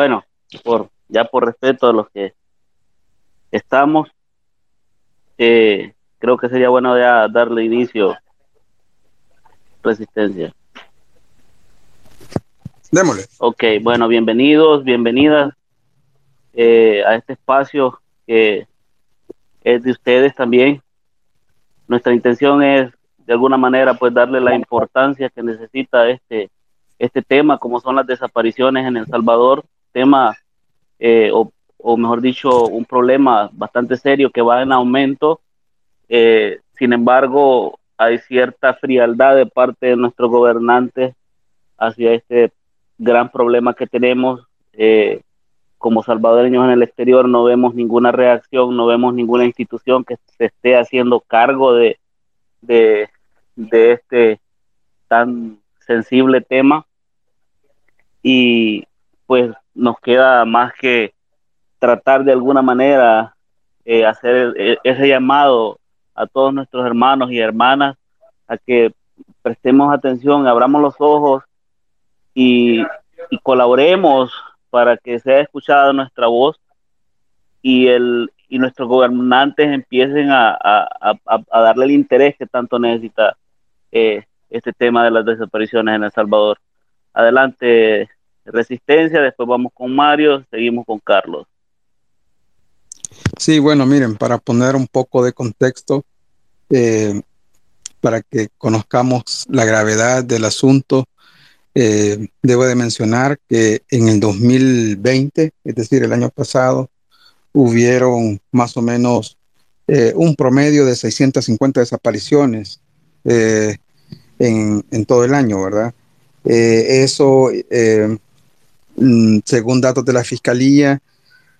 bueno, por ya por respeto a los que estamos, eh, creo que sería bueno ya darle inicio. Resistencia. Démosle. Ok, bueno, bienvenidos, bienvenidas eh, a este espacio que es de ustedes también. Nuestra intención es de alguna manera pues darle la importancia que necesita este, este tema, como son las desapariciones en El Salvador, tema eh, o, mejor dicho, un problema bastante serio que va en aumento. Eh, sin embargo, hay cierta frialdad de parte de nuestros gobernantes hacia este gran problema que tenemos. Eh, como salvadoreños en el exterior no vemos ninguna reacción, no vemos ninguna institución que se esté haciendo cargo de, de, de este tan sensible tema. Y pues nos queda más que tratar de alguna manera eh, hacer ese llamado a todos nuestros hermanos y hermanas a que prestemos atención, abramos los ojos y, y colaboremos para que sea escuchada nuestra voz y, el, y nuestros gobernantes empiecen a, a, a, a darle el interés que tanto necesita eh, este tema de las desapariciones en El Salvador. Adelante, Resistencia, después vamos con Mario, seguimos con Carlos. Sí, bueno, miren, para poner un poco de contexto, eh, para que conozcamos la gravedad del asunto, eh, debo de mencionar que en el 2020, es decir, el año pasado, hubieron más o menos eh, un promedio de 650 desapariciones en, en, todo el año, ¿verdad? Eso, según datos de la Fiscalía,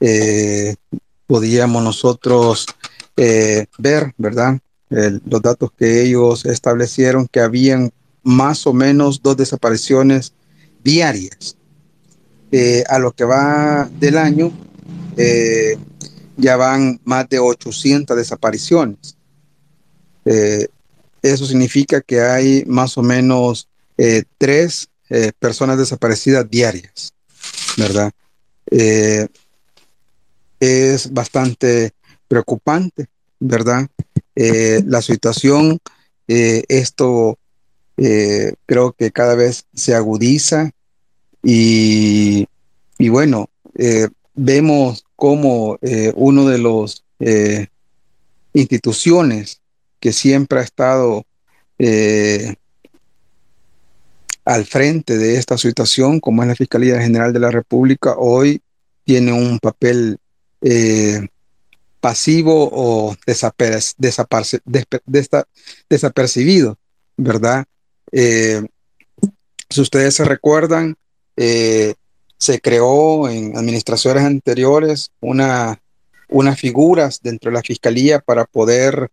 eh, podíamos nosotros ver, ¿verdad? Los datos que ellos establecieron que habían más o menos dos desapariciones diarias. Eh, a lo que va del año, eh, ya van más de 800 desapariciones. Eh, eso significa que hay más o menos tres personas desaparecidas diarias, ¿verdad? es bastante preocupante, ¿verdad? la situación, esto eh, creo que cada vez se agudiza y, y bueno, eh, vemos como eh, uno de los eh, instituciones que siempre ha estado eh, al frente de esta situación, como es la Fiscalía General de la República, hoy tiene un papel pasivo o desapercibido, ¿verdad? Eh, si ustedes se recuerdan, eh, se creó en administraciones anteriores una, unas figuras dentro de la fiscalía para poder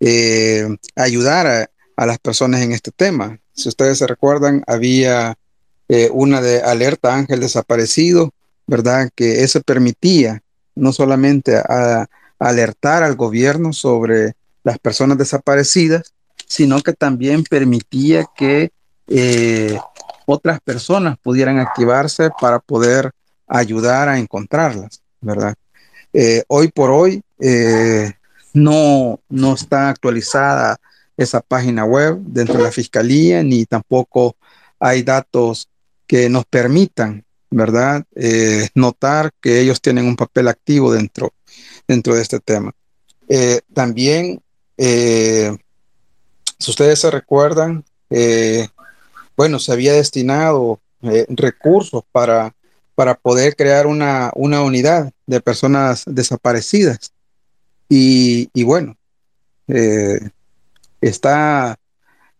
eh, ayudar a, a, las personas en este tema. Si ustedes se recuerdan, había eh, una de alerta ángel desaparecido, ¿verdad? Que eso permitía no solamente alertar al gobierno sobre las personas desaparecidas, sino que también permitía que eh, otras personas pudieran activarse para poder ayudar a encontrarlas, ¿verdad? Eh, hoy por hoy no, no está actualizada esa página web dentro de la fiscalía, ni tampoco hay datos que nos permitan, ¿verdad? Eh, notar que ellos tienen un papel activo dentro, dentro de este tema. Eh, también eh, si ustedes se recuerdan, eh, bueno, se había destinado recursos para, para poder crear una, una unidad de personas desaparecidas. Y, y bueno, está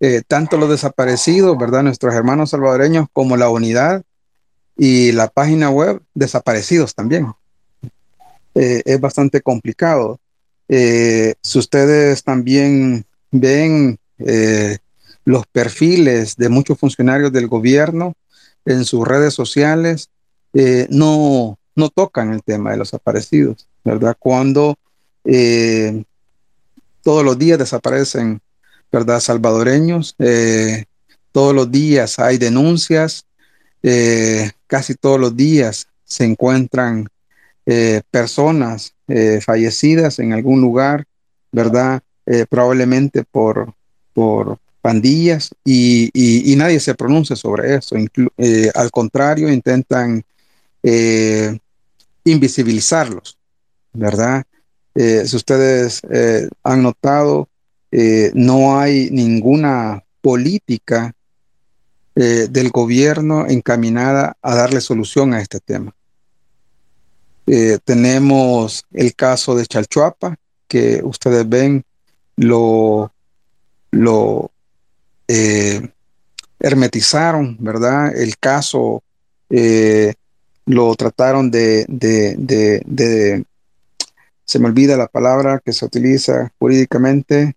eh, tanto los desaparecidos, ¿verdad? Nuestros hermanos salvadoreños como la unidad y la página web desaparecidos también. Eh, es bastante complicado. Eh, si ustedes también ven los perfiles de muchos funcionarios del gobierno en sus redes sociales no, no tocan el tema de los desaparecidos, ¿verdad? Cuando todos los días desaparecen, ¿verdad? Salvadoreños, eh, todos los días hay denuncias, eh, casi todos los días se encuentran eh, personas fallecidas en algún lugar, ¿verdad? Probablemente por, por pandillas y, y, nadie se pronuncia sobre eso. al contrario, intentan invisibilizarlos, ¿verdad? si ustedes han notado, no hay ninguna política del gobierno encaminada a darle solución a este tema. Eh, tenemos el caso de Chalchuapa, que ustedes ven lo, lo eh, hermetizaron, ¿verdad? El caso eh, lo trataron de, de, se me olvida la palabra que se utiliza jurídicamente,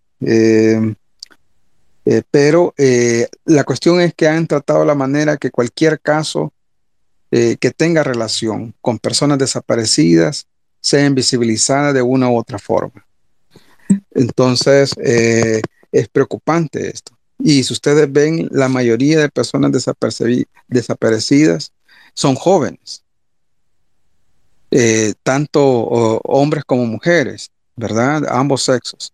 pero la cuestión es que han tratado la manera que cualquier caso eh, que tenga relación con personas desaparecidas sea invisibilizada de una u otra forma. Entonces, eh, es preocupante esto. Y si ustedes ven, la mayoría de personas desaparecidas son jóvenes, eh, tanto hombres como mujeres, ¿verdad? Ambos sexos.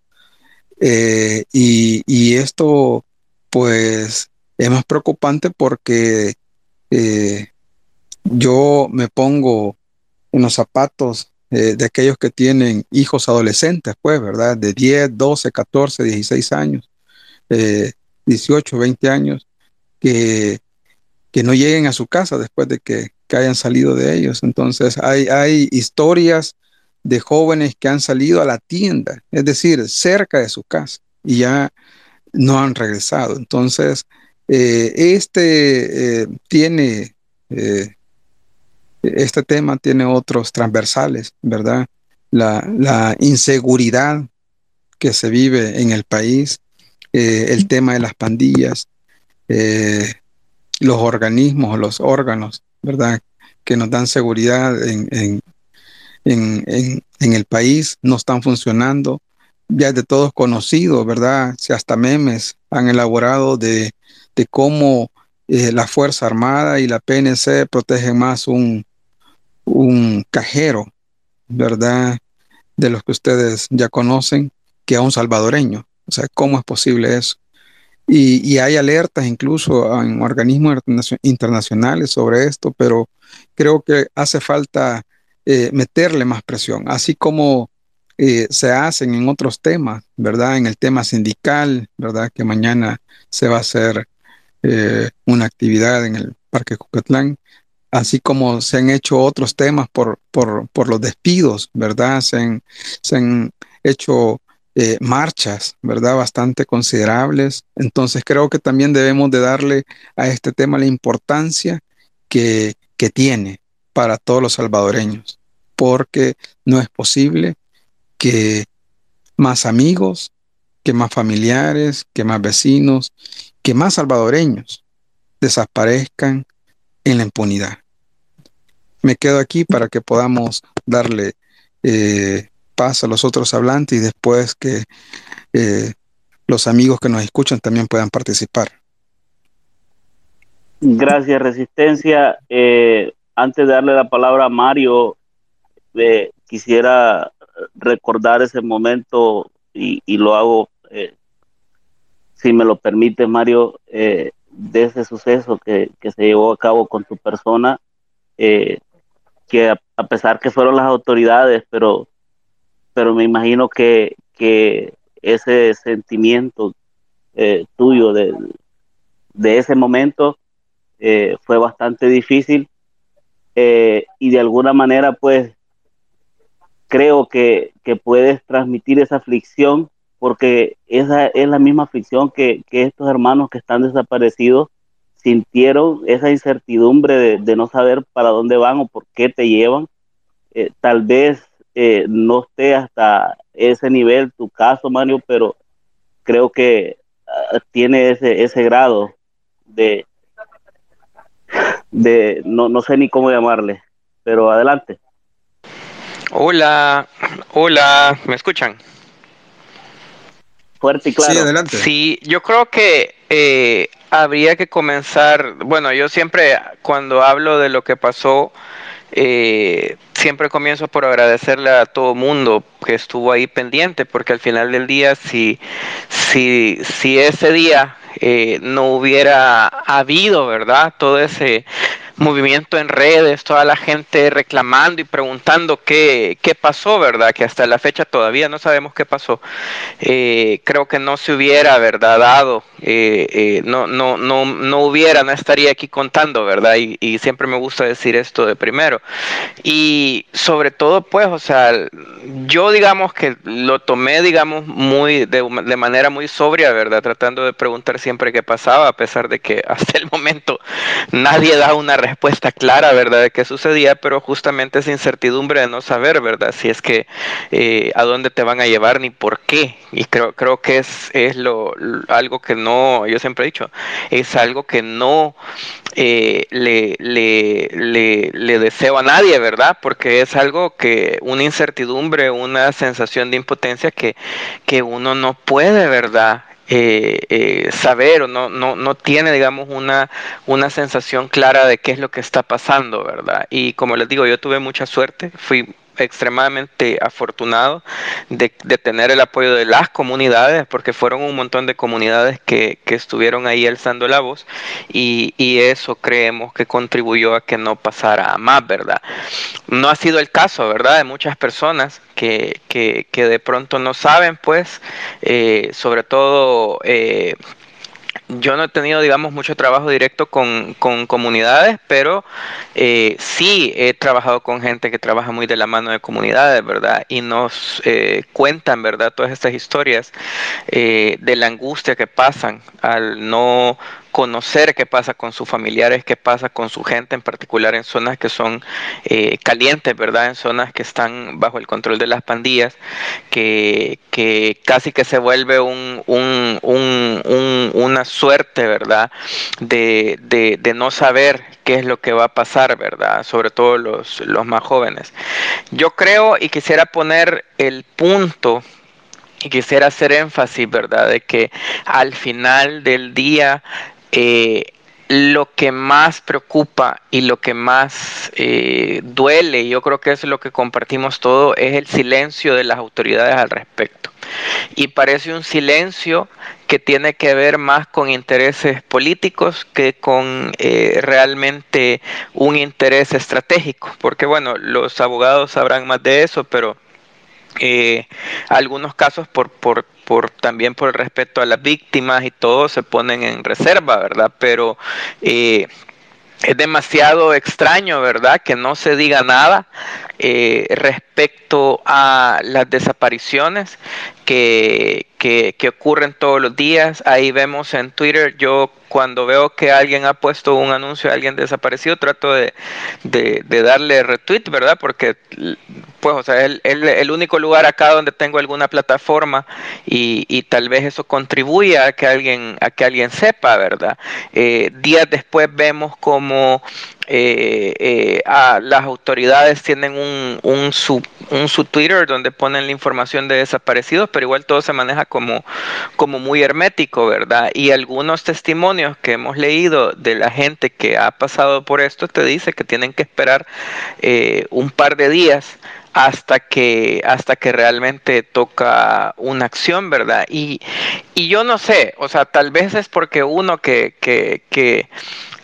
Y, y, esto, pues, es más preocupante porque yo me pongo en los zapatos eh, de aquellos que tienen hijos adolescentes, pues, ¿verdad? De 10, 12, 14, 16 años, 18, eh, 20 años, que, que no lleguen a su casa después de que, hayan salido de ellos. Entonces, hay, hay historias de jóvenes que han salido a la tienda, es decir, cerca de su casa, y ya no han regresado. Entonces, eh, este tiene este tema tiene otros transversales, ¿verdad? La, inseguridad que se vive en el país, eh, el tema de las pandillas, eh, los organismos, los órganos, ¿verdad? Que nos dan seguridad en, en, el país no están funcionando. Ya es de todos conocido, ¿verdad? Si hasta memes han elaborado de, cómo eh, la Fuerza Armada y la PNC protegen más un, un cajero, ¿verdad? De los que ustedes ya conocen, que a un salvadoreño. O sea, ¿cómo es posible eso? Y, hay alertas incluso en organismos internacionales sobre esto, pero creo que hace falta eh, meterle más presión, así como eh, se hacen en otros temas, ¿verdad? En el tema sindical, ¿verdad? Que mañana se va a hacer eh, una actividad en el Parque Cucatlán así como se han hecho otros temas por, por, los despidos, ¿verdad? Se han, se han hecho marchas, ¿verdad? Bastante considerables. Entonces creo que también debemos de darle a este tema la importancia que, que tiene para todos los salvadoreños, porque no es posible que más amigos, que más familiares, que más vecinos, que más salvadoreños desaparezcan en la impunidad. Me quedo aquí para que podamos darle eh, paso a los otros hablantes y después que eh, los amigos que nos escuchan también puedan participar. Gracias, Resistencia. Eh, antes de darle la palabra a Mario, quisiera recordar ese momento y, lo hago, si me lo permite, Mario, de ese suceso que, se llevó a cabo con tu persona, eh, que a, pesar que fueron las autoridades, pero, pero me imagino que, que ese sentimiento eh, tuyo de, de, ese momento eh, fue bastante difícil y de alguna manera pues creo que, que, puedes transmitir esa aflicción porque esa es la misma aflicción que, que estos hermanos que están desaparecidos sintieron esa incertidumbre de, no saber para dónde van o por qué te llevan. Eh, tal vez eh, no esté hasta ese nivel tu caso, Mario, pero creo que ah, tiene ese, ese grado de, de no, no sé ni cómo llamarle, pero adelante. Hola, hola, ¿me escuchan? Fuerte y claro. Sí, adelante. Sí, yo creo que eh, habría que comenzar, bueno, yo siempre cuando hablo de lo que pasó, eh, siempre comienzo por agradecerle a todo mundo que estuvo ahí pendiente, porque al final del día, si, si, si ese día eh, no hubiera habido, ¿verdad? Todo ese movimiento en redes, toda la gente reclamando y preguntando qué, qué pasó, ¿verdad? Que hasta la fecha todavía no sabemos qué pasó. Eh, creo que no se hubiera, ¿verdad? Dado, eh, eh, no, no, no, no hubiera, no estaría aquí contando, ¿verdad? Y, siempre me gusta decir esto de primero. Y sobre todo, pues, o sea, yo digamos que lo tomé, digamos, muy, de, de manera muy sobria, ¿verdad? Tratando de preguntar siempre qué pasaba, a pesar de que hasta el momento nadie da una respuesta respuesta clara, ¿verdad?, de qué sucedía, pero justamente esa incertidumbre de no saber, ¿verdad?, si es que eh, a dónde te van a llevar ni por qué. Y creo, creo que es, es lo, algo que no, yo siempre he dicho, es algo que no eh, le, le, le, le deseo a nadie, ¿verdad? Porque es algo que, una incertidumbre, una sensación de impotencia que, que uno no puede, ¿verdad? Eh, eh, saber o no, no, no tiene, digamos, una, una sensación clara de qué es lo que está pasando, ¿verdad? Y como les digo, yo tuve mucha suerte, fui extremadamente afortunado de, tener el apoyo de las comunidades, porque fueron un montón de comunidades que, que estuvieron ahí alzando la voz y, y, eso creemos que contribuyó a que no pasara a más, ¿verdad? No ha sido el caso, ¿verdad? De muchas personas que, que, que de pronto no saben, pues, eh, sobre todo... Eh, yo no he tenido, digamos, mucho trabajo directo con, con comunidades, pero eh, sí he trabajado con gente que trabaja muy de la mano de comunidades, ¿verdad? Y nos eh, cuentan, ¿verdad? Todas estas historias eh, de la angustia que pasan al no conocer qué pasa con sus familiares, qué pasa con su gente, en particular en zonas que son eh, calientes, ¿verdad? En zonas que están bajo el control de las pandillas, que, que casi que se vuelve un, un, un, una suerte, ¿verdad? De, de, de, no saber qué es lo que va a pasar, ¿verdad? Sobre todo los, los más jóvenes. Yo creo y quisiera poner el punto y quisiera hacer énfasis, ¿verdad? De que al final del día eh, lo que más preocupa y lo que más eh, duele, yo creo que es lo que compartimos todo, es el silencio de las autoridades al respecto. Y parece un silencio que tiene que ver más con intereses políticos que con eh, realmente un interés estratégico. Porque bueno, los abogados sabrán más de eso, pero eh, algunos casos por, por, por, también por el respeto a las víctimas y todo se ponen en reserva, ¿verdad? Pero eh, es demasiado extraño, ¿verdad? Que no se diga nada eh, respecto a las desapariciones que, que, que, ocurren todos los días. Ahí vemos en Twitter, yo cuando veo que alguien ha puesto un anuncio de alguien desaparecido, trato de, de, darle retweet, ¿verdad? Porque, pues, o sea, es el, el, único lugar acá donde tengo alguna plataforma y, y, tal vez eso contribuya a que alguien, a que alguien sepa, ¿verdad? Eh, días después vemos como eh, eh, a las autoridades tienen un, un, sub, un sub Twitter donde ponen la información de desaparecidos, pero igual todo se maneja como, como muy hermético, ¿verdad? Y algunos testimonios que hemos leído de la gente que ha pasado por esto te dice que tienen que esperar eh, un par de días hasta que hasta que realmente toca una acción, ¿verdad? Y, y yo no sé, o sea, tal vez es porque uno que, que, que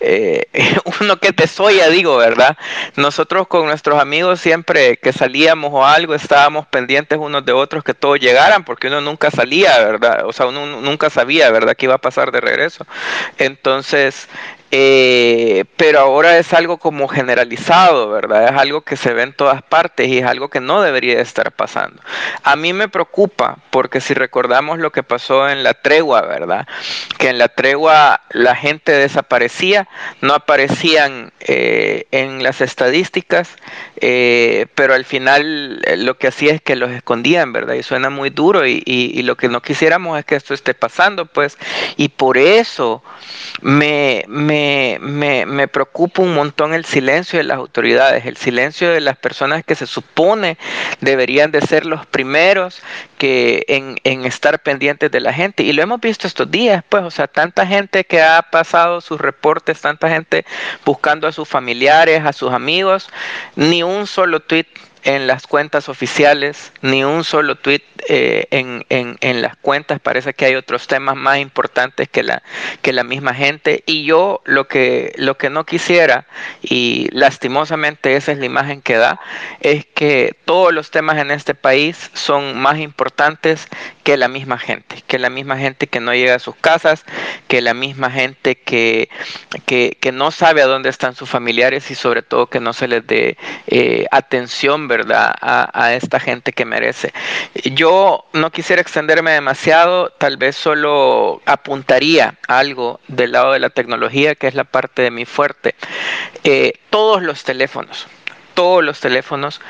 eh, uno que te soya, digo, ¿verdad? Nosotros con nuestros amigos siempre que salíamos o algo estábamos pendientes unos de otros que todos llegaran, porque uno nunca salía, ¿verdad? O sea, uno nunca sabía, ¿verdad?, qué iba a pasar de regreso. Entonces, eh, pero ahora es algo como generalizado, ¿verdad? Es algo que se ve en todas partes y es algo que no debería estar pasando. A mí me preocupa porque si recordamos lo que pasó en la tregua, ¿verdad? Que en la tregua la gente desaparecía, no aparecían eh, en las estadísticas, eh, pero al final eh, lo que hacía es que los escondían, ¿verdad? Y suena muy duro y, y, y lo que no quisiéramos es que esto esté pasando, pues, y por eso me, me, me, me, preocupa un montón el silencio de las autoridades, el silencio de las personas que se supone deberían de ser los primeros que en, en, estar pendientes de la gente. Y lo hemos visto estos días, pues, o sea, tanta gente que ha pasado sus reportes tanta gente buscando a sus familiares, a sus amigos, ni un solo tweet en las cuentas oficiales, ni un solo tweet eh, en, en, en, las cuentas. Parece que hay otros temas más importantes que la, que la misma gente. Y yo lo que, lo que no quisiera, y lastimosamente esa es la imagen que da, es que todos los temas en este país son más importantes que la misma gente, que la misma gente que no llega a sus casas, que la misma gente que, que, que no sabe a dónde están sus familiares y sobre todo que no se les dé eh, atención, ¿verdad?, a, a, esta gente que merece. Yo no quisiera extenderme demasiado, tal vez solo apuntaría algo del lado de la tecnología, que es la parte de mi fuerte. Eh, todos los teléfonos, todos los teléfonos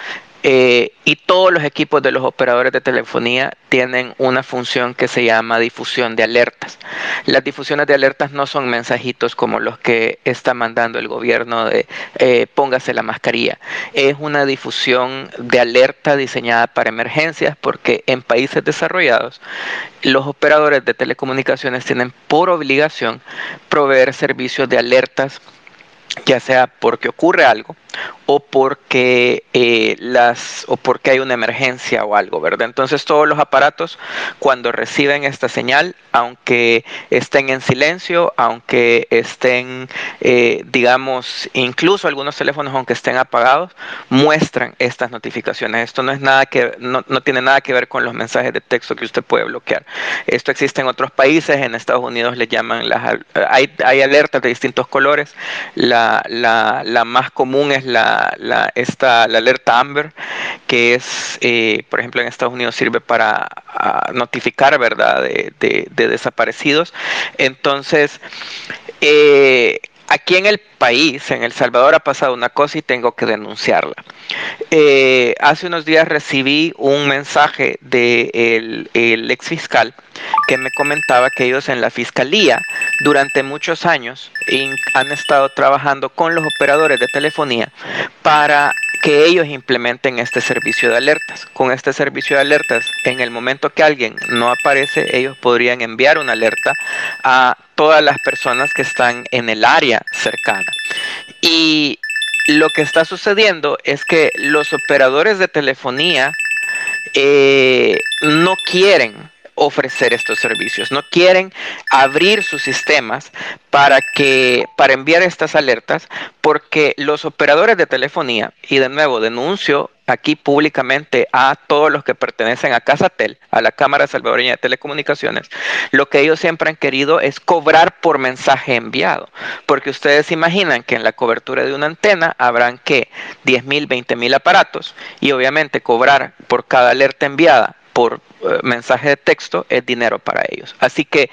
eh, y todos los equipos de los operadores de telefonía tienen una función que se llama difusión de alertas. Las difusiones de alertas no son mensajitos como los que está mandando el gobierno de eh, póngase la mascarilla. Es una difusión de alerta diseñada para emergencias porque en países desarrollados los operadores de telecomunicaciones tienen por obligación proveer servicios de alertas ya sea porque ocurre algo o porque eh, las o porque hay una emergencia o algo, ¿verdad? Entonces todos los aparatos cuando reciben esta señal, aunque estén en silencio, aunque estén, eh, digamos, incluso algunos teléfonos aunque estén apagados, muestran estas notificaciones. Esto no es nada que no, no tiene nada que ver con los mensajes de texto que usted puede bloquear. Esto existe en otros países, en Estados Unidos le llaman las hay, hay alertas de distintos colores. La, la, la más común es la, la, esta, la alerta Amber, que es, eh, por ejemplo, en Estados Unidos sirve para uh, notificar, ¿verdad?, de, de, de desaparecidos. Entonces, eh, aquí en el país, en El Salvador, ha pasado una cosa y tengo que denunciarla. Eh, hace unos días recibí un mensaje del de el ex fiscal que me comentaba que ellos en la fiscalía durante muchos años han estado trabajando con los operadores de telefonía para que ellos implementen este servicio de alertas. Con este servicio de alertas, en el momento que alguien no aparece, ellos podrían enviar una alerta a todas las personas que están en el área cercana. Y lo que está sucediendo es que los operadores de telefonía eh, no quieren ofrecer estos servicios, no quieren abrir sus sistemas para que para enviar estas alertas porque los operadores de telefonía y de nuevo denuncio aquí públicamente a todos los que pertenecen a Casatel, a la Cámara Salvadoreña de Telecomunicaciones, lo que ellos siempre han querido es cobrar por mensaje enviado, porque ustedes imaginan que en la cobertura de una antena habrán que 10 mil, 20 mil aparatos y obviamente cobrar por cada alerta enviada por mensaje de texto es dinero para ellos. Así que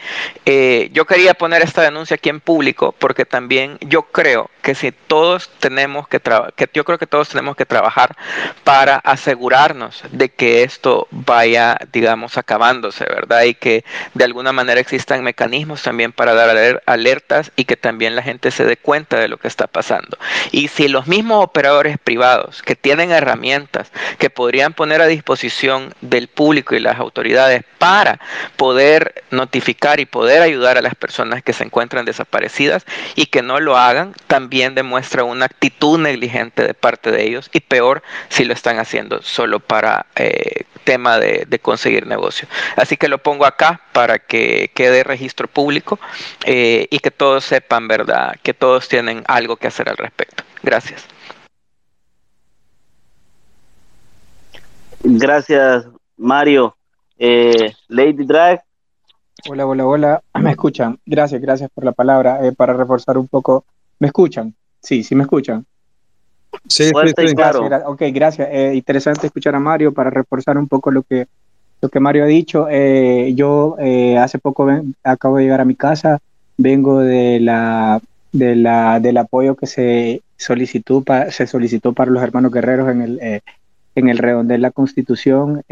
eh, yo quería poner esta denuncia aquí en público porque también yo creo que si todos tenemos que que yo creo que todos tenemos que trabajar para asegurarnos de que esto vaya, digamos, acabándose, ¿verdad? Y que de alguna manera existan mecanismos también para dar alertas y que también la gente se dé cuenta de lo que está pasando. Y si los mismos operadores privados que tienen herramientas que podrían poner a disposición del público y las autoridades para poder notificar y poder ayudar a las personas que se encuentran desaparecidas y que no lo hagan, también demuestra una actitud negligente de parte de ellos y peor si lo están haciendo solo para eh, tema de, conseguir negocio. Así que lo pongo acá para que quede registro público eh, y que todos sepan, ¿verdad?, que todos tienen algo que hacer al respecto. Gracias. Gracias, Mario. Eh, Lady Drag. Hola, hola, hola. ¿Me escuchan? Gracias, gracias por la palabra. Eh, para reforzar un poco, ¿me escuchan? Sí, sí me escuchan. Sí, sí, sí. Gracias, gra ok, gracias. Eh, interesante escuchar a Mario para reforzar un poco lo que, lo que Mario ha dicho. Eh, yo eh, hace poco ven, acabo de llegar a mi casa, vengo de la, de la, del apoyo que se solicitó, pa, se solicitó para los hermanos guerreros en el, eh, en el redondel de la Constitución.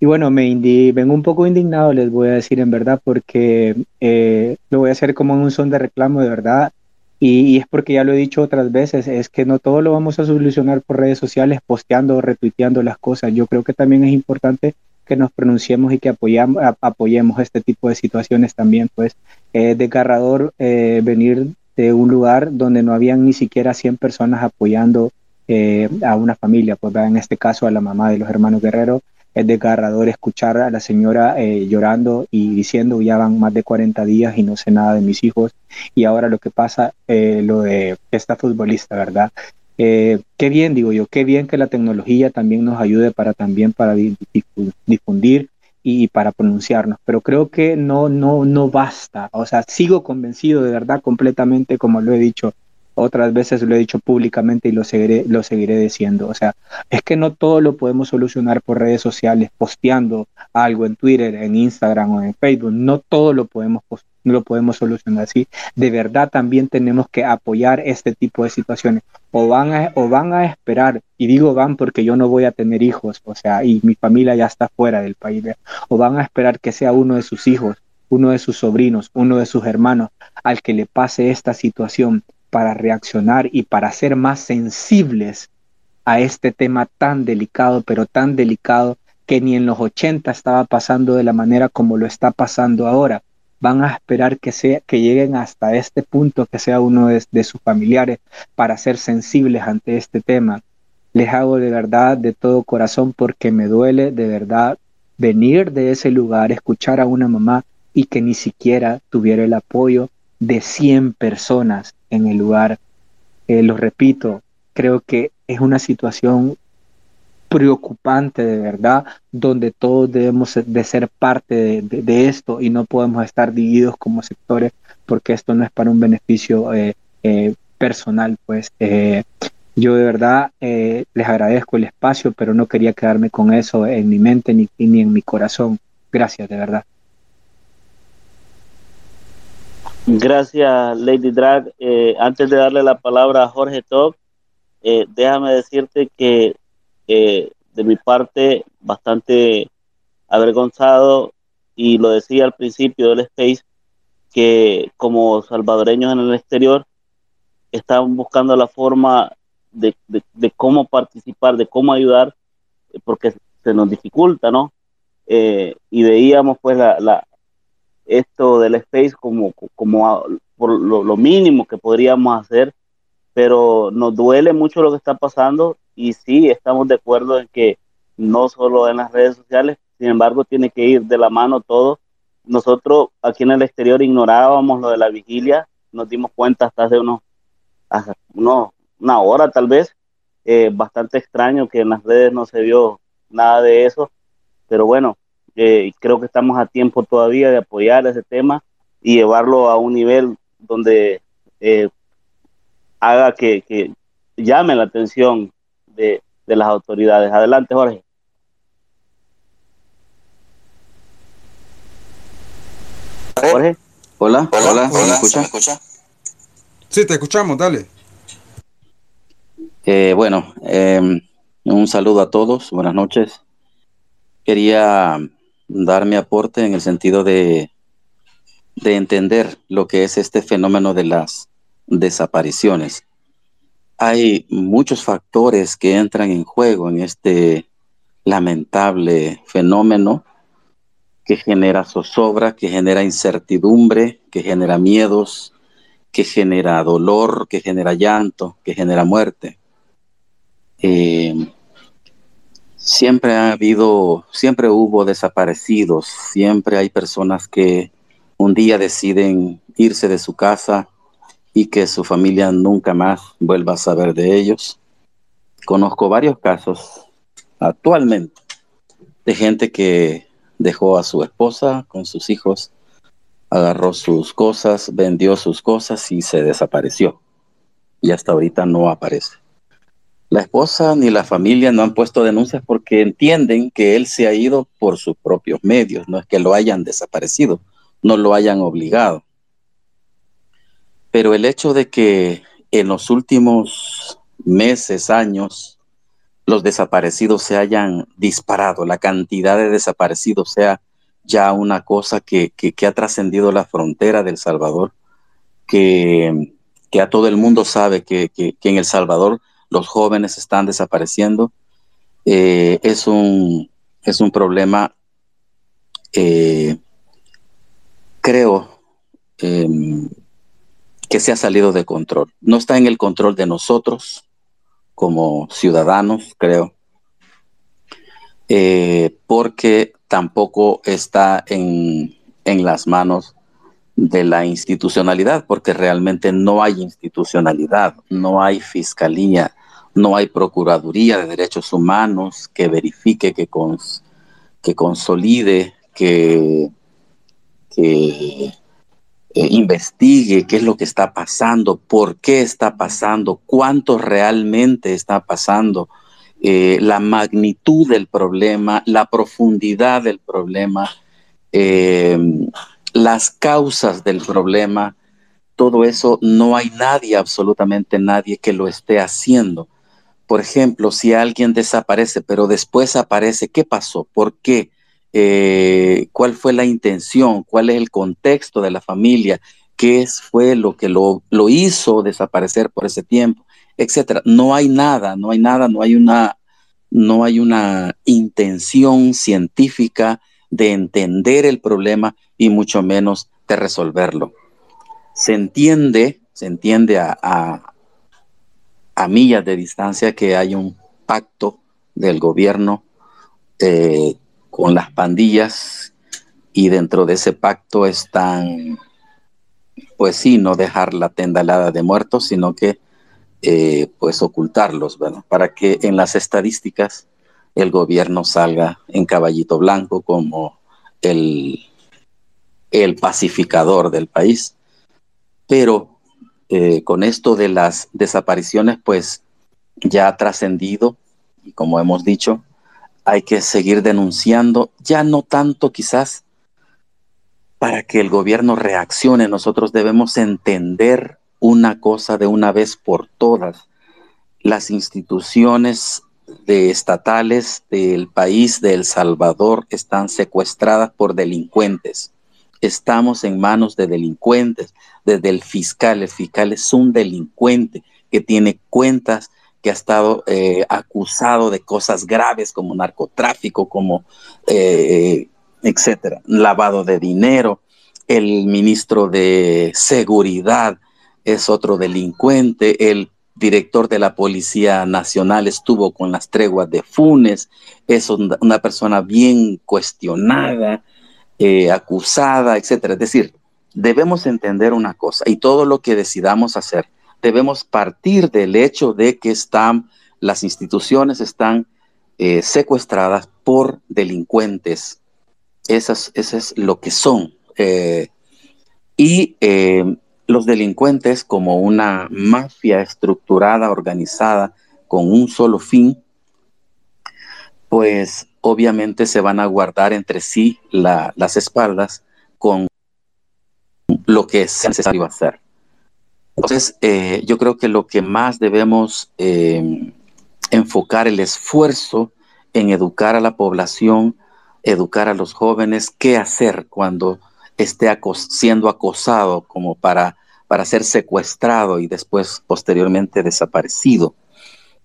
Y bueno, me indi vengo un poco indignado, les voy a decir en verdad, porque eh, lo voy a hacer como un son de reclamo de verdad. Y, es porque ya lo he dicho otras veces, es que no todo lo vamos a solucionar por redes sociales, posteando o retuiteando las cosas. Yo creo que también es importante que nos pronunciemos y que apoyamos, apoyemos este tipo de situaciones también. Pues es desgarrador eh, venir este, un lugar donde no habían ni siquiera 100 personas apoyando eh, a una familia, pues en este caso a la mamá de los hermanos Guerrero. Es desgarrador escuchar a la señora eh, llorando y diciendo ya van más de 40 días y no sé nada de mis hijos. Y ahora lo que pasa, eh, lo de esta futbolista, ¿verdad? qué bien, digo yo, qué bien que la tecnología también nos ayude para también para difundir y para pronunciarnos, pero creo que no, no, no basta. O sea, sigo convencido de verdad completamente, como lo he dicho otras veces, lo he dicho públicamente y lo seguiré, lo seguiré diciendo. O sea, es que no todo lo podemos solucionar por redes sociales, posteando algo en Twitter, en Instagram o en Facebook. No todo lo podemos no lo podemos solucionar así. De verdad también tenemos que apoyar este tipo de situaciones. O van, a, o van a esperar, y digo van porque yo no voy a tener hijos, o sea, y mi familia ya está fuera del país, o van a esperar que sea uno de sus hijos, uno de sus sobrinos, uno de sus hermanos, al que le pase esta situación para reaccionar y para ser más sensibles a este tema tan delicado, pero tan delicado que ni en los 80 estaba pasando de la manera como lo está pasando ahora van a esperar que, sea, que lleguen hasta este punto, que sea uno de, sus familiares, para ser sensibles ante este tema. Les hago de verdad, de todo corazón, porque me duele de verdad venir de ese lugar, escuchar a una mamá y que ni siquiera tuviera el apoyo de 100 personas en el lugar. Eh, lo repito, creo que es una situación preocupante de verdad, donde todos debemos de ser parte de, esto y no podemos estar divididos como sectores porque esto no es para un beneficio eh, eh, personal. Pues yo de verdad les agradezco el espacio, pero no quería quedarme con eso en mi mente ni, ni en mi corazón. Gracias, de verdad. Gracias, Lady Drag. antes de darle la palabra a Jorge Top, déjame decirte que eh, de mi parte bastante avergonzado y lo decía al principio del space que como salvadoreños en el exterior estaban buscando la forma de, cómo participar, de cómo ayudar, porque se nos dificulta, ¿no? Eh, y veíamos pues la, esto del space como, como por lo, mínimo que podríamos hacer, pero nos duele mucho lo que está pasando y sí estamos de acuerdo en que no solo en las redes sociales, sin embargo tiene que ir de la mano todo. Nosotros aquí en el exterior ignorábamos lo de la vigilia, nos dimos cuenta hasta hace unos, una hora tal vez, eh, bastante extraño que en las redes no se vio nada de eso, pero bueno, eh, creo que estamos a tiempo todavía de apoyar ese tema y llevarlo a un nivel donde eh, haga que, que llame la atención de, las autoridades. Adelante, Jorge. Jorge. Hola, hola, hola, ¿me escucha? Sí, te escuchamos, dale. Eh, bueno, em, un saludo a todos, buenas noches. Quería dar mi aporte en el sentido de, de entender lo que es este fenómeno de las desapariciones hay muchos factores que entran en juego en este lamentable fenómeno que genera zozobra, que genera incertidumbre, que genera miedos, que genera dolor, que genera llanto, que genera muerte. Eh, siempre ha habido, siempre hubo desaparecidos, siempre hay personas que un día deciden irse de su casa, y que su familia nunca más vuelva a saber de ellos. Conozco varios casos actualmente de gente que dejó a su esposa con sus hijos, agarró sus cosas, vendió sus cosas y se desapareció. Y hasta ahorita no aparece. La esposa ni la familia no han puesto denuncias porque entienden que él se ha ido por sus propios medios, no es que lo hayan desaparecido, no lo hayan obligado. Pero el hecho de que en los últimos meses, años, los desaparecidos se hayan disparado, la cantidad de desaparecidos sea ya una cosa que, ha trascendido la frontera del Salvador, que, a todo el mundo sabe que, en El Salvador los jóvenes están desapareciendo, eh, es, un, es un problema, eh, creo, em, que se ha salido de control. No está en el control de nosotros como ciudadanos, creo, eh, porque tampoco está en, en las manos de la institucionalidad, porque realmente no hay institucionalidad, no hay fiscalía, no hay Procuraduría de Derechos Humanos que verifique, que, que consolide, que, que eh, investigue qué es lo que está pasando, por qué está pasando, cuánto realmente está pasando, eh, la magnitud del problema, la profundidad del problema, eh, las causas del problema, todo eso no hay nadie, absolutamente nadie que lo esté haciendo. Por ejemplo, si alguien desaparece, pero después aparece, ¿qué pasó? ¿Por qué? Eh, cuál fue la intención, cuál es el contexto de la familia, qué fue lo que lo, hizo desaparecer por ese tiempo, etcétera. No hay nada, no hay nada, no hay una, no hay una intención científica de entender el problema y mucho menos de resolverlo. Se entiende, se entiende a, a millas de distancia que hay un pacto del gobierno eh, con las pandillas y dentro de ese pacto están, pues sí, no dejar la tenda helada de muertos, sino que eh, pues ocultarlos, ¿verdad? Para que en las estadísticas el gobierno salga en caballito blanco como el, el pacificador del país. Pero eh, con esto de las desapariciones, pues ya ha trascendido, y como hemos dicho, hay que seguir denunciando, ya no tanto quizás para que el gobierno reaccione, nosotros debemos entender una cosa de una vez por todas. Las instituciones de estatales del país de El Salvador están secuestradas por delincuentes. Estamos en manos de delincuentes, desde el fiscal. El fiscal es un delincuente que tiene cuentas que ha estado eh, acusado de cosas graves como narcotráfico, como eh, etcétera, lavado de dinero. El ministro de Seguridad es otro delincuente. El director de la Policía Nacional estuvo con las treguas de Funes. Es una persona bien cuestionada, eh, acusada, etcétera. Es decir, debemos entender una cosa y todo lo que decidamos hacer debemos partir del hecho de que están, las instituciones están eh, secuestradas por delincuentes. Eso es lo que son. Eh, y los delincuentes, como una mafia estructurada, organizada, con un solo fin, pues obviamente se van a guardar entre sí las espaldas con lo que es necesario hacer. Entonces, eh, yo creo que lo que más debemos eh, enfocar el esfuerzo en educar a la población, educar a los jóvenes, qué hacer cuando esté siendo acosado como para, para ser secuestrado y después posteriormente desaparecido.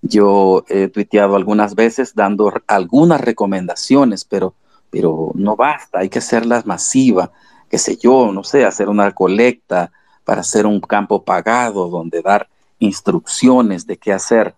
Yo he tuiteado algunas veces dando algunas recomendaciones, pero, pero no basta, hay que hacerlas masivas, qué sé yo, no sé, hacer una colecta, para hacer un campo pagado donde dar instrucciones de qué hacer.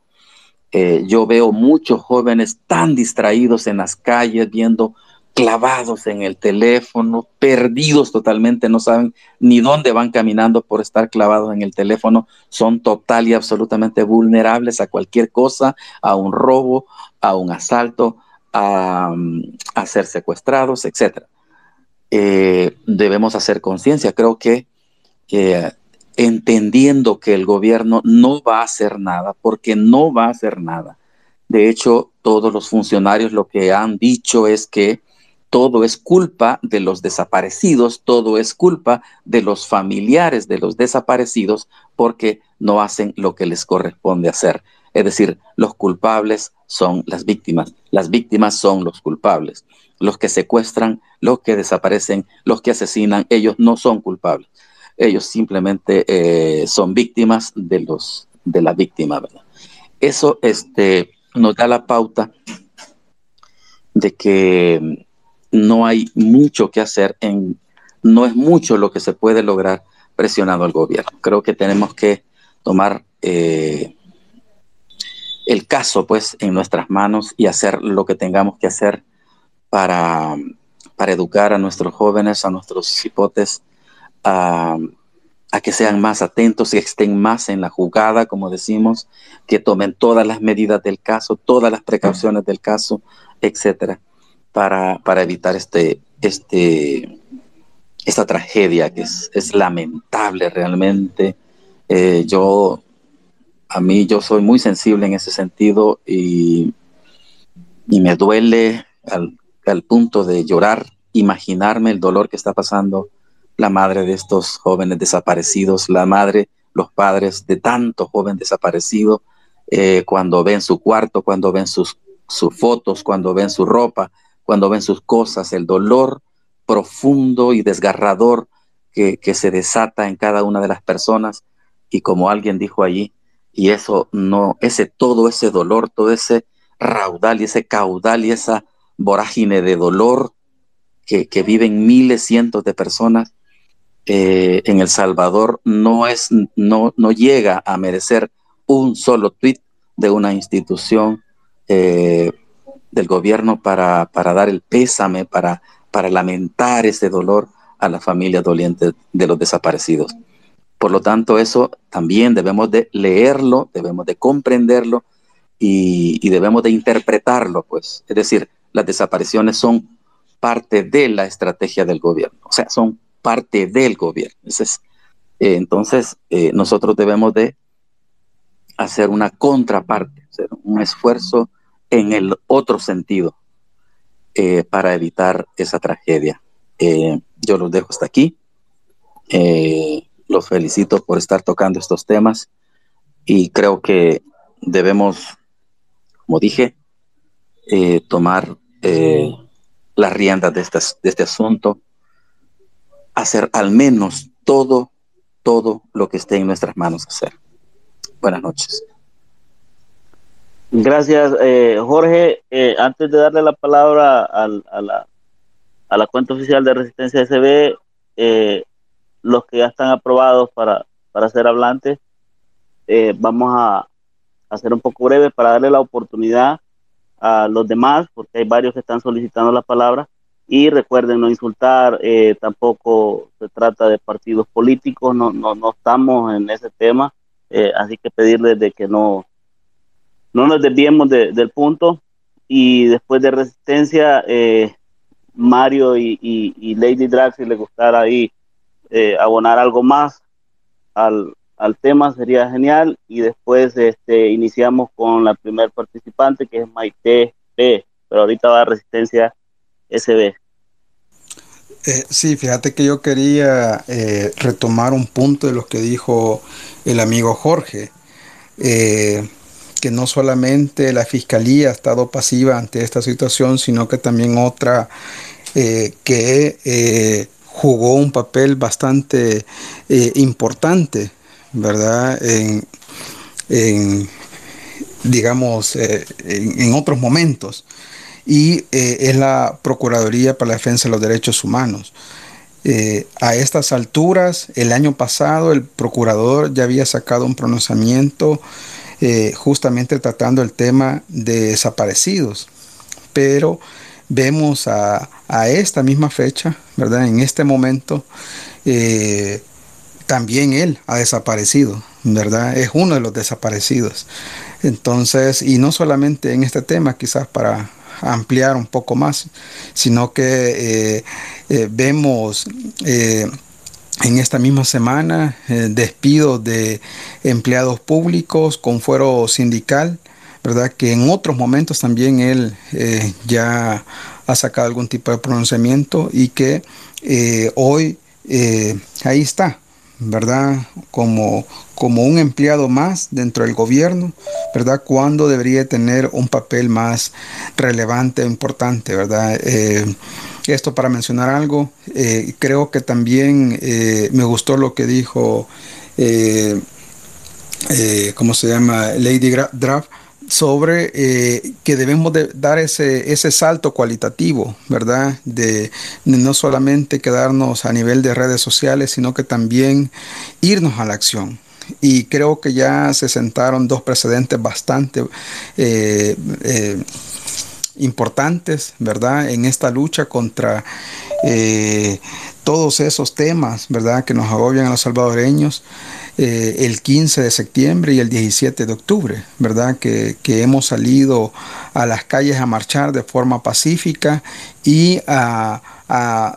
Eh, yo veo muchos jóvenes tan distraídos en las calles, viendo clavados en el teléfono, perdidos totalmente, no saben ni dónde van caminando por estar clavados en el teléfono, son total y absolutamente vulnerables a cualquier cosa, a un robo, a un asalto, a, ser secuestrados, etc. Eh, debemos hacer conciencia, creo que entendiendo que el gobierno no va a hacer nada, porque no va a hacer nada. De hecho, todos los funcionarios lo que han dicho es que todo es culpa de los desaparecidos, todo es culpa de los familiares de los desaparecidos porque no hacen lo que les corresponde hacer. Es decir, los culpables son las víctimas, las víctimas son los culpables. Los que secuestran, los que desaparecen, los que asesinan, ellos no son culpables ellos simplemente eh, son víctimas de, los, de la víctima. Eso este, nos da la pauta de que no hay mucho que hacer, en, no es mucho lo que se puede lograr presionando al gobierno. Creo que tenemos que tomar eh, el caso pues en nuestras manos y hacer lo que tengamos que hacer para, para educar a nuestros jóvenes, a nuestros hipotes, a, a que sean más atentos, que estén más en la jugada, como decimos, que tomen todas las medidas del caso, todas las precauciones del caso, etcétera, para, para evitar este, este, esta tragedia que es, es lamentable realmente. Eh, yo, a mí, yo soy muy sensible en ese sentido y, y me duele al, al punto de llorar, imaginarme el dolor que está pasando la madre de estos jóvenes desaparecidos, la madre, los padres de tantos jóvenes desaparecidos, eh, cuando ven su cuarto, cuando ven sus, sus fotos, cuando ven su ropa, cuando ven sus cosas, el dolor profundo y desgarrador que, se desata en cada una de las personas. Y como alguien dijo allí, y eso no, ese todo ese dolor, todo ese raudal y ese caudal y esa vorágine de dolor que, viven miles, cientos de personas eh, en El Salvador no, es, no, no llega a merecer un solo tweet de una institución eh, del gobierno para, para, dar el pésame, para, para lamentar ese dolor a la familia doliente de los desaparecidos. Por lo tanto, eso también debemos de leerlo, debemos de comprenderlo y, y debemos de interpretarlo, pues. Es decir, las desapariciones son parte de la estrategia del gobierno, o sea, son parte del gobierno. Eh, entonces, eh, nosotros debemos de hacer una contraparte, hacer un esfuerzo en el otro sentido eh, para evitar esa tragedia. yo los dejo hasta aquí. los felicito por estar tocando estos temas y creo que debemos, como dije, tomar las riendas de, de este asunto hacer al menos todo, todo lo que esté en nuestras manos hacer. Buenas noches. Gracias, eh, Jorge. Eh, antes de darle la palabra al, a, la, cuenta oficial de Resistencia SB, eh, los que ya están aprobados para, para ser hablantes, eh, vamos a hacer un poco breve para darle la oportunidad a los demás, porque hay varios que están solicitando la palabra, y recuerden no insultar, eh, tampoco se trata de partidos políticos, no, no, no estamos en ese tema, eh, así que pedirles de que no, no nos desviemos de, del punto. Y después de resistencia, eh, Mario y, Lady Drag, si les gustara ahí eh, abonar algo más al, al tema, sería genial. Y después este, iniciamos con la primer participante que es Maite P, pero ahorita va a resistencia SB. Eh, sí, fíjate que yo quería eh, retomar un punto de lo que dijo el amigo Jorge, eh, que no solamente la fiscalía ha estado pasiva ante esta situación, sino que también otra eh, que eh, jugó un papel bastante eh, importante, ¿verdad? En, digamos, en, otros momentos y es la Procuraduría para la Defensa de los Derechos Humanos. A estas alturas, el año pasado, el procurador ya había sacado un pronunciamiento eh, justamente tratando el tema de desaparecidos, pero vemos a, a esta misma fecha, ¿verdad? En este momento, eh, también él ha desaparecido, ¿verdad? Es uno de los desaparecidos. Entonces, y no solamente en este tema, quizás para ampliar un poco más, sino que eh, vemos en esta misma semana eh, despidos de empleados públicos con fuero sindical, ¿verdad? Que en otros momentos también él eh, ya ha sacado algún tipo de pronunciamiento y que hoy ahí está, ¿verdad? Como, como un empleado más dentro del gobierno, ¿verdad? Cuando debería tener un papel más relevante, importante, ¿verdad? Esto para mencionar algo, eh, creo que también eh, me gustó lo que dijo, eh, ¿cómo se llama? Lady Draft, sobre que debemos de dar ese, ese salto cualitativo, ¿verdad? De, no solamente quedarnos a nivel de redes sociales, sino que también irnos a la acción. Y creo que ya se sentaron dos precedentes bastante eh, importantes, ¿verdad? En esta lucha contra todos esos temas, ¿verdad? Que nos agobian a los salvadoreños. Eh, el 15 de septiembre y el 17 de octubre, ¿verdad? Que, hemos salido a las calles a marchar de forma pacífica y a,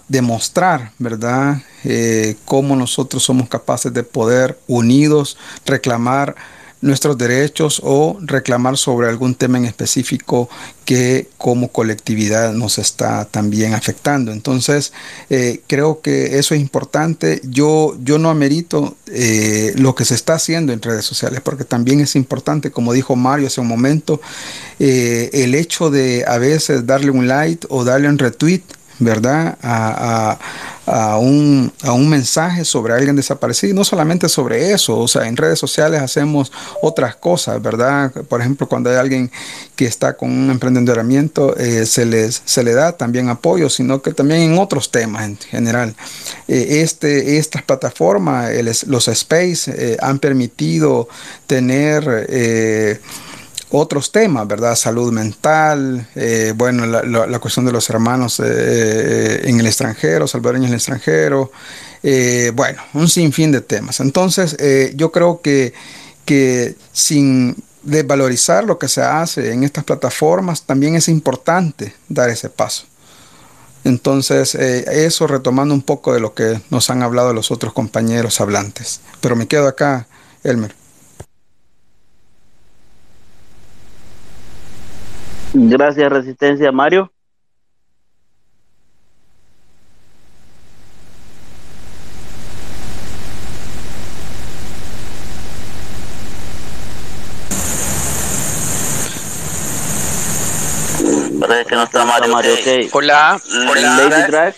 demostrar, ¿verdad? Eh, cómo nosotros somos capaces de poder unidos reclamar nuestros derechos o reclamar sobre algún tema en específico que como colectividad nos está también afectando. Entonces, eh, creo que eso es importante. Yo, yo no amerito eh, lo que se está haciendo en redes sociales, porque también es importante, como dijo Mario hace un momento, eh, el hecho de a veces darle un like o darle un retweet ¿verdad? A, un, mensaje sobre alguien desaparecido. no solamente sobre eso, o sea, en redes sociales hacemos otras cosas, ¿verdad? Por ejemplo, cuando hay alguien que está con un emprendedoramiento, eh, se, les, se le da también apoyo, sino que también en otros temas en general. Eh, este, estas plataformas, los Space, eh, han permitido tener otros temas, ¿verdad? Salud mental, eh, bueno, la, cuestión de los hermanos eh, en el extranjero, salvadoreños en el extranjero, eh, bueno, un sinfín de temas. Entonces, yo creo que, que sin desvalorizar lo que se hace en estas plataformas, también es importante dar ese paso. Entonces, eso retomando un poco de lo que nos han hablado los otros compañeros hablantes. Pero me quedo acá, Elmer. Gracias, Resistencia. Mario. Parece que no está Mario. Mario okay. Hola. Hola. Lady Drag.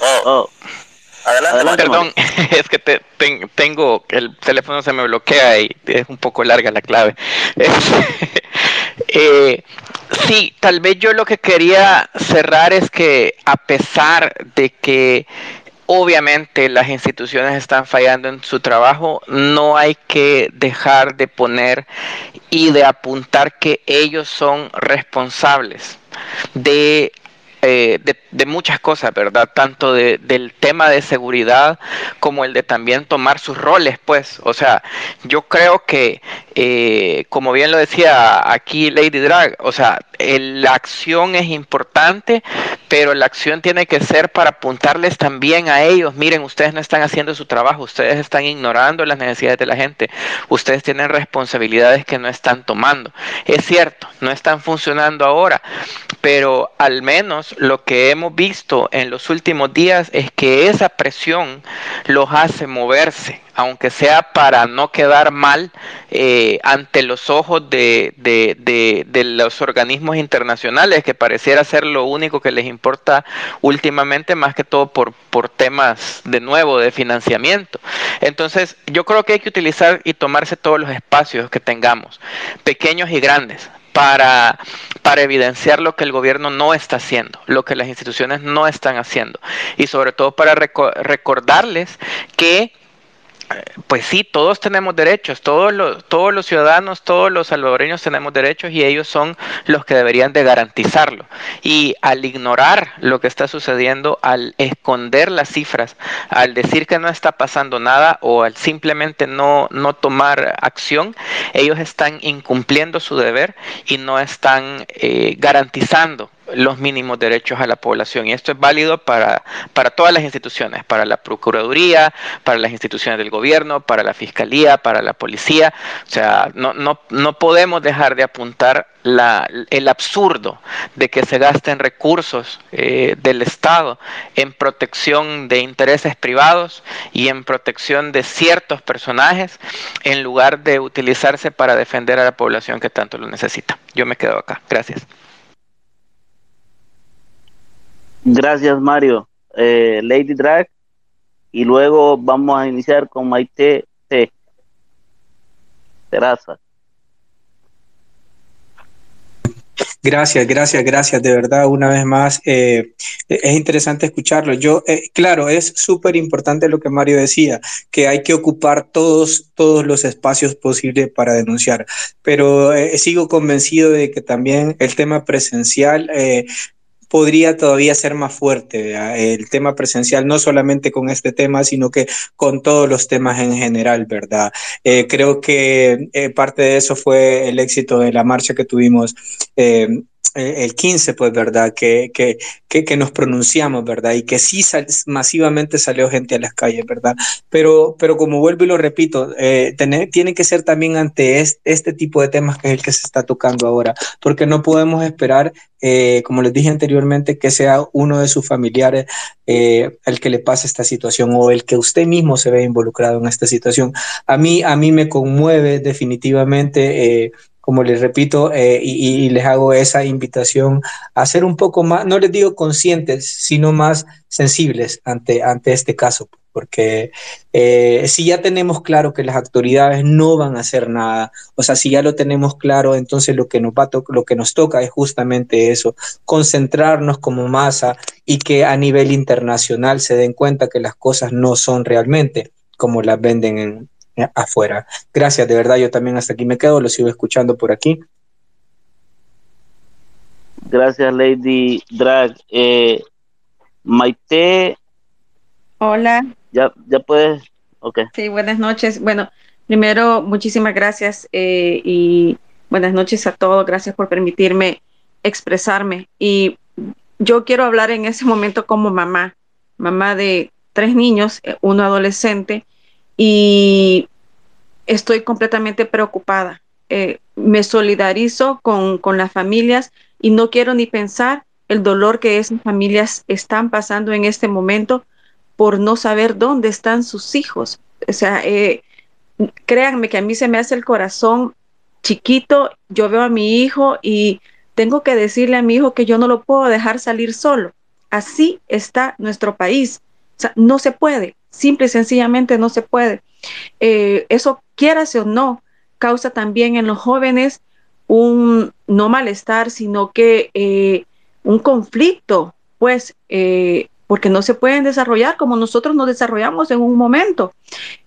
Oh. oh. Adelante, Perdón, es que te, tengo, el teléfono se me bloquea y es un poco larga la clave. eh, Sí, tal vez yo lo que quería cerrar es que a pesar de que obviamente las instituciones están fallando en su trabajo, no hay que dejar de poner y de apuntar que ellos son responsables de eh, de, muchas cosas, ¿verdad? Tanto del tema de seguridad como el de también tomar sus roles, pues. O sea, yo creo que, eh, como bien lo decía aquí Lady Drag, o sea, la acción es importante, pero la acción tiene que ser para apuntarles también a ellos. Miren, ustedes no están haciendo su trabajo, ustedes están ignorando las necesidades de la gente, ustedes tienen responsabilidades que no están tomando. Es cierto, no están funcionando ahora, pero al menos lo que hemos visto en los últimos días es que esa presión los hace moverse, aunque sea para no quedar mal eh, ante los ojos de, los organismos internacionales, que pareciera ser lo único que les importa últimamente, más que todo por, temas de nuevo de financiamiento. Entonces, yo creo que hay que utilizar y tomarse todos los espacios que tengamos, pequeños y grandes, para evidenciar lo que el gobierno no está haciendo, lo que las instituciones no están haciendo y sobre todo para recordarles que pues sí, todos tenemos derechos, todos los, todos los ciudadanos, todos los salvadoreños tenemos derechos y ellos son los que deberían de garantizarlo. Y al ignorar lo que está sucediendo, al esconder las cifras, al decir que no está pasando nada o al simplemente no, no tomar acción, ellos están incumpliendo su deber y no están eh, garantizando los mínimos derechos a la población. Y esto es válido para, para todas las instituciones, para la Procuraduría, para las instituciones del gobierno, para la Fiscalía, para la Policía. O sea, no, no, no podemos dejar de apuntar la, el absurdo de que se gasten recursos eh, del Estado en protección de intereses privados y en protección de ciertos personajes en lugar de utilizarse para defender a la población que tanto lo necesita. Yo me quedo acá. Gracias. Gracias, Mario. Eh, Lady Drag. Y luego vamos a iniciar con Maite T. Terraza. Gracias, gracias, gracias. De verdad, una vez más, eh, es interesante escucharlo. Yo, eh, claro, es súper importante lo que Mario decía, que hay que ocupar todos, todos los espacios posibles para denunciar. Pero eh, sigo convencido de que también el tema presencial podría todavía ser más fuerte el tema presencial, no solamente con este tema, sino que con todos los temas en general, ¿verdad? Eh, creo que eh, parte de eso fue el éxito de la marcha que tuvimos eh, el 15, pues, ¿verdad? Que, que, que, nos pronunciamos, ¿verdad? Y que sí masivamente salió gente a las calles, ¿verdad? Pero, pero como vuelvo y lo repito, eh, tiene que ser también ante este, tipo de temas que es el que se está tocando ahora, porque no podemos esperar, eh, como les dije anteriormente, que sea uno de sus familiares el que le pase esta situación o el que usted mismo se ve involucrado en esta situación. A mí, a mí me conmueve definitivamente como les repito, eh, y, les hago esa invitación a ser un poco más, no les digo conscientes, sino más sensibles ante, ante este caso, porque eh, si ya tenemos claro que las autoridades no van a hacer nada, o sea, si ya lo tenemos claro, entonces lo que nos, va lo que nos toca es justamente eso, concentrarnos como masa y que a nivel internacional se den cuenta que las cosas no son realmente como las venden en, afuera. Gracias, de verdad, yo también hasta aquí me quedo, lo sigo escuchando por aquí. Gracias, Lady Drag. Eh, Maite. Hola. Ya, ya puedes. Ok. Sí, buenas noches. Bueno, primero, muchísimas gracias eh, y buenas noches a todos. Gracias por permitirme expresarme. Y yo quiero hablar en ese momento como mamá, mamá de tres niños, eh, uno adolescente y estoy completamente preocupada. Eh, me solidarizo con, con las familias y no quiero ni pensar el dolor que esas familias están pasando en este momento por no saber dónde están sus hijos. O sea, eh, créanme que a mí se me hace el corazón chiquito, yo veo a mi hijo y tengo que decirle a mi hijo que yo no lo puedo dejar salir solo. Así está nuestro país. O sea, no se puede, simple y sencillamente no se puede. Eh, eso, quierase o no, causa también en los jóvenes un no malestar, sino que eh, un conflicto, pues, eh, porque no se pueden desarrollar como nosotros nos desarrollamos en un momento.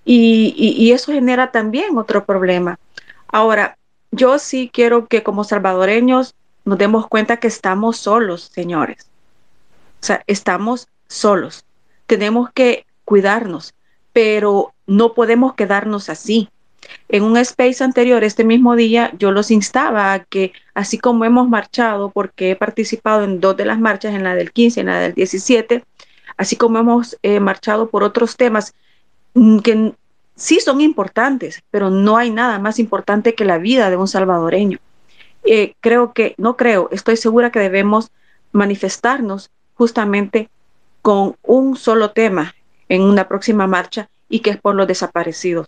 Y, eso genera también otro problema. Ahora, yo sí quiero que como salvadoreños nos demos cuenta que estamos solos, señores. O sea, estamos solos. Tenemos que cuidarnos, pero no podemos quedarnos así. En un space anterior, este mismo día, yo los instaba a que, así como hemos marchado, porque he participado en dos de las marchas, en la del 15 y en la del 17, así como hemos eh, marchado por otros temas mm, que sí son importantes, pero no hay nada más importante que la vida de un salvadoreño. Eh, creo que, no creo, estoy segura que debemos manifestarnos justamente con un solo tema en una próxima marcha y que es por los desaparecidos.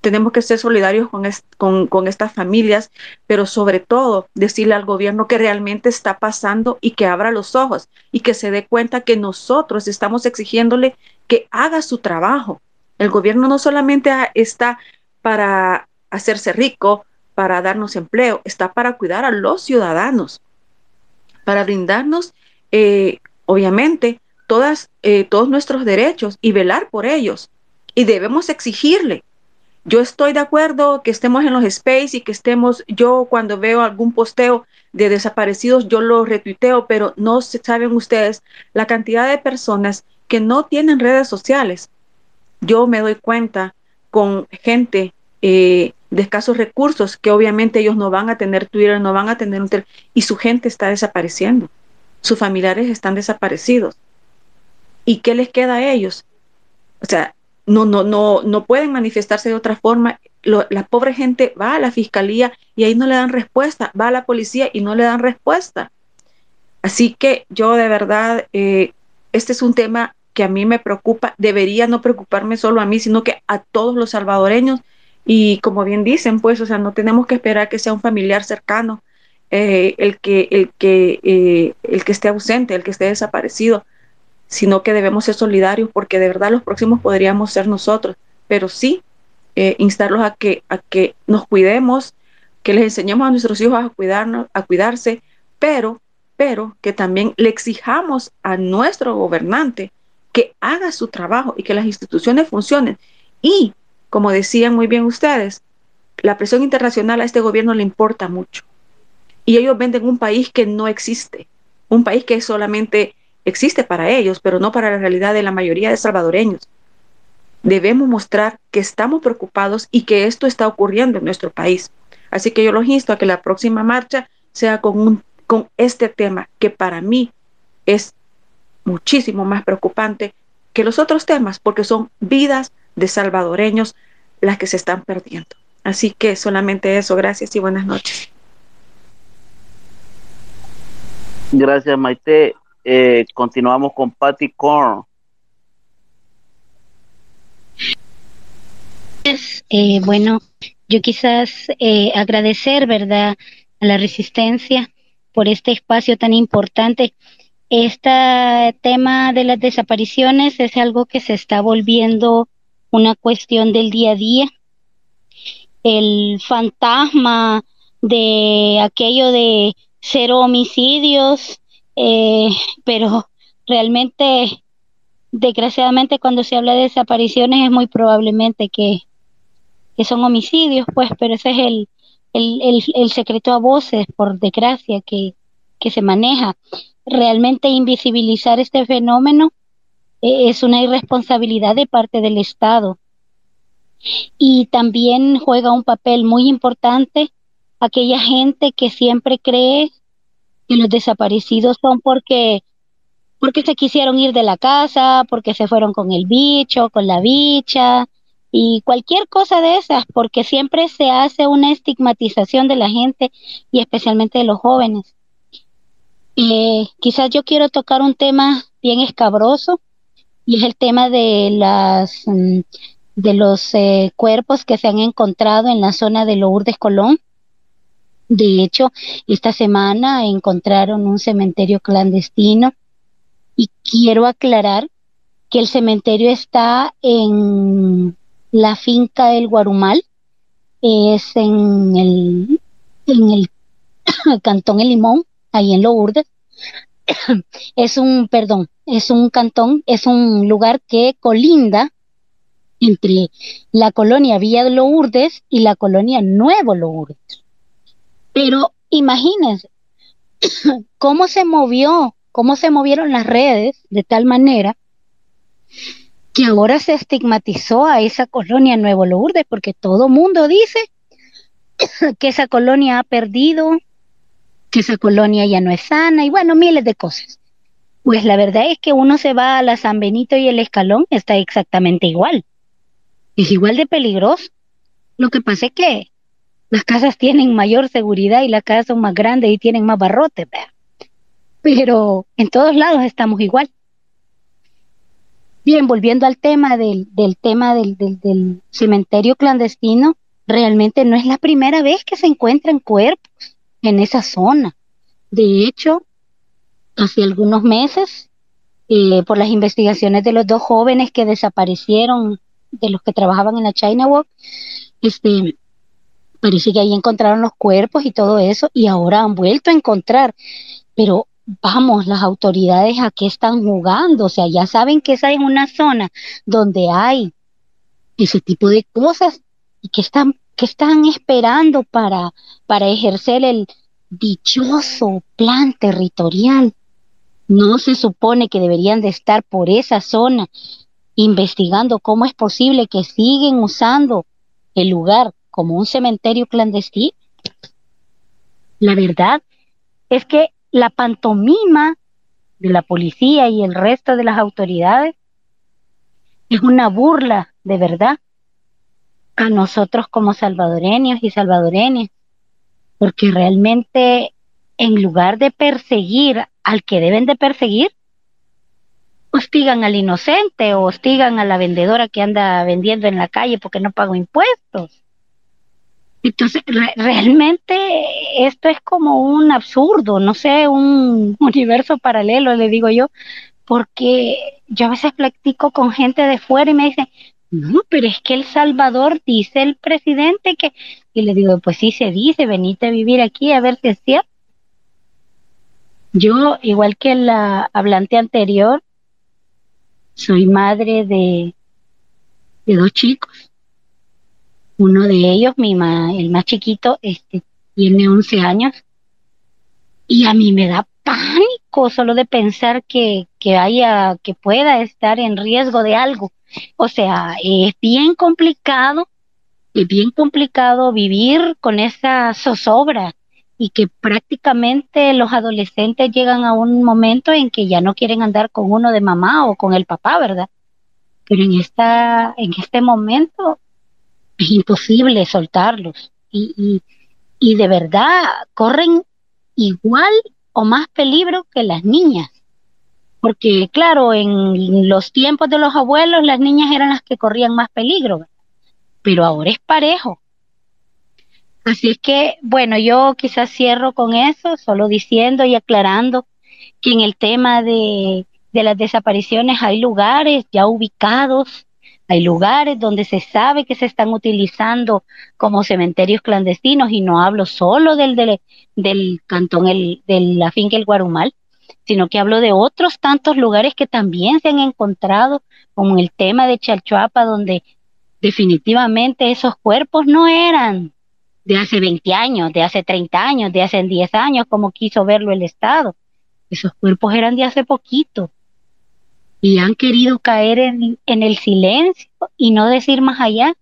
Tenemos que ser solidarios con, con, estas familias, pero sobre todo decirle al gobierno que realmente está pasando y que abra los ojos y que se dé cuenta que nosotros estamos exigiéndole que haga su trabajo. El gobierno no solamente está para hacerse rico, para darnos empleo, está para cuidar a los ciudadanos, para brindarnos, eh, obviamente, todas, eh, todos nuestros derechos y velar por ellos y debemos exigirle. Yo estoy de acuerdo que estemos en los space y que estemos, yo cuando veo algún posteo de desaparecidos, yo lo retuiteo, pero no saben ustedes la cantidad de personas que no tienen redes sociales. Yo me doy cuenta con gente eh, de escasos recursos que obviamente ellos no van a tener Twitter, no van a tener un y su gente está desapareciendo. Sus familiares están desaparecidos. ¿Y qué les queda a ellos? O sea, no, no, no, no pueden manifestarse de otra forma. la pobre gente va a la fiscalía y ahí no le dan respuesta, va a la policía y no le dan respuesta. Así que yo de verdad, eh, este es un tema que a mí me preocupa, debería no preocuparme solo a mí, sino que a todos los salvadoreños. Y como bien dicen, pues, o sea, no tenemos que esperar que sea un familiar cercano eh, el, que, el, que, eh, el que esté ausente, el que esté desaparecido sino que debemos ser solidarios porque de verdad los próximos podríamos ser nosotros, pero sí eh, instarlos a que, a que nos cuidemos, que les enseñemos a nuestros hijos a cuidarnos, a cuidarse, pero, pero que también le exijamos a nuestro gobernante que haga su trabajo y que las instituciones funcionen. Y, como decían muy bien ustedes, la presión internacional a este gobierno le importa mucho. Y ellos venden un país que no existe, un país que solamente existe para ellos, pero no para la realidad de la mayoría de salvadoreños. Debemos mostrar que estamos preocupados y que esto está ocurriendo en nuestro país. Así que yo los insto a que la próxima marcha sea con, un, con este tema, que para mí es muchísimo más preocupante que los otros temas, porque son vidas de salvadoreños las que se están perdiendo. Así que solamente eso, gracias y buenas noches. Gracias, Maite. Eh, continuamos con Patty Korn. Eh, bueno, yo quizás eh, agradecer, ¿verdad?, a la resistencia por este espacio tan importante. Este tema de las desapariciones es algo que se está volviendo una cuestión del día a día el fantasma de aquello de cero homicidios, eh, pero realmente, desgraciadamente, cuando se habla de desapariciones es muy probablemente que, que son homicidios, pues, pero ese es el, el, el, secreto a voces, por desgracia, que, que se maneja. Realmente invisibilizar este fenómeno eh, es una irresponsabilidad de parte del Estado y también juega un papel muy importante aquella gente que siempre cree que los desaparecidos son porque porque se quisieron ir de la casa, porque se fueron con el bicho, con la bicha y cualquier cosa de esas, porque siempre se hace una estigmatización de la gente y especialmente de los jóvenes. Eh, quizás yo quiero tocar un tema bien escabroso y es el tema de las mm, de los eh, cuerpos que se han encontrado en la zona de Lourdes Colón. De hecho, esta semana encontraron un cementerio clandestino y quiero aclarar que el cementerio está en la finca del Guarumal, es en el, en el cantón El Limón, ahí en Lourdes. es un, perdón, es un cantón, es un lugar que colinda entre la colonia Villa Lourdes y la colonia Nuevo Lourdes. Pero imagínense cómo se movió, cómo se movieron las redes de tal manera que ahora se estigmatizó a esa colonia Nuevo Lourdes, porque todo mundo dice que esa colonia ha perdido, que esa colonia ya no es sana, y bueno, miles de cosas. Pues la verdad es que uno se va a la San Benito y el Escalón, está exactamente igual es igual de peligroso. Lo que pasa es que las casas tienen mayor seguridad y las casas son más grandes y tienen más barrotes, pero en todos lados estamos igual. Bien, volviendo al tema del, del tema del, del, cementerio clandestino, realmente no es la primera vez que se encuentran cuerpos en esa zona. De hecho, hace algunos meses, eh, por las investigaciones de los dos jóvenes que desaparecieron de los que trabajaban en la China Walk, este, parece que ahí encontraron los cuerpos y todo eso, y ahora han vuelto a encontrar. Pero vamos, las autoridades a qué están jugando, o sea, ya saben que esa es una zona donde hay ese tipo de cosas y que están, que están esperando para, para ejercer el dichoso plan territorial. No se supone que deberían de estar por esa zona investigando cómo es posible que siguen usando el lugar como un cementerio clandestino. La verdad es que la pantomima de la policía y el resto de las autoridades es una burla de verdad a nosotros como salvadoreños y salvadoreñas, porque realmente en lugar de perseguir al que deben de perseguir, hostigan al inocente o hostigan a la vendedora que anda vendiendo en la calle porque no pago impuestos. Entonces, realmente esto es como un absurdo, no sé, un universo paralelo, le digo yo, porque yo a veces platico con gente de fuera y me dicen, no, pero es que El Salvador dice el presidente que, y le digo, pues sí se dice, venite a vivir aquí a ver si es cierto. Yo, igual que la hablante anterior, soy madre de, de dos chicos. Uno de ellos, mi el más chiquito, este, tiene 11 años. Y a mí me da pánico solo de pensar que, que haya, que pueda estar en riesgo de algo. O sea, es bien complicado, es bien complicado vivir con esa zozobra y que prácticamente los adolescentes llegan a un momento en que ya no quieren andar con uno de mamá o con el papá, ¿verdad? Pero en esta, en este momento es imposible soltarlos. Y, y, y de verdad corren igual o más peligro que las niñas. Porque claro, en los tiempos de los abuelos las niñas eran las que corrían más peligro, pero ahora es parejo. Así es que, bueno, yo quizás cierro con eso, solo diciendo y aclarando que en el tema de, de las desapariciones hay lugares ya ubicados, hay lugares donde se sabe que se están utilizando como cementerios clandestinos y no hablo solo del, del, del cantón, el, de la finca El Guarumal, sino que hablo de otros tantos lugares que también se han encontrado, como el tema de Chalchuapa, donde definitivamente esos cuerpos no eran de hace 20 años, de hace 30 años, de hace 10 años, como quiso verlo el Estado. Esos cuerpos eran de hace poquito y han querido caer en, en el silencio y no decir más allá.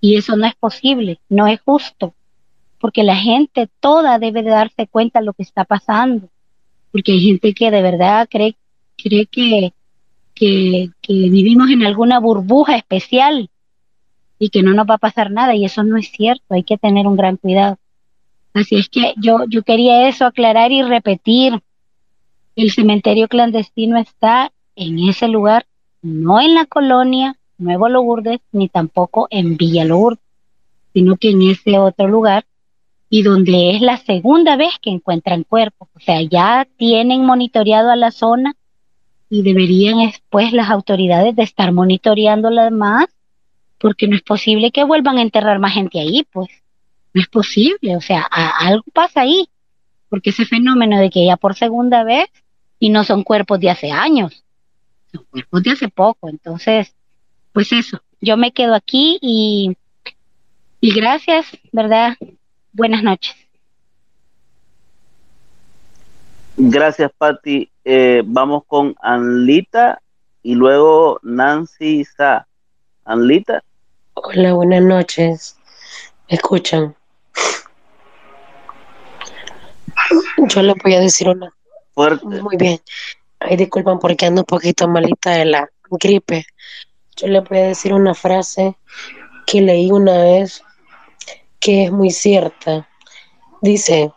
Y eso no es posible, no es justo, porque la gente toda debe de darse cuenta de lo que está pasando, porque hay gente que de verdad cree, cree que, que, que vivimos en alguna burbuja especial y que no nos va a pasar nada y eso no es cierto, hay que tener un gran cuidado. Así es que yo, yo quería eso aclarar y repetir. El cementerio clandestino está en ese lugar, no en la colonia Nuevo Lourdes, ni tampoco en Villa Lourdes, sino que en ese otro lugar y donde es la segunda vez que encuentran cuerpos. O sea, ya tienen monitoreado a la zona y deberían después las autoridades de estar monitoreando las más porque no es posible que vuelvan a enterrar más gente ahí, pues. No es posible, o sea, algo pasa ahí, porque ese fenómeno de que ya por segunda vez y no son cuerpos de hace años, son cuerpos de hace poco, entonces, pues eso, yo me quedo aquí y, y gracias, ¿verdad? Buenas noches. Gracias, Patti. Eh, vamos con Anlita y luego Nancy Sa. Anlita. Hola, buenas noches. ¿Me escuchan? Yo le voy a decir una. Fuerte. Muy bien. Ay, disculpan porque ando un poquito malita de la gripe. Yo le voy a decir una frase que leí una vez que es muy cierta. Dice,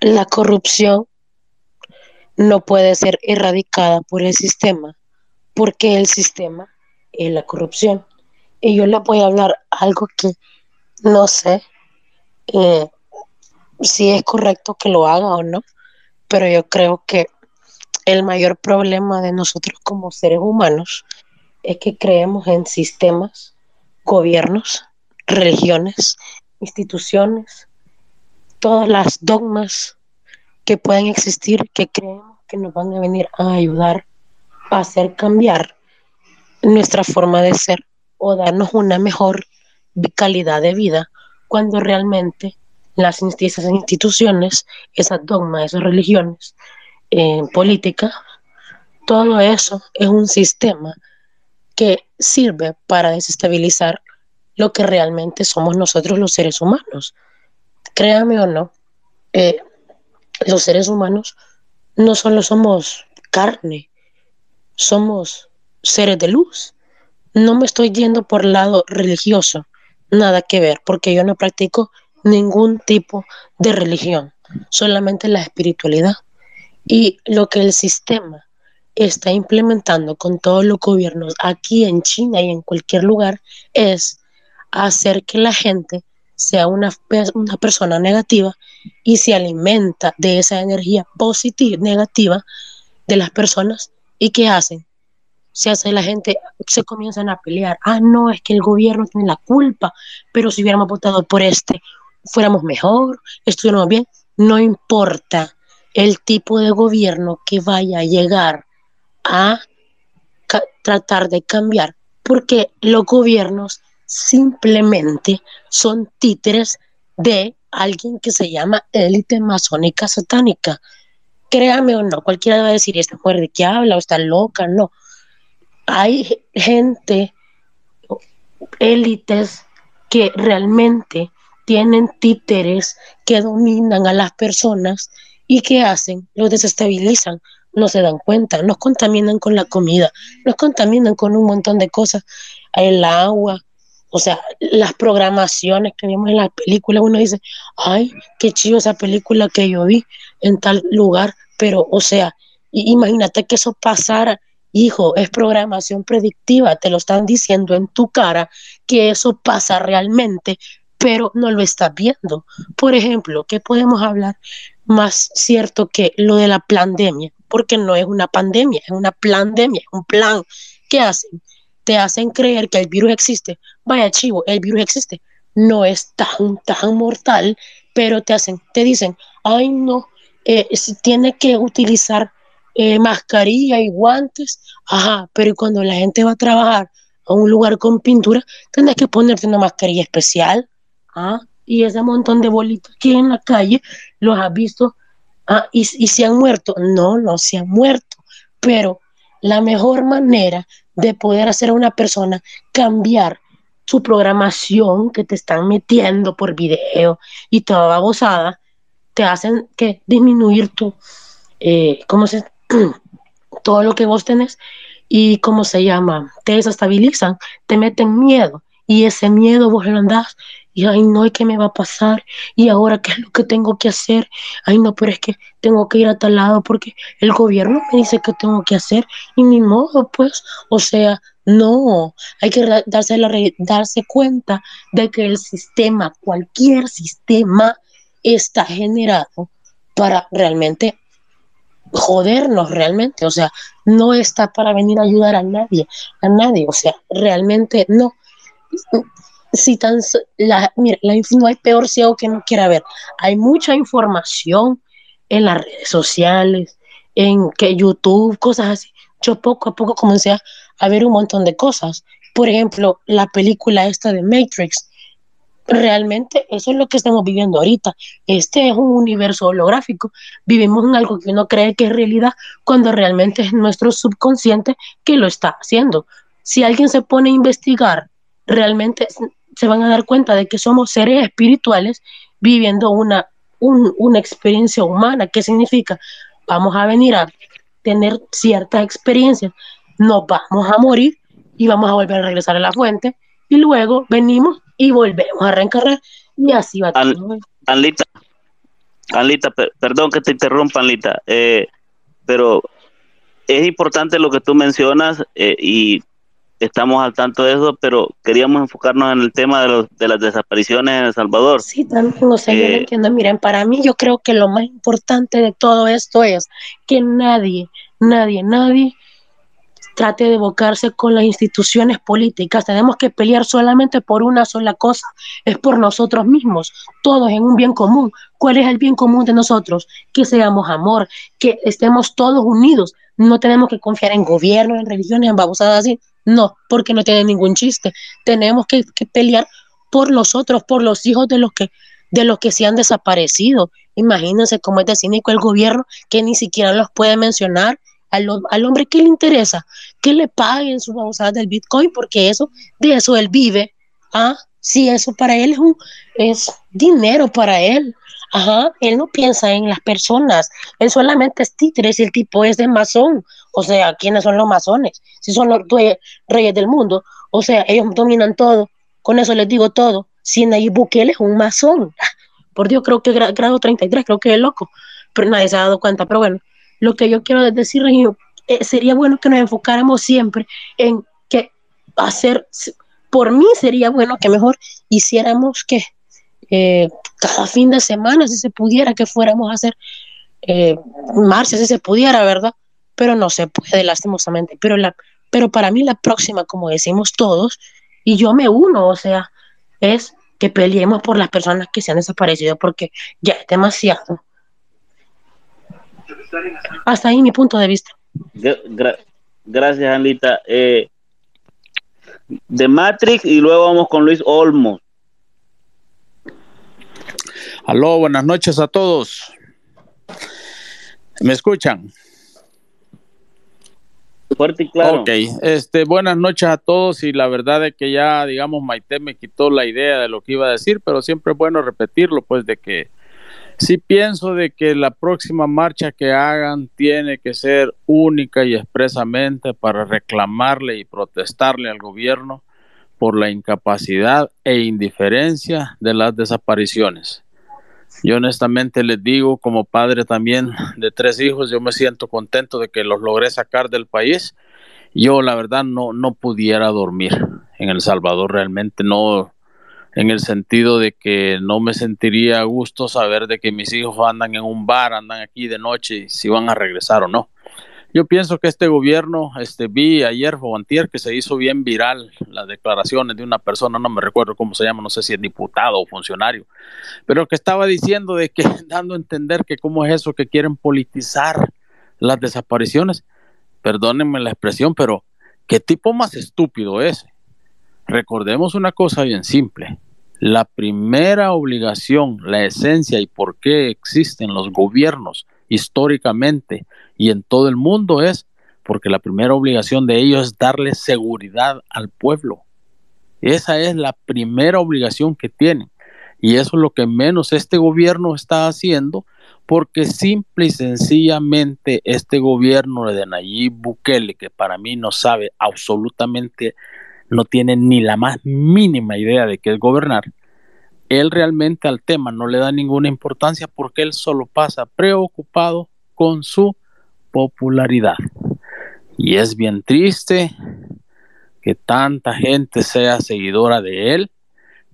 la corrupción no puede ser erradicada por el sistema, porque el sistema es la corrupción y yo le voy a hablar algo que no sé eh, si es correcto que lo haga o no, pero yo creo que el mayor problema de nosotros como seres humanos es que creemos en sistemas, gobiernos, religiones, instituciones, todas las dogmas que pueden existir que creemos que nos van a venir a ayudar a hacer cambiar nuestra forma de ser o darnos una mejor calidad de vida cuando realmente las instituciones, esas dogmas, esas religiones, eh, política, todo eso es un sistema que sirve para desestabilizar lo que realmente somos nosotros los seres humanos. Créame o no, eh, los seres humanos no solo somos carne, somos seres de luz no me estoy yendo por el lado religioso, nada que ver, porque yo no practico ningún tipo de religión, solamente la espiritualidad. Y lo que el sistema está implementando con todos los gobiernos aquí en China y en cualquier lugar es hacer que la gente sea una, una persona negativa y se alimenta de esa energía positiva, negativa de las personas y ¿qué hacen? se hace la gente, se comienzan a pelear. Ah, no, es que el gobierno tiene la culpa, pero si hubiéramos votado por este, fuéramos mejor, estuviéramos bien. No importa. el tipo de gobierno que vaya a llegar a tratar de cambiar, porque los gobiernos simplemente son títeres de alguien que se llama élite masónica satánica. Créame o no, cualquiera va a decir, esta mujer de qué habla o está loca, no. Hay gente, élites que realmente tienen títeres que dominan a las personas y que hacen, los desestabilizan, no se dan cuenta, nos contaminan con la comida, nos contaminan con un montón de cosas, el agua, o sea, las programaciones que vimos en la película, uno dice, ay, qué chido esa película que yo vi en tal lugar, pero, o sea, imagínate que eso pasara, hijo, es programación predictiva, te lo están diciendo en tu cara que eso pasa realmente, pero no lo estás viendo. Por ejemplo, ¿qué podemos hablar más cierto que lo de la pandemia? Porque no es una pandemia, es una pandemia, es un plan. ¿Qué hacen? Te hacen creer que el virus existe. Vaya chivo, el virus existe. No es tan, tan mortal, pero te hacen, te dicen, ay no, eh, tiene que utilizar eh, mascarilla y guantes. Ajá, pero cuando la gente va a trabajar a un lugar con pintura, tendrás que ponerte una mascarilla especial. ¿Ah? Y ese montón de bolitos que en la calle, los has visto, ¿ah? y, y se han muerto. No, no se han muerto, pero la mejor manera de poder hacer a una persona cambiar su programación que te están metiendo por video y toda gozada, te hacen que disminuir tu, eh, ¿cómo se, todo lo que vos tenés y cómo se llama, te desestabilizan, te meten miedo y ese miedo vos lo andás y ay no, ¿y qué me va a pasar? ¿Y ahora qué es lo que tengo que hacer? Ay no, pero es que tengo que ir a tal lado porque el gobierno me dice que tengo que hacer y ni modo, pues, o sea, no, hay que darse, la, darse cuenta de que el sistema, cualquier sistema, está generado para realmente jodernos realmente, o sea, no está para venir a ayudar a nadie, a nadie, o sea, realmente no si tan la, mira, la, no hay peor ciego que no quiera ver. Hay mucha información en las redes sociales, en que YouTube, cosas así. Yo poco a poco comencé a, ver un montón de cosas. Por ejemplo, la película esta de Matrix. Realmente eso es lo que estamos viviendo ahorita. Este es un universo holográfico. Vivimos en algo que uno cree que es realidad cuando realmente es nuestro subconsciente que lo está haciendo. Si alguien se pone a investigar realmente se van a dar cuenta de que somos seres espirituales viviendo una, una experiencia humana. ¿Qué significa? Vamos a venir a tener ciertas experiencias, nos vamos a morir y vamos a volver a regresar a la fuente y luego venimos y volvemos a reencarnar y así va todo. Anlita, Anlita, perdón que te interrumpa, Anlita, eh, pero es importante lo que tú mencionas eh, y estamos al tanto de eso, pero queríamos enfocarnos en el tema de, los, de las desapariciones en El Salvador. Sí, también, o sea, yo eh, entiendo. Miren, para mí yo creo que lo más importante de todo esto es que nadie, nadie, nadie trate de evocarse con las instituciones políticas. Tenemos que pelear solamente por una sola cosa, es por nosotros mismos, todos en un bien común. ¿Cuál es el bien común de nosotros? Que seamos amor, que estemos todos unidos. No tenemos que confiar en gobierno, en religiones, en babosadas así. No, porque no tiene ningún chiste. Tenemos que, pelear por los otros, por los hijos de los que de los que se han desaparecido. Imagínense cómo es de cínico el gobierno que ni siquiera los puede mencionar. Al, al hombre que le interesa que le paguen sus babosadas del Bitcoin, porque eso, de eso él vive. Ah, sí, eso para él es, un, es dinero para él. Ajá, él no piensa en las personas, él solamente es títere si el tipo es de masón. O sea, ¿quiénes son los masones? Si son los reyes del mundo. O sea, ellos dominan todo. Con eso les digo todo. Si Nayib Bukele es un masón. Por Dios, creo que grado 33, creo que es loco. Pero nadie se ha dado cuenta. Pero bueno, lo que yo quiero decir, eh, sería bueno que nos enfocáramos siempre en que hacer, por mí sería bueno que mejor hiciéramos que eh, cada fin de semana, si se pudiera, que fuéramos a hacer eh, marchas, si se pudiera, ¿verdad? Pero no se puede, lastimosamente. Pero, la, pero para mí la próxima, como decimos todos, y yo me uno, o sea, es que peleemos por las personas que se han desaparecido, porque ya es demasiado. Hasta ahí mi punto de vista. gracias, Anita. Eh, de Matrix y luego vamos con Luis Olmos. Aló, buenas noches a todos. ¿Me escuchan? Fuerte y claro. Ok, este, buenas noches a todos y la verdad es que ya, digamos, Maite me quitó la idea de lo que iba a decir, pero siempre es bueno repetirlo, pues de que sí pienso de que la próxima marcha que hagan tiene que ser única y expresamente para reclamarle y protestarle al gobierno por la incapacidad e indiferencia de las desapariciones. Yo honestamente les digo, como padre también de tres hijos, yo me siento contento de que los logré sacar del país. Yo la verdad no, no pudiera dormir en El Salvador, realmente no, en el sentido de que no me sentiría a gusto saber de que mis hijos andan en un bar, andan aquí de noche si van a regresar o no. Yo pienso que este gobierno, este, vi ayer o que se hizo bien viral las declaraciones de una persona, no me recuerdo cómo se llama, no sé si es diputado o funcionario, pero que estaba diciendo de que, dando a entender que cómo es eso que quieren politizar las desapariciones. Perdónenme la expresión, pero qué tipo más estúpido es. Recordemos una cosa bien simple. La primera obligación, la esencia y por qué existen los gobiernos históricamente y en todo el mundo es porque la primera obligación de ellos es darle seguridad al pueblo. Esa es la primera obligación que tienen. Y eso es lo que menos este gobierno está haciendo, porque simple y sencillamente este gobierno de Nayib Bukele, que para mí no sabe absolutamente, no tiene ni la más mínima idea de qué es gobernar, él realmente al tema no le da ninguna importancia porque él solo pasa preocupado con su popularidad. Y es bien triste que tanta gente sea seguidora de él,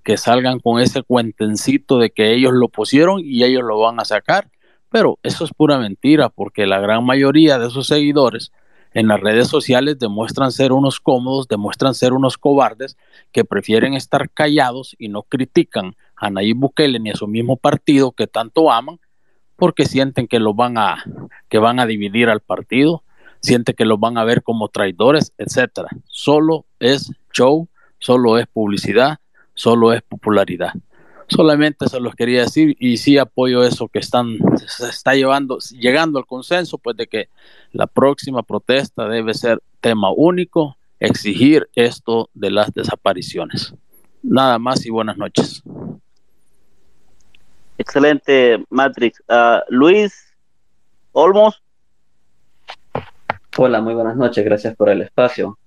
que salgan con ese cuentencito de que ellos lo pusieron y ellos lo van a sacar. Pero eso es pura mentira porque la gran mayoría de sus seguidores en las redes sociales demuestran ser unos cómodos, demuestran ser unos cobardes que prefieren estar callados y no critican a Nayib Bukele ni a su mismo partido que tanto aman porque sienten que lo van a que van a dividir al partido, sienten que los van a ver como traidores, etcétera. Solo es show, solo es publicidad, solo es popularidad. Solamente se los quería decir y sí apoyo eso que están se está llevando llegando al consenso pues de que la próxima protesta debe ser tema único, exigir esto de las desapariciones. Nada más y buenas noches. Excelente, Matrix. Uh, Luis Olmos. Hola, muy buenas noches. Gracias por el espacio.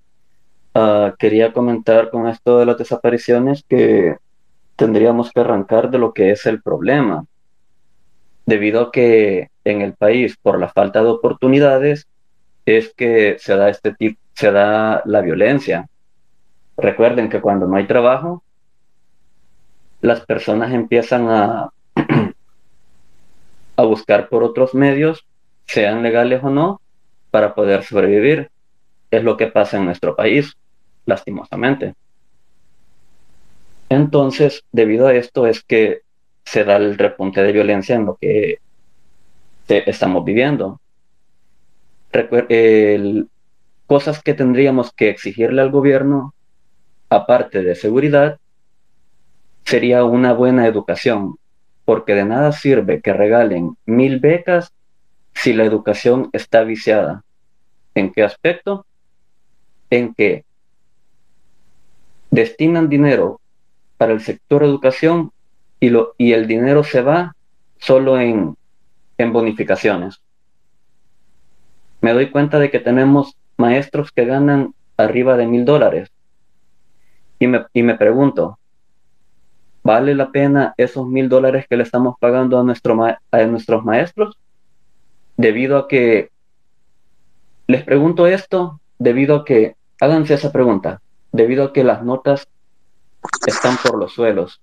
Uh, quería comentar con esto de las desapariciones que tendríamos que arrancar de lo que es el problema. Debido a que en el país, por la falta de oportunidades, es que se da este tipo, se da la violencia. Recuerden que cuando no hay trabajo, las personas empiezan a a buscar por otros medios, sean legales o no, para poder sobrevivir. Es lo que pasa en nuestro país, lastimosamente. Entonces, debido a esto es que se da el repunte de violencia en lo que estamos viviendo. cosas que tendríamos que exigirle al gobierno, aparte de seguridad, sería una buena educación, porque de nada sirve que regalen mil becas si la educación está viciada. ¿En qué aspecto? En que destinan dinero para el sector educación y, lo, y el dinero se va solo en, en bonificaciones. Me doy cuenta de que tenemos maestros que ganan arriba de mil dólares. Y me, y me pregunto, ¿Vale la pena esos mil dólares que le estamos pagando a, nuestro a nuestros maestros? Debido a que, les pregunto esto, debido a que, háganse esa pregunta, debido a que las notas están por los suelos.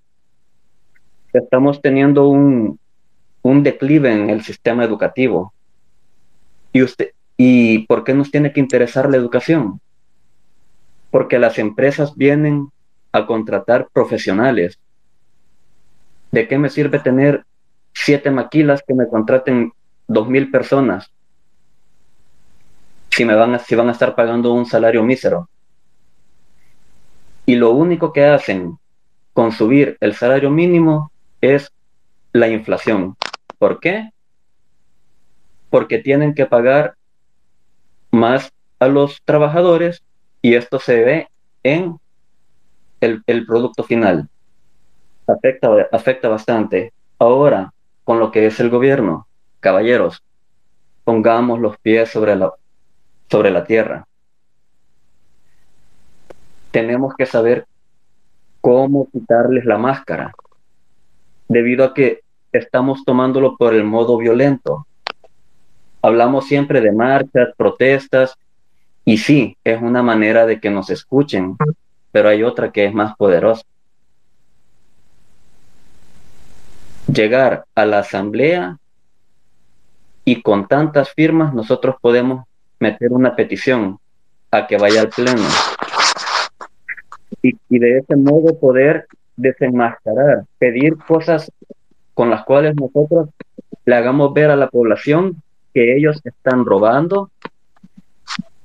Estamos teniendo un, un declive en el sistema educativo. ¿Y, usted, ¿Y por qué nos tiene que interesar la educación? Porque las empresas vienen a contratar profesionales ¿De qué me sirve tener siete maquilas que me contraten dos mil personas si me van a, si van a estar pagando un salario mísero. Y lo único que hacen con subir el salario mínimo es la inflación. ¿Por qué? Porque tienen que pagar más a los trabajadores y esto se ve en el, el producto final. Afecta, afecta bastante. Ahora, con lo que es el gobierno, caballeros, pongamos los pies sobre la, sobre la tierra. Tenemos que saber cómo quitarles la máscara, debido a que estamos tomándolo por el modo violento. Hablamos siempre de marchas, protestas, y sí, es una manera de que nos escuchen, pero hay otra que es más poderosa. Llegar a la asamblea y con tantas firmas nosotros podemos meter una petición a que vaya al pleno y, de ese modo poder desenmascarar, pedir cosas con las cuales nosotros le hagamos ver a la población que ellos están robando,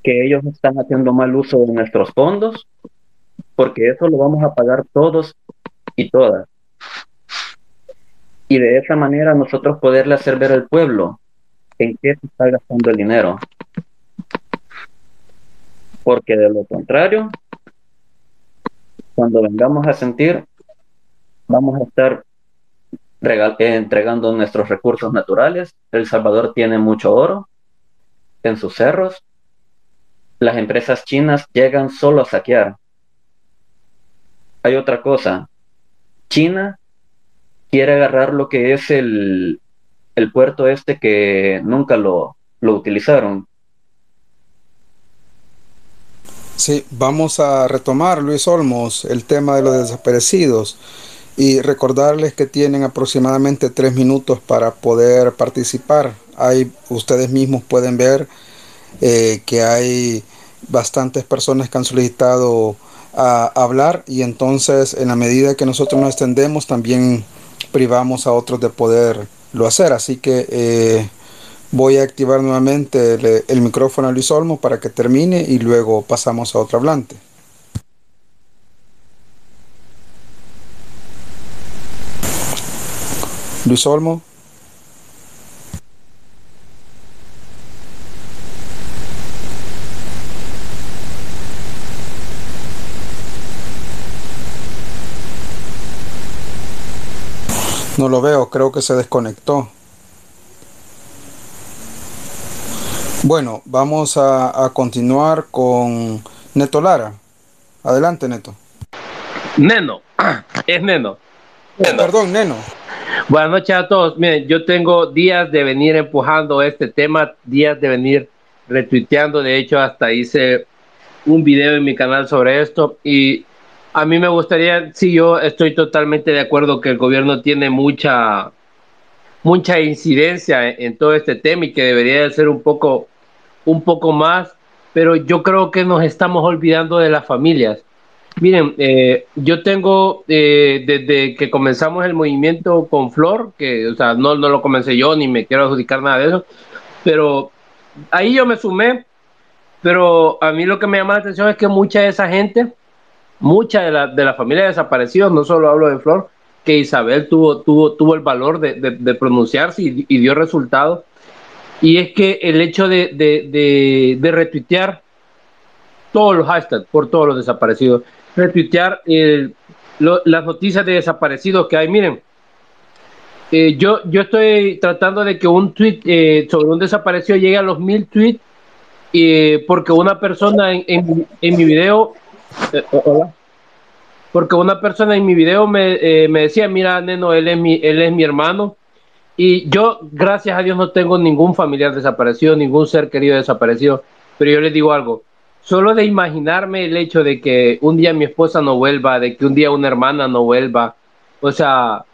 que ellos están haciendo mal uso de nuestros fondos, porque eso lo vamos a pagar todos y todas. Y de esa manera nosotros poderle hacer ver al pueblo en qué se está gastando el dinero porque de lo contrario, cuando vengamos a sentir, vamos a estar entregando nuestros recursos naturales. El Salvador tiene mucho oro en sus cerros. Las empresas chinas llegan solo a saquear. Hay otra cosa. China quiere agarrar lo que es el, el puerto este que nunca lo, lo utilizaron, Sí, vamos a retomar, Luis Olmos, el tema de los desaparecidos y recordarles que tienen aproximadamente tres minutos para poder participar. Hay, ustedes mismos pueden ver eh, que hay bastantes personas que han solicitado a hablar y entonces en la medida que nosotros nos extendemos también privamos a otros de poderlo hacer. Así que eh, Voy a activar nuevamente el, micrófono a Luis Olmo para que termine y luego pasamos a otro hablante. Luis Olmo. No lo veo, creo que se desconectó. Bueno, vamos a, continuar con Neto Lara. Adelante, Neto. Neno, es Neno. perdón, Neno. Buenas noches a todos. Miren, yo tengo días de venir empujando este tema, días de venir retuiteando. De hecho, hasta hice un video en mi canal sobre esto. Y a mí me gustaría, sí, yo estoy totalmente de acuerdo que el gobierno tiene mucha mucha incidencia en, todo este tema y que debería de ser un poco, un poco más, pero yo creo que nos estamos olvidando de las familias. Miren, eh, yo tengo eh, desde que comenzamos el movimiento con Flor, que o sea, no, no lo comencé yo ni me quiero adjudicar nada de eso, pero ahí yo me sumé, pero a mí lo que me llama la atención es que mucha de esa gente, mucha de la, de la familia de desaparecidos, no solo hablo de Flor, que Isabel tuvo, tuvo, tuvo el valor de, de, pronunciarse y, dio resultados. Y es que el hecho de, de, retuitear todos los hashtags por todos los desaparecidos, retuitear las noticias de desaparecidos que hay, miren, eh, yo, yo estoy tratando de que un tweet eh, sobre un desaparecido llegue a los mil tweets eh, porque una persona en, en, en mi video, hola, porque una persona en mi video me, eh, me decía, mira, Neno, él es, mi, él es mi hermano. Y yo, gracias a Dios, no tengo ningún familiar desaparecido, ningún ser querido desaparecido. Pero yo les digo algo, solo de imaginarme el hecho de que un día mi esposa no vuelva, de que un día una hermana no vuelva, o sea,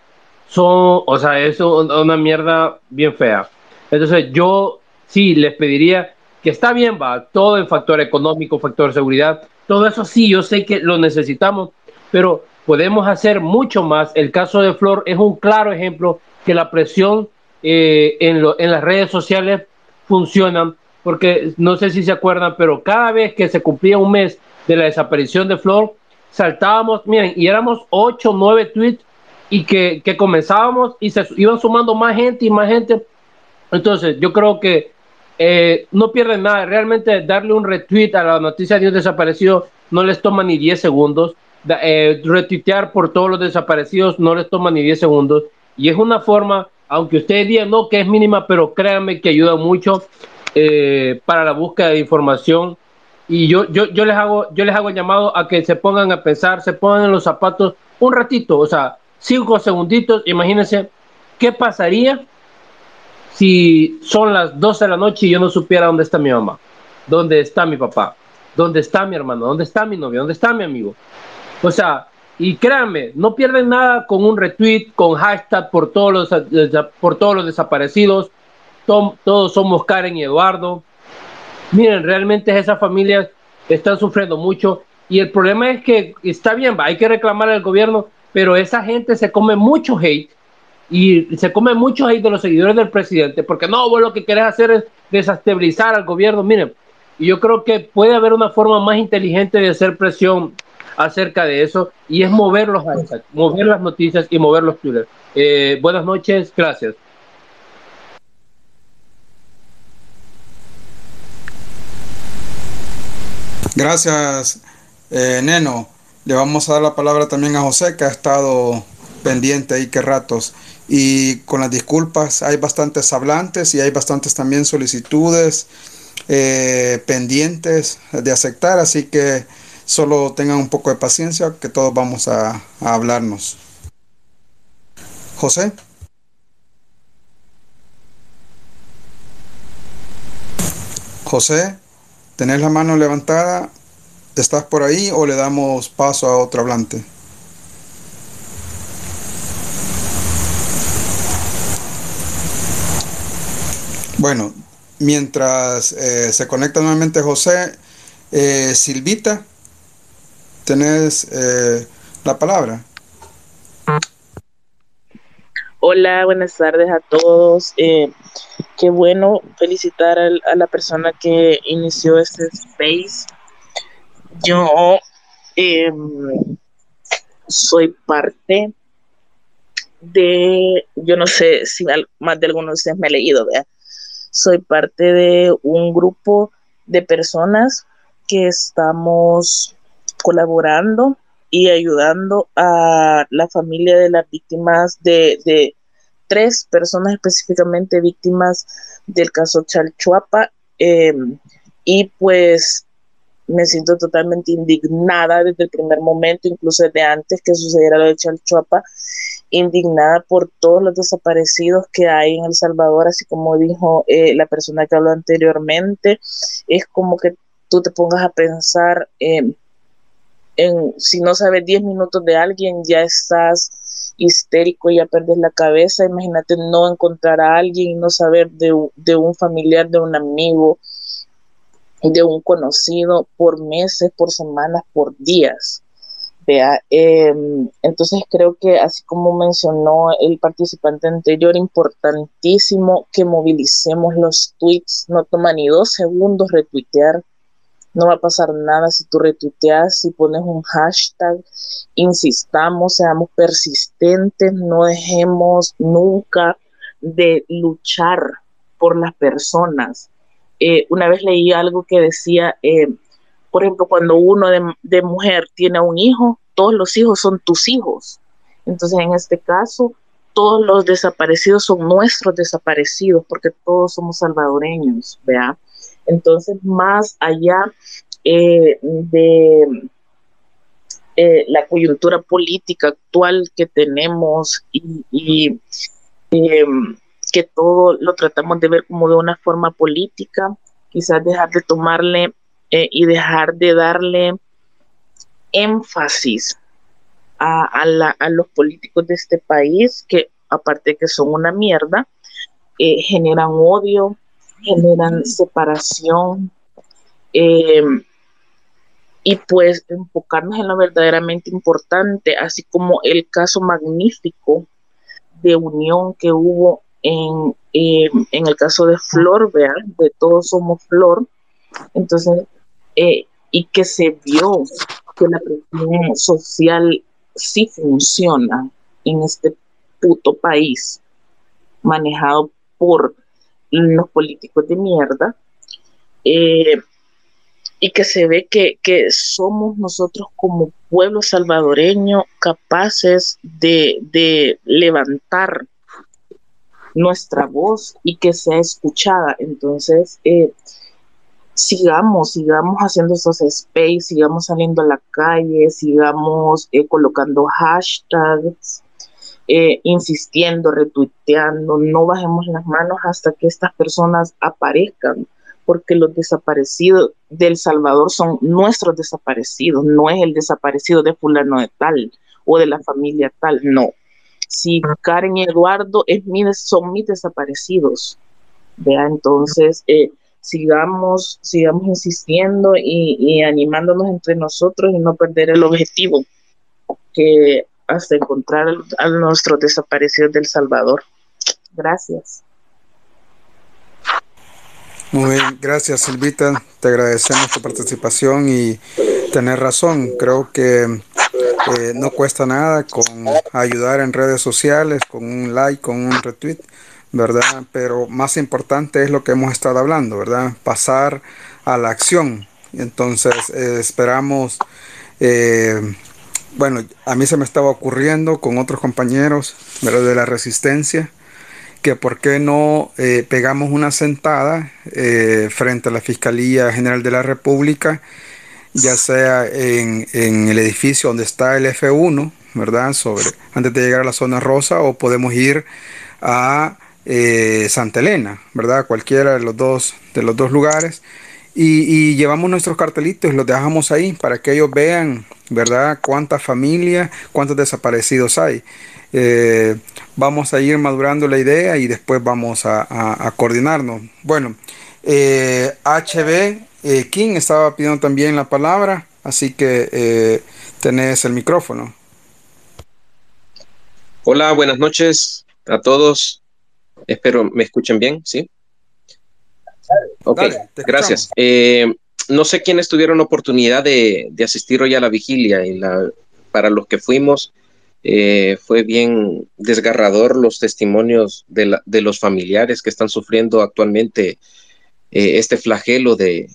son, o sea, es una mierda bien fea. Entonces yo sí les pediría que está bien, va, todo el factor económico, factor seguridad, todo eso sí, yo sé que lo necesitamos, pero podemos hacer mucho más. El caso de Flor es un claro ejemplo que la presión eh, en, lo, en las redes sociales funcionan, porque no sé si se acuerdan, pero cada vez que se cumplía un mes de la desaparición de Flor, saltábamos, miren, y éramos ocho, nueve tweets y que, que comenzábamos y se iban sumando más gente y más gente. Entonces, yo creo que eh, no pierden nada. Realmente darle un retweet a la noticia de un desaparecido no les toma ni 10 segundos. Eh, retuitear por todos los desaparecidos no les toma ni 10 segundos. Y es una forma, aunque ustedes digan no, que es mínima, pero créanme que ayuda mucho eh, para la búsqueda de información. Y yo, yo, yo, les hago, yo les hago llamado a que se pongan a pensar, se pongan en los zapatos un ratito, o sea, cinco segunditos. Imagínense qué pasaría si son las 12 de la noche y yo no supiera dónde está mi mamá, dónde está mi papá, dónde está mi hermano, dónde está mi novia, dónde está mi amigo. O sea, y créanme, no pierden nada con un retweet, con hashtag por todos los, por todos los desaparecidos. todos somos Karen y Eduardo. Miren, realmente esas familias están sufriendo mucho. Y el problema es que está bien, hay que reclamar al gobierno, pero esa gente se come mucho hate y se come mucho ahí de los seguidores del presidente, porque no, vos lo que querés hacer es desestabilizar al gobierno. Miren, yo creo que puede haber una forma más inteligente de hacer presión acerca de eso, y es mover los hashtags, mover las noticias y mover los Twitter. Eh, buenas noches, gracias. Gracias, eh, Neno. Le vamos a dar la palabra también a José, que ha estado pendiente ahí que ratos y con las disculpas hay bastantes hablantes y hay bastantes también solicitudes eh, pendientes de aceptar, así que solo tengan un poco de paciencia que todos vamos a, a hablarnos. José. José, ¿tenés la mano levantada? ¿Estás por ahí o le damos paso a otro hablante? Bueno, mientras eh, se conecta nuevamente José, eh, Silvita, tenés eh, la palabra. Hola, buenas tardes a todos. qué bueno felicitar a, a, la persona que inició este space. Yo em, soy parte de, yo no sé si más de algunos de ustedes me ha leído, ¿verdad? soy parte de un grupo de personas que estamos colaborando y ayudando a la familia de las víctimas de, tres personas específicamente víctimas del caso Chalchuapa. Em, y pues me siento totalmente indignada desde el primer momento, incluso desde antes que sucediera lo de Chalchuapa, indignada por todos los desaparecidos que hay en El Salvador, así como dijo eh, la persona que habló anteriormente, es como que tú te pongas a pensar en, si no sabes 10 minutos de alguien, ya estás histérico, ya perdes la cabeza, imagínate no encontrar a alguien y no saber de, un familiar, de un amigo, de un conocido por meses, por semanas, por días. Vea, em, entonces creo que así como mencionó el participante anterior, importantísimo que movilicemos los tweets, no toma ni dos segundos retuitear, no va a pasar nada si tú retuiteas, si pones un hashtag, insistamos, seamos persistentes, no dejemos nunca de luchar por las personas. Eh, una vez leí algo que decía, eh, por ejemplo, cuando uno de, mujer tiene un hijo, todos los hijos son tus hijos. Entonces, en este caso, todos los desaparecidos son nuestros desaparecidos, porque todos somos salvadoreños, ¿vea? Entonces, más allá eh, de eh, la coyuntura política actual que tenemos y, em, que todo lo tratamos de ver como de una forma política, quizás dejar de tomarle eh, y dejar de darle énfasis a, los políticos de este país, que aparte de que son una mierda, generan odio, generan separación, em, y pues enfocarnos en lo verdaderamente importante, así como el caso magnífico de unión que hubo en, eh, en el caso de Flor, vean, de todos somos Flor, entonces, eh, y que se vio que la presión social sí funciona en este puto país manejado por los políticos de mierda, eh, y que se ve que, somos nosotros como pueblo salvadoreño capaces de, de, levantar nuestra voz y que sea escuchada. Entonces, eh, sigamos, sigamos haciendo esos space, sigamos saliendo a la calle, sigamos eh, colocando hashtags, eh, insistiendo, retuiteando, no bajemos las manos hasta que estas personas aparezcan, porque los desaparecidos del Salvador son nuestros desaparecidos, no es el desaparecido de fulano de tal o de la familia tal, no. Si Karen y Eduardo es mi, son mis desaparecidos, vea, entonces eh, sigamos, sigamos insistiendo y, y animándonos entre nosotros y no perder el objetivo que hasta encontrar a nuestros desaparecidos del Salvador. Gracias. Muy bien, gracias Silvita, te agradecemos tu participación y tener razón, creo que eh, no cuesta nada con ayudar en redes sociales, con un like, con un retweet, ¿verdad? Pero más importante es lo que hemos estado hablando, ¿verdad? Pasar a la acción. Entonces eh, esperamos eh, bueno, a mí se me estaba ocurriendo con otros compañeros de la resistencia que por qué no eh, pegamos una sentada eh, frente a la Fiscalía General de la República, ya sea en, el edificio donde está el F1, ¿verdad? Sobre, antes de llegar a la zona rosa, o podemos ir a eh, Santa Elena, ¿verdad? Cualquiera de los dos, de los dos lugares. Y, llevamos nuestros cartelitos los dejamos ahí para que ellos vean, ¿verdad? Cuántas familias, cuántos desaparecidos hay. Eh, vamos a ir madurando la idea y después vamos a, coordinarnos. Bueno, eh, HB eh, King estaba pidiendo también la palabra, así que eh, tenés el micrófono. Hola, buenas noches a todos. Espero me escuchen bien, ¿sí? Ok, gracias. Eh, no sé quiénes tuvieron oportunidad de, asistir hoy a la vigilia. Y la, para los que fuimos, eh, fue bien desgarrador los testimonios de, los familiares que están sufriendo actualmente eh, este flagelo de,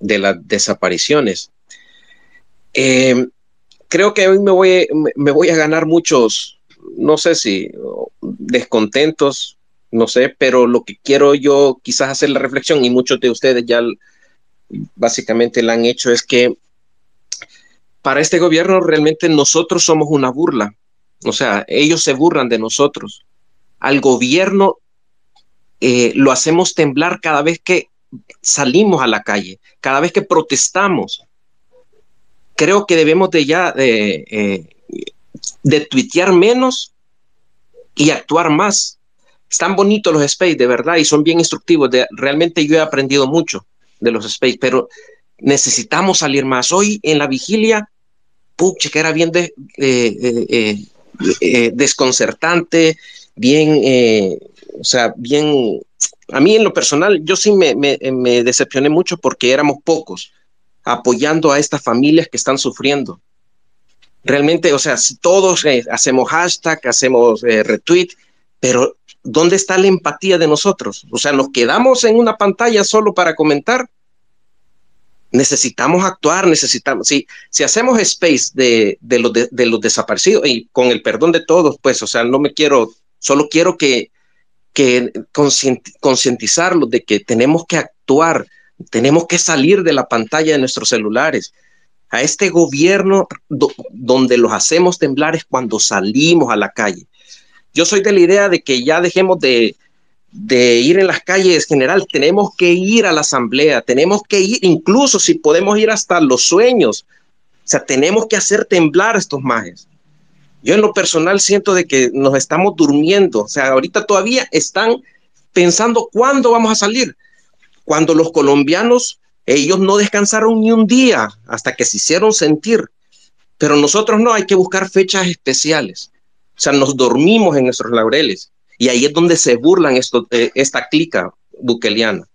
las desapariciones. creo que hoy me voy, me voy a ganar muchos, no sé si descontentos, no sé, pero lo que quiero yo quizás hacer la reflexión, y muchos de ustedes ya básicamente la han hecho, es que para este gobierno realmente nosotros somos una burla. O sea, ellos se burlan de nosotros. Al gobierno eh, lo hacemos temblar cada vez que salimos a la calle, cada vez que protestamos. Creo que debemos de ya de, eh, de tuitear menos y actuar más están bonitos los space, de verdad, y son bien instructivos. De, realmente yo he aprendido mucho de los space, pero necesitamos salir más. Hoy en la vigilia, puche, que era bien de, eh, eh, eh, desconcertante, bien, o sea, bien. A mí en lo personal, yo sí me, me, me decepcioné mucho porque éramos pocos apoyando a estas familias que están sufriendo realmente, o sea, todos hacemos hashtag, hacemos retweet, pero ¿dónde está la empatía de nosotros? O sea, nos quedamos en una pantalla solo para comentar. Necesitamos actuar, necesitamos, si, si hacemos space de, de, los de, los desaparecidos y con el perdón de todos, pues, o sea, no me quiero, solo quiero que, que concientizarlos de que tenemos que actuar, tenemos que salir de la pantalla de nuestros celulares. A este gobierno donde los hacemos temblar es cuando salimos a la calle yo soy de la idea de que ya dejemos de, ir en las calles general, tenemos que ir a la asamblea, tenemos que ir, incluso si podemos ir hasta los sueños, o sea, tenemos que hacer temblar a estos majes. Yo en lo personal siento de que nos estamos durmiendo, o sea, ahorita todavía están pensando cuándo vamos a salir, cuando los colombianos, ellos no descansaron ni un día hasta que se hicieron sentir, pero nosotros no, hay que buscar fechas especiales. O sea, nos dormimos en nuestros laureles. Y ahí es donde se burlan esto, eh, esta clica buqueliana.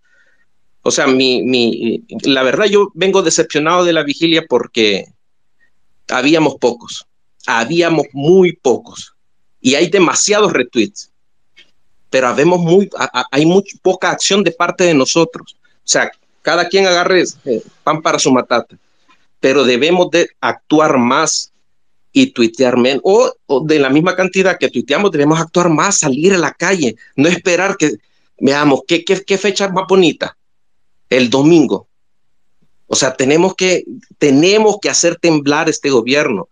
O sea, mi, mi, la verdad yo vengo decepcionado de la vigilia porque habíamos pocos, habíamos muy pocos y hay demasiados retweets, pero habemos muy, hay muy poca acción de parte de nosotros. O sea, cada quien agarre eh, pan para su matata, pero debemos de actuar más y tuitear menos, o, de la misma cantidad que tuiteamos, debemos actuar más, salir a la calle, no esperar que veamos qué, qué, qué fecha más bonita, el domingo. O sea, tenemos que, tenemos que hacer temblar este gobierno.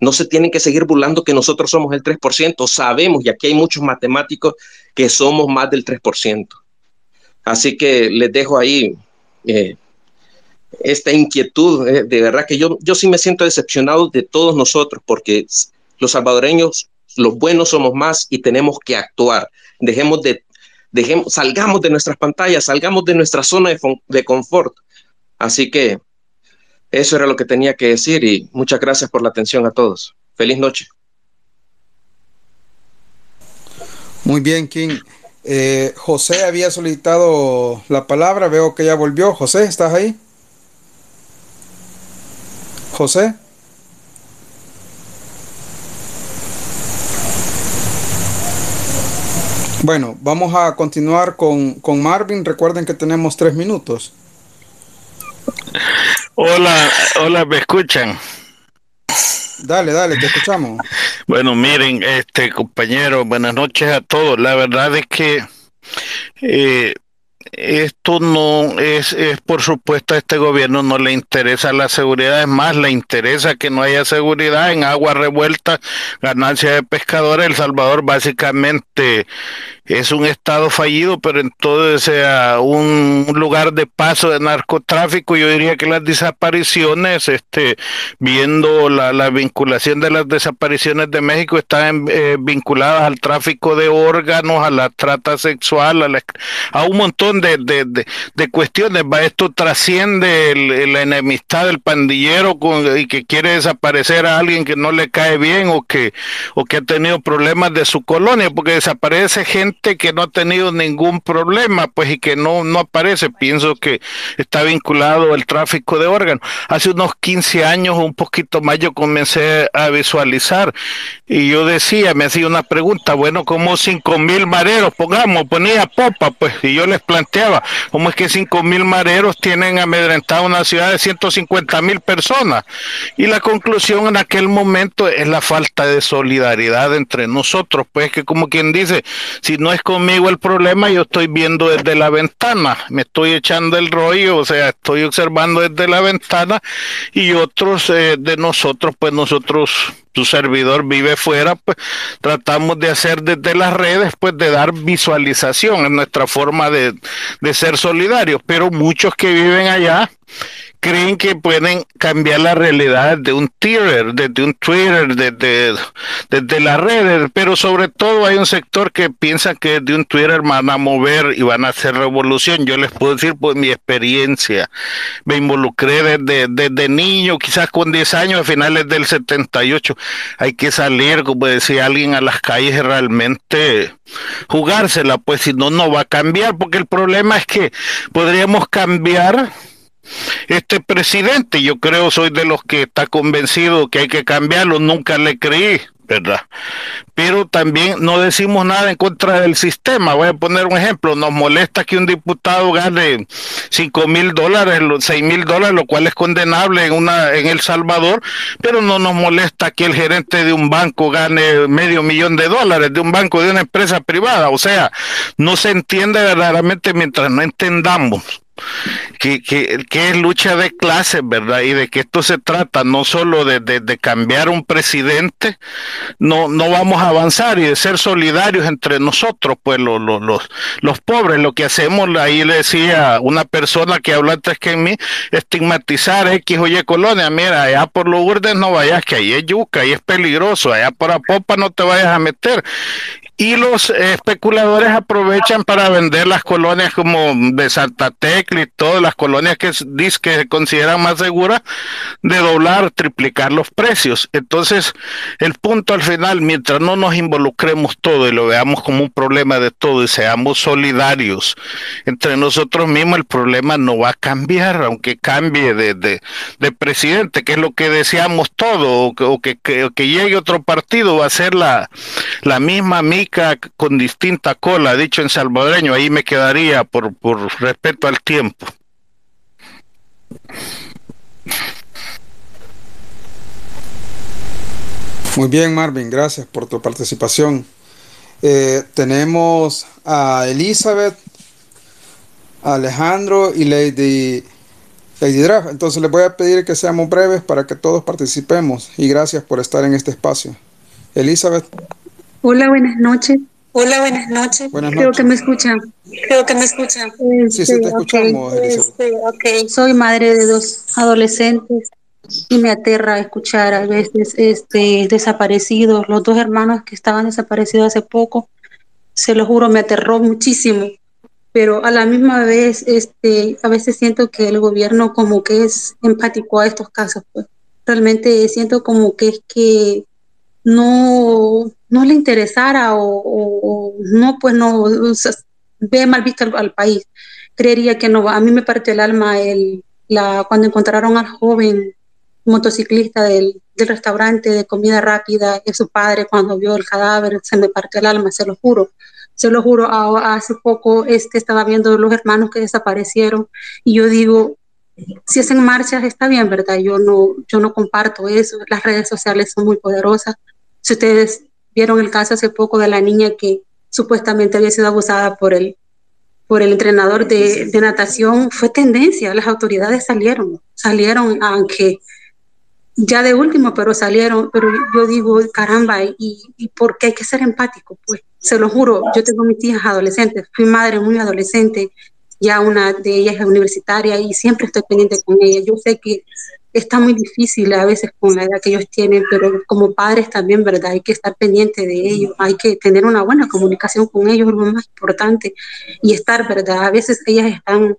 No se tienen que seguir burlando que nosotros somos el 3%. Sabemos, y aquí hay muchos matemáticos, que somos más del 3%. Así que les dejo ahí eh, esta inquietud. Eh, de verdad que yo, yo sí me siento decepcionado de todos nosotros, porque los salvadoreños, los buenos somos más y tenemos que actuar. Dejemos de dejemos, salgamos de nuestras pantallas, salgamos de nuestra zona de, confort. Así que eso era lo que tenía que decir y muchas gracias por la atención a todos. Feliz noche. Muy bien, King. Eh, José había solicitado la palabra, veo que ya volvió. José, ¿estás ahí? José. Bueno, vamos a continuar con, Marvin. Recuerden que tenemos tres minutos. Hola, hola, ¿me escuchan? Dale, dale, te escuchamos. Bueno, miren, este compañero, buenas noches a todos. La verdad es que eh, esto no es, es, por supuesto, a este gobierno no le interesa la seguridad, es más, le interesa que no haya seguridad en agua revuelta, ganancia de pescadores. El Salvador básicamente es un estado fallido, pero en todo sea un lugar de paso de narcotráfico. Yo diría que las desapariciones, este, viendo la, la vinculación de las desapariciones de México, están eh, vinculadas al tráfico de órganos, a la trata sexual, a, a un montón de, de, de, cuestiones. Va, esto trasciende la enemistad del pandillero con, y que quiere desaparecer a alguien que no le cae bien o que, o que ha tenido problemas de su colonia, porque desaparece gente que no ha tenido ningún problema, pues y que no, no aparece. Pienso que está vinculado al tráfico de órganos. Hace unos 15 años, un poquito más, yo comencé a visualizar y yo decía, me hacía una pregunta, bueno, como cinco mil mareros, pongamos, ponía popa, pues, y yo les planteaba, ¿cómo es que cinco mil mareros tienen amedrentada una ciudad de 150 mil personas? Y la conclusión en aquel momento es la falta de solidaridad entre nosotros, pues que como quien dice, si no es conmigo el problema, yo estoy viendo desde la ventana, me estoy echando el rollo, o sea, estoy observando desde la ventana y otros eh, de nosotros, pues nosotros, su servidor vive fuera, pues tratamos de hacer desde las redes, pues de dar visualización en nuestra forma de, de ser solidarios, pero muchos que viven allá creen que pueden cambiar la realidad de un Twitter, desde un Twitter, desde, desde las redes, pero sobre todo hay un sector que piensa que de un Twitter van a mover y van a hacer revolución. Yo les puedo decir por mi experiencia, me involucré desde, desde niño, quizás con 10 años, a finales del 78, hay que salir, como decía alguien, a las calles realmente jugársela, pues si no, no va a cambiar, porque el problema es que podríamos cambiar este presidente, yo creo, soy de los que está convencido que hay que cambiarlo, nunca le creí, ¿verdad? Pero también no decimos nada en contra del sistema. Voy a poner un ejemplo, nos molesta que un diputado gane cinco mil dólares, seis mil dólares, lo cual es condenable en, una, en El Salvador, pero no nos molesta que el gerente de un banco gane medio millón de dólares, de un banco, de una empresa privada. O sea, no se entiende verdaderamente mientras no entendamos que, que, que, es lucha de clases, ¿verdad? Y de que esto se trata no solo de, de, cambiar un presidente, no, no vamos a avanzar y de ser solidarios entre nosotros, pues los, los, los, los pobres, lo que hacemos, ahí le decía una persona que habla antes que en mí, estigmatizar X o Y colonia, mira, allá por los urdes no vayas, que ahí es yuca, ahí es peligroso, allá por Apopa no te vayas a meter y los especuladores aprovechan para vender las colonias como de Santa Tecla y todas las colonias que, que se consideran más seguras de doblar, triplicar los precios. Entonces, el punto al final, mientras no nos involucremos todo y lo veamos como un problema de todo y seamos solidarios entre nosotros mismos, el problema no va a cambiar, aunque cambie de, de, presidente, que es lo que deseamos todo, o que, que, llegue otro partido, va a ser la, la misma mica con distinta cola, dicho en salvadoreño, ahí me quedaría por, por respeto al tiempo. Muy bien, Marvin, gracias por tu participación. Eh, tenemos a Elizabeth, Alejandro y Lady, Lady Draft. Entonces les voy a pedir que seamos breves para que todos participemos y gracias por estar en este espacio. Elizabeth. Hola, buenas noches. Hola, buenas noches. Buenas Creo que me escuchan. Creo que me escuchan. sí, sí, te escuchamos, Elizabeth. Este, Soy madre de dos adolescentes y me aterra escuchar a veces este, desaparecidos, los dos hermanos que estaban desaparecidos hace poco, se lo juro, me aterró muchísimo, pero a la misma vez, este, a veces siento que el gobierno como que es empático a estos casos, pues. realmente siento como que es que no, no le interesara o, no, pues no, ve mal visto al, país. Creería que no, a mí me partió el alma el, la, cuando encontraron al joven motociclista del, del, restaurante de comida rápida, y su padre cuando vio el cadáver se me partió el alma, se lo juro. Se lo juro, hace poco este, estaba viendo los hermanos que desaparecieron y yo digo, si hacen marchas está bien, ¿verdad? Yo no, yo no comparto eso, las redes sociales son muy poderosas. Si ustedes vieron el caso hace poco de la niña que supuestamente había sido abusada por el, por el entrenador de, de natación, fue tendencia, las autoridades salieron, salieron, aunque ya de último, pero salieron, pero yo digo, caramba, ¿y, ¿y por qué hay que ser empático? Pues se lo juro, yo tengo mis hijas adolescentes, fui madre muy adolescente, ya una de ellas es universitaria y siempre estoy pendiente con ella. Yo sé que está muy difícil a veces con la edad que ellos tienen, pero como padres también, ¿verdad? Hay que estar pendiente de ellos, hay que tener una buena comunicación con ellos, es lo más importante, y estar, ¿verdad? A veces ellas están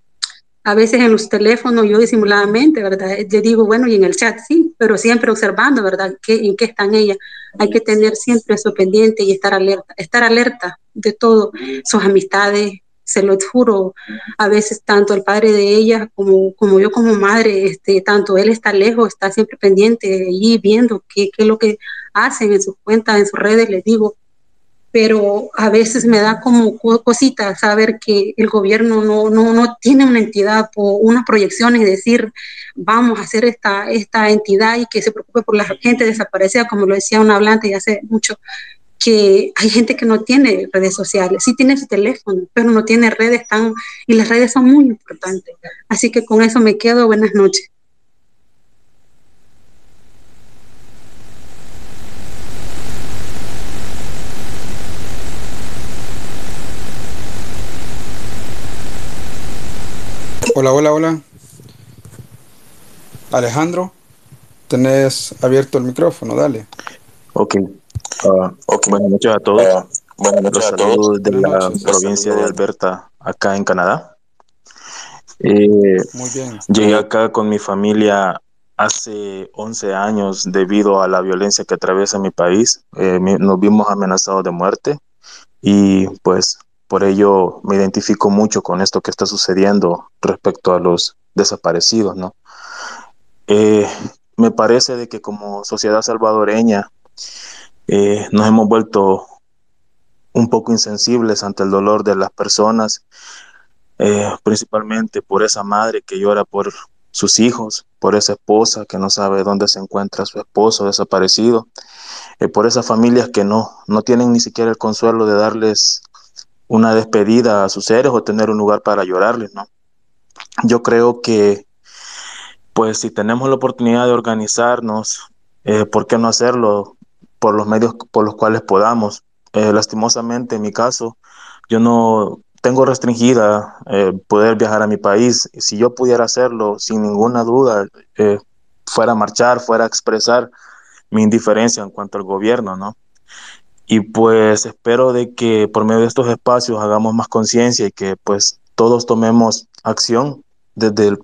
a veces en los teléfonos yo disimuladamente, ¿verdad? Yo digo, bueno, y en el chat sí, pero siempre observando, ¿verdad? ¿Qué, ¿En qué están ellas? Hay que tener siempre eso pendiente y estar alerta, estar alerta de todo, sus amistades, se lo juro, a veces tanto el padre de ella como, como yo como madre, este, tanto él está lejos, está siempre pendiente y viendo qué, qué es lo que hacen en sus cuentas, en sus redes, les digo, pero a veces me da como cosita saber que el gobierno no, no, no tiene una entidad o una proyección y decir, vamos a hacer esta, esta entidad y que se preocupe por la gente desaparecida, como lo decía un hablante hace mucho, que hay gente que no tiene redes sociales, sí tiene su teléfono, pero no tiene redes tan, y las redes son muy importantes. Así que con eso me quedo, buenas noches. Hola, hola, hola. Alejandro, tenés abierto el micrófono, dale. Ok. Uh, okay. Buenas noches a todos. Uh, buenas noches a todos de la provincia de Alberta, acá en Canadá. Eh, Muy bien. Llegué acá con mi familia hace 11 años debido a la violencia que atraviesa mi país. Eh, nos vimos amenazados de muerte y pues por ello me identifico mucho con esto que está sucediendo respecto a los desaparecidos, ¿no? Eh, me parece de que como sociedad salvadoreña eh, nos hemos vuelto un poco insensibles ante el dolor de las personas, eh, principalmente por esa madre que llora por sus hijos, por esa esposa que no sabe dónde se encuentra su esposo desaparecido, por esas familias que no, no tienen ni siquiera el consuelo de darles una despedida a sus seres o tener un lugar para llorarles, ¿no? Yo creo que, pues si tenemos la oportunidad de organizarnos, eh, ¿por qué no hacerlo por los medios por los cuales podamos? Eh, lastimosamente, en mi caso, yo no tengo restringida eh, poder viajar a mi país. Si yo pudiera hacerlo, sin ninguna duda, fuera a marchar, fuera a expresar mi indiferencia en cuanto al gobierno, ¿no? y pues espero de que por medio de estos espacios hagamos más conciencia y que pues todos tomemos acción desde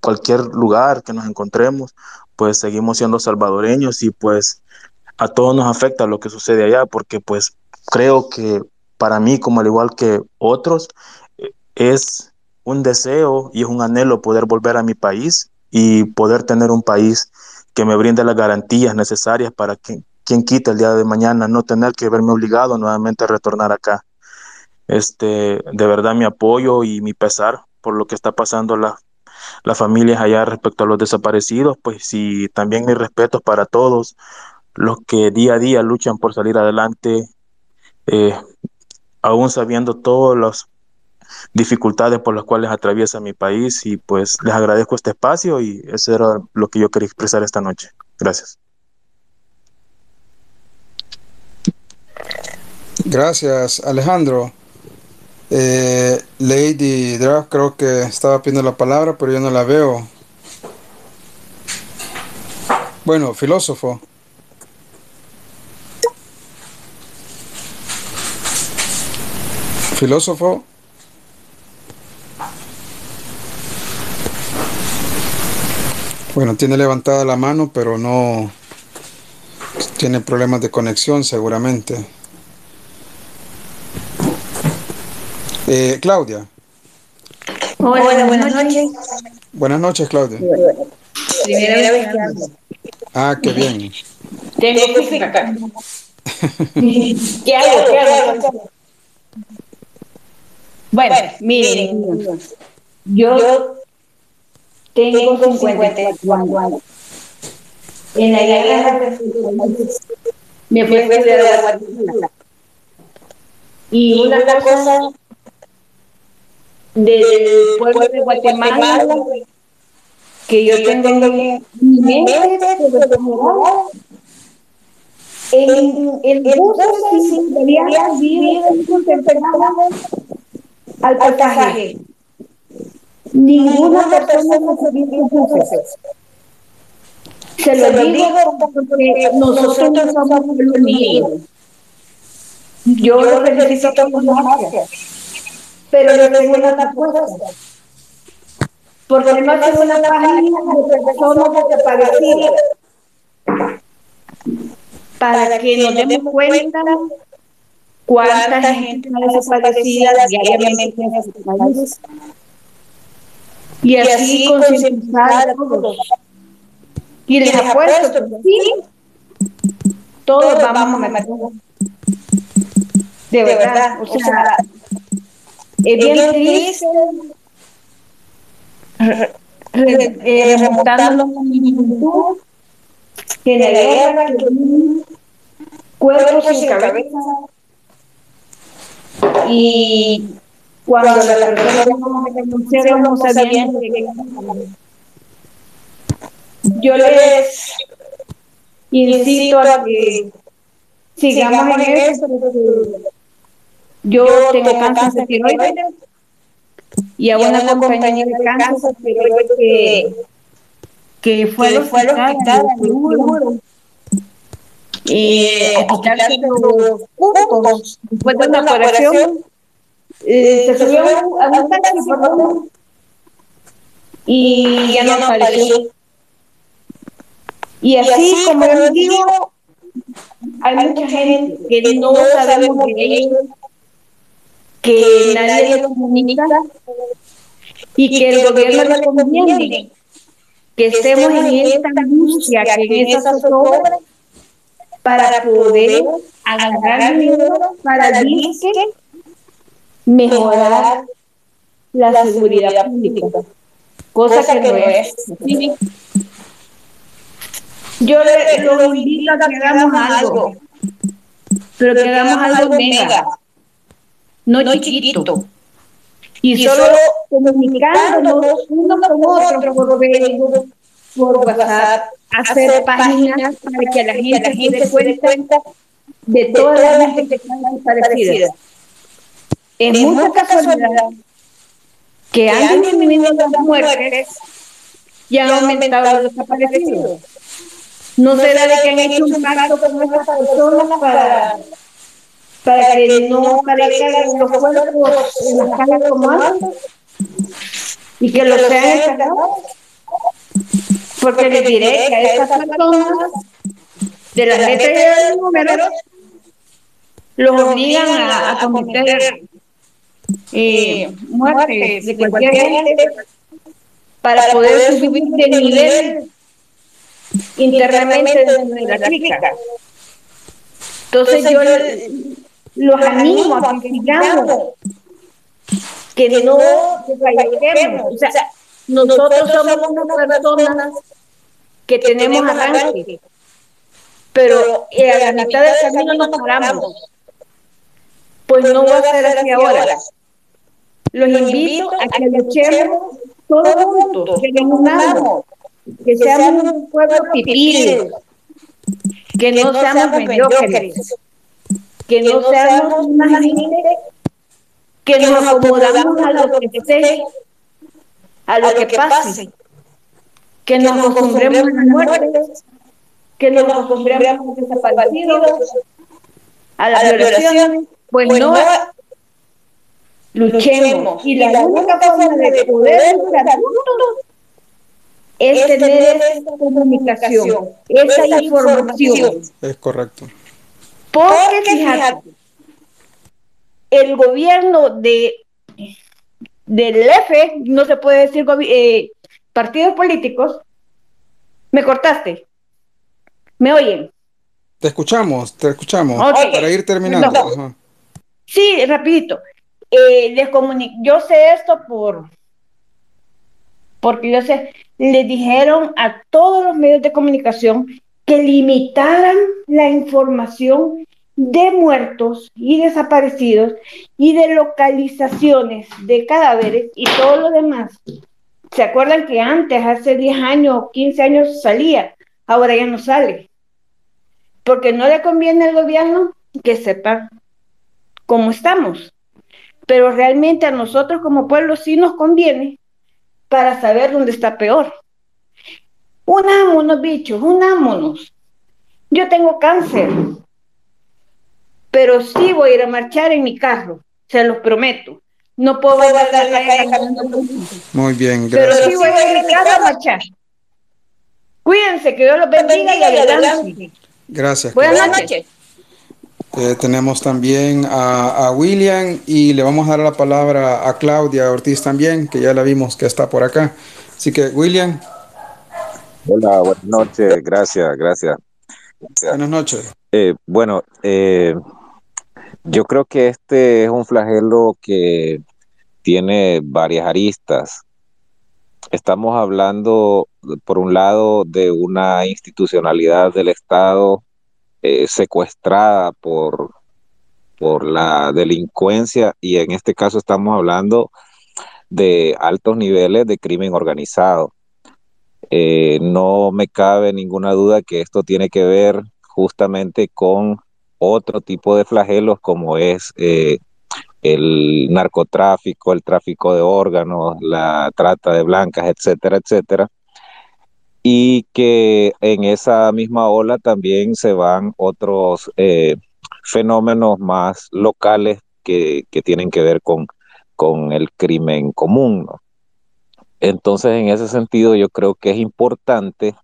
cualquier lugar que nos encontremos, pues seguimos siendo salvadoreños y pues a todos nos afecta lo que sucede allá, porque pues creo que para mí, como al igual que otros, eh, es un deseo y es un anhelo poder volver a mi país y poder tener un país que me brinde las garantías necesarias para que quien quita el día de mañana no tener que verme obligado nuevamente a retornar acá. Este, de verdad mi apoyo y mi pesar por lo que está pasando la, las familias allá respecto a los desaparecidos, pues y también mis respetos para todos los que día a día luchan por salir adelante, eh, aún sabiendo todas las dificultades por las cuales atraviesa mi país y pues les agradezco este espacio y eso era lo que yo quería expresar esta noche. Gracias. Gracias, Alejandro. Eh, Lady Draft creo que estaba pidiendo la palabra, pero yo no la veo. Bueno, filósofo. Filósofo. Bueno, tiene levantada la mano, pero no tiene problemas de conexión seguramente. Eh, Claudia. Hola, buenas noches. Buenas noches, Claudia. Primera vez que hablo. Ah, qué bien. Tengo que acá. ¿Qué hago? ¿Qué hago? Bueno, miren, yo tengo 54 años. En la guerra me fui a estudiar a Guatemala. Y una cosa del pueblo de Guatemala que yo tengo en mi mente, pero en el bus sin debería vivir temperado al pasaje. Ninguna persona en buses. Se lo digo porque nosotros no somos pueblo unido. Yo lo felicito por gracias, pero le tengo una respuesta. Porque no es una página de personas desaparecidas para que nos demos cuenta cuánta gente está desaparecida diariamente en país. Y así concientizar a todos. Y les apuesto que sí, todos vamos a meter. De verdad, o sea, es bien triste re- re- eh, mi juventud, que la guerra que cuerpos sin cabeza y cuando la persona renunciaron no sabían qué yo les incito a que sigamos en eso yo tengo cáncer de tiroides y a una compañera de cáncer de tiroides que, que fue al hospital quitarse los puntos después de una operación eh, se subió a un taxi y ya no apareció. y así como les digo hay mucha gente que no sabemos de ellos que nadie los comunica y que el gobierno les conviene que estemos en esta angustia, que en esa zozobra para poder agarrar dinero para disque mejorar la seguridad pública, cosa que no es. Yo le, los invito a que hagamos algo, pero que hagamos algo mega, no chiquito. Y solo comunicándonos uno con otro por Facebook, por WhatsApp, hacer páginas para que la gente se dé cuenta de toda la gente que está desaparecida. Es mucha casualidad que han disminuido las muertes y han aumentado los desaparecidos. No será de que han hecho un pacto con estas personas para para que no aparezcan los cuerpos en las calles como antes y que los sean encargados. Porque les diré que a estas personas de las letras y de los números los obligan a, a cometer eh, muertes de cualquier gente para poder subir de nivel internamente de la crítica. Entonces yo los animo a que sigamos, que no desfallezquemos. O sea, nosotros somos unas personas que tenemos arranque, pero a la mitad del camino nos paramos. Pues no va a ser así ahora. Los invito a que luchemos todos juntos, que nos unamos, que seamos un pueblo pipil, que no seamos mediocres, que no seamos una gente que nos acomodamos a lo que esté, a lo que pase, que nos acostumbremos a las muertes, que nos acostumbremos a los desaparecidos, a las violaciones, pues no. luchemos. Y la única forma de poder luchar juntos es tener esta comunicación, esta información. Es correcto. Porque fíjate, el gobierno de del F, no se puede decir eh, partidos políticos, me cortaste. ¿Me oyen? Te escuchamos, te escuchamos. Para ir terminando. No. Sí, rapidito. Eh, les yo sé esto por porque yo sé, le dijeron a todos los medios de comunicación que limitaran la información de muertos y desaparecidos y de localizaciones de cadáveres y todo lo demás. ¿Se acuerdan que antes, hace 10 años o 15 años salía? Ahora ya no sale. Porque no le conviene al gobierno que sepa cómo estamos. Pero realmente a nosotros como pueblo sí nos conviene para saber dónde está peor. Unámonos, bichos, unámonos. Yo tengo cáncer, pero sí voy a ir a marchar en mi carro, se los prometo. No puedo andar en la calle caminando, Muy bien, pero gracias. sí voy a ir a mi carro a marchar. Cuídense, que Dios los bendiga y adelante. Gracias. Buenas noches. Eh, tenemos también a, a William y le vamos a dar la palabra a Claudia Ortiz también, que ya la vimos que está por acá. Así que, William, Hola, buenas noches, gracias, gracias. buenas noches. Eh, bueno, eh, yo creo que este es un flagelo que tiene varias aristas. Estamos hablando, por un lado, de una institucionalidad del Estado eh, secuestrada por, por la delincuencia y en este caso estamos hablando de altos niveles de crimen organizado. Eh, no me cabe ninguna duda que esto tiene que ver justamente con otro tipo de flagelos como es eh, el narcotráfico, el tráfico de órganos, la trata de blancas, etcétera, etcétera. Y que en esa misma ola también se van otros eh, fenómenos más locales que, que tienen que ver con, con el crimen común. Entonces, en ese sentido, yo creo que es importante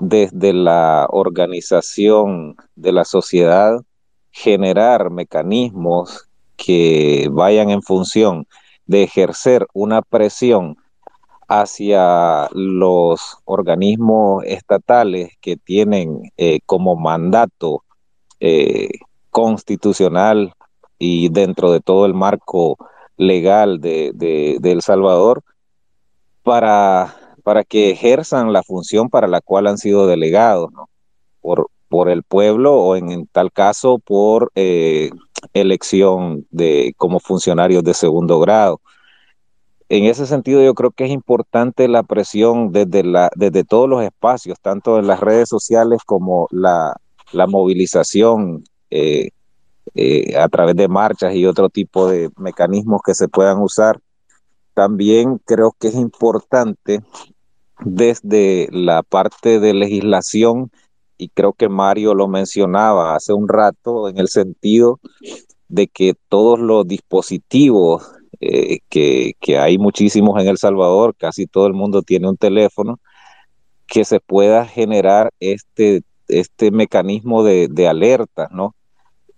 desde la organización de la sociedad generar mecanismos que vayan en función de ejercer una presión hacia los organismos estatales que tienen eh, como mandato eh, constitucional y dentro de todo el marco legal de, de, de El Salvador para, para que ejerzan la función para la cual han sido delegados ¿no? por, el pueblo o en, tal caso por eh, elección de como funcionarios de segundo grado. En ese sentido, yo creo que es importante la presión desde, todos los espacios, tanto en las redes sociales como la, la movilización eh, eh, a través de marchas y otro tipo de mecanismos que se puedan usar. También creo que es importante desde la parte de legislación, y creo que Mario lo mencionaba hace un rato, en el sentido de que todos los dispositivos eh, que, que, hay muchísimos en El Salvador, casi todo el mundo tiene un teléfono, que se pueda generar este, este mecanismo de, de alerta, ¿no?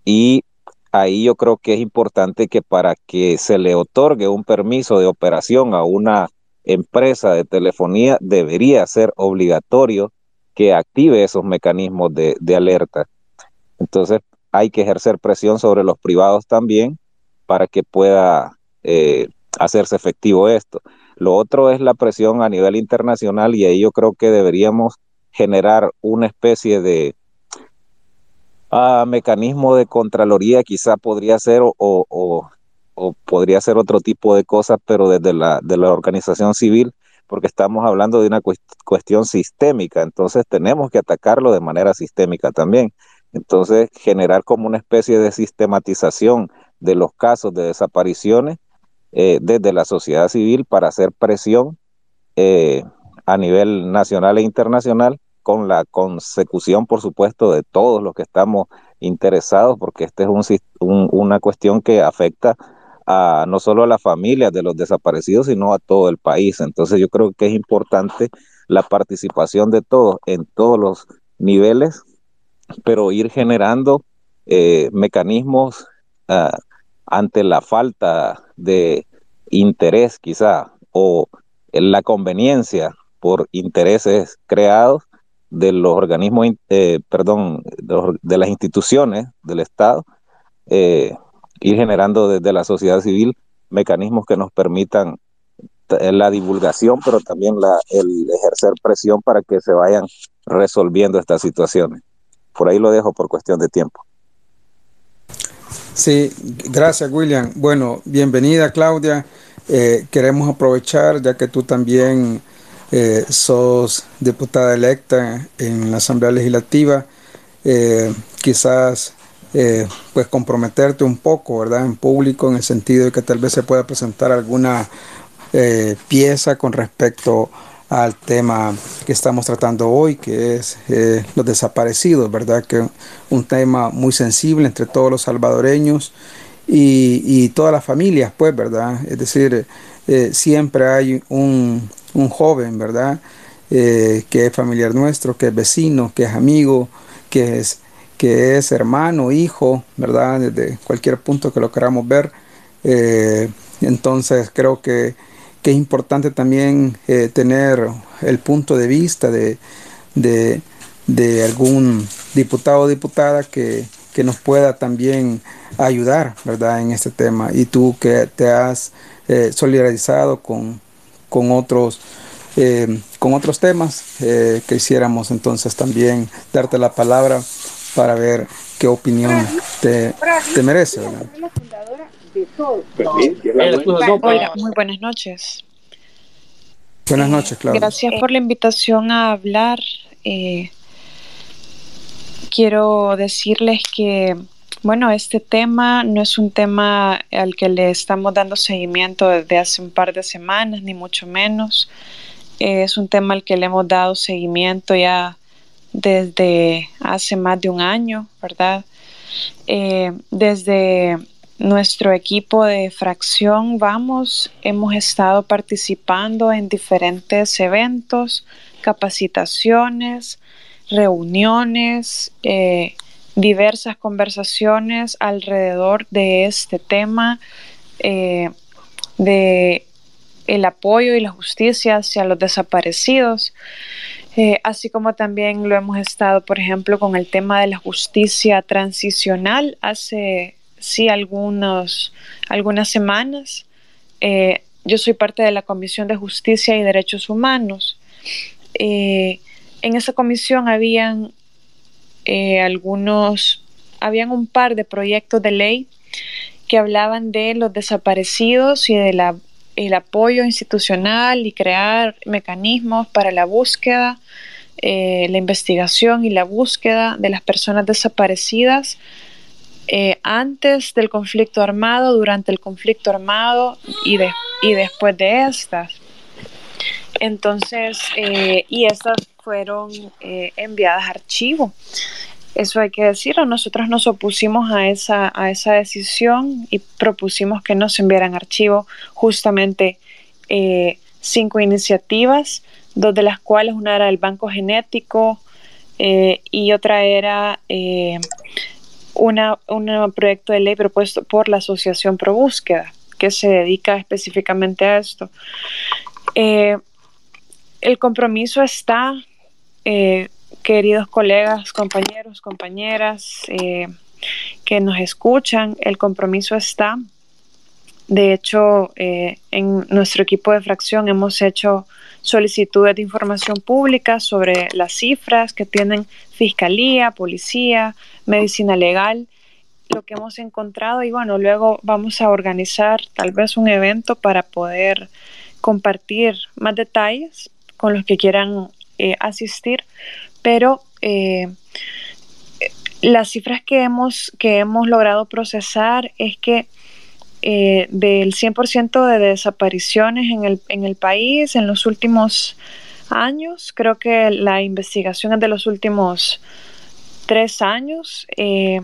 Y ahí yo creo que es importante que para que se le otorgue un permiso de operación a una empresa de telefonía, debería ser obligatorio que active esos mecanismos de, de alerta. Entonces, hay que ejercer presión sobre los privados también para que pueda eh, hacerse efectivo esto. Lo otro es la presión a nivel internacional y ahí yo creo que deberíamos generar una especie de uh, mecanismo de contraloría, quizá podría ser o, podría ser otro tipo de cosas, pero desde la, de la organización civil, porque estamos hablando de una cuestión sistémica, entonces tenemos que atacarlo de manera sistémica también. Entonces, generar como una especie de sistematización de los casos de desapariciones eh, desde la sociedad civil para hacer presión eh, a nivel nacional e internacional con la consecución, por supuesto, de todos los que estamos interesados, porque esta es un, una cuestión que afecta a no solo a las familias de los desaparecidos, sino a todo el país. Entonces yo creo que es importante la participación de todos en todos los niveles pero ir generando eh, mecanismos uh, ante la falta de interés quizá o la conveniencia por intereses creados de los organismos, eh, perdón, de, las instituciones del Estado, eh, ir generando desde la sociedad civil mecanismos que nos permitan la divulgación, pero también el ejercer presión para que se vayan resolviendo estas situaciones por ahí lo dejo por cuestión de tiempo. Sí, gracias William. Bueno, bienvenida Claudia. Eh, queremos aprovechar, ya que tú también eh, sos diputada electa en la Asamblea Legislativa, eh, quizás eh, pues comprometerte un poco, ¿verdad? En público, en el sentido de que tal vez se pueda presentar alguna eh, pieza con respecto al tema que estamos tratando hoy, que es eh, los desaparecidos, ¿verdad? Que un tema muy sensible entre todos los salvadoreños y, todas las familias, pues, ¿verdad? Es decir, siempre hay un, joven, ¿verdad? Que es familiar nuestro, que es vecino, que es amigo, que es, que es hermano, hijo, ¿verdad? Desde cualquier punto que lo queramos ver. Eh, entonces creo que que es importante también eh, tener el punto de vista de, de, algún diputado o diputada que, que, nos pueda también ayudar ¿verdad? en este tema. Y tú que te has eh, solidarizado con, con, otros, con otros temas, eh, que hiciéramos entonces también darte la palabra para ver qué opinión te, te merece. ¿verdad? Hola, muy buenas noches. Buenas noches, Claudia. Gracias por la invitación a hablar. Eh, quiero decirles que, bueno, este tema no es un tema al que le estamos dando seguimiento desde hace un par de semanas, ni mucho menos. es un tema al que le hemos dado seguimiento ya desde hace más de un año, ¿verdad? Eh, desde nuestro equipo de fracción Vamos hemos estado participando en diferentes eventos, capacitaciones, reuniones, eh, diversas conversaciones alrededor de este tema eh, de el apoyo y la justicia hacia los desaparecidos. Eh, así como también lo hemos estado, por ejemplo, con el tema de la justicia transicional hace sí algunos, algunas semanas. Eh, yo soy parte de la Comisión de Justicia y Derechos Humanos. Eh, en esa comisión habían algunos, habían un par de proyectos de ley que hablaban de los desaparecidos y del el apoyo institucional y crear mecanismos para la búsqueda, la investigación y la búsqueda de las personas desaparecidas eh, antes del conflicto armado, durante el conflicto armado y, de, y después de estas. Entonces, eh, y estas fueron eh, enviadas a archivo. Eso hay que decirlo. Nosotros nos opusimos a esa, a esa decisión y propusimos que nos enviaran archivo justamente eh, cinco iniciativas, dos de las cuales una era el Banco Genético eh, y otra era eh, una, un proyecto de ley propuesto por la Asociación Pro Búsqueda, que se dedica específicamente a esto. el compromiso está queridos colegas, compañeros, compañeras eh, que nos escuchan, el compromiso está. De hecho, eh, en nuestro equipo de fracción hemos hecho solicitudes de información pública sobre las cifras que tienen fiscalía, policía, medicina legal, lo que hemos encontrado y bueno, luego vamos a organizar tal vez un evento para poder compartir más detalles con los que quieran eh, asistir, pero eh, las cifras que hemos, que hemos logrado procesar es que eh, del 100% de desapariciones en el, en el país en los últimos años, creo que la investigación es de los últimos tres años, eh,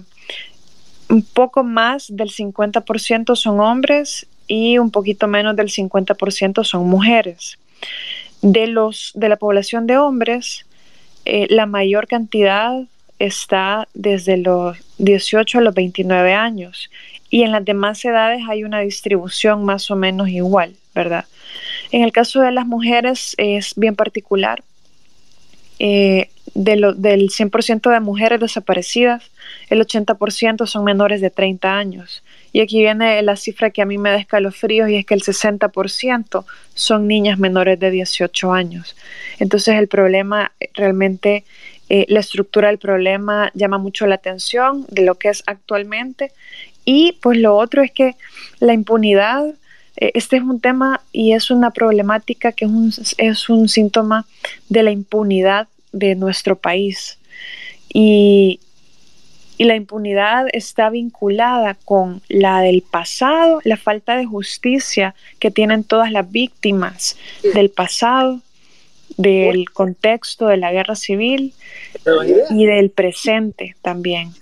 un poco más del 50% son hombres y un poquito menos del 50% son mujeres. De, los, de la población de hombres, eh, la mayor cantidad está desde los 18 a los 29 años y en las demás edades hay una distribución más o menos igual, ¿verdad? En el caso de las mujeres es bien particular. Eh, de lo, del 100% de mujeres desaparecidas, el 80% son menores de 30 años. Y aquí viene la cifra que a mí me da escalofríos y es que el 60% son niñas menores de 18 años. Entonces el problema realmente, eh, la estructura del problema llama mucho la atención de lo que es actualmente. Y pues lo otro es que la impunidad, eh, este es un tema y es una problemática que es un, es un síntoma de la impunidad de nuestro país. Y, y la impunidad está vinculada con la del pasado, la falta de justicia que tienen todas las víctimas del pasado, del contexto de la guerra civil y del presente también.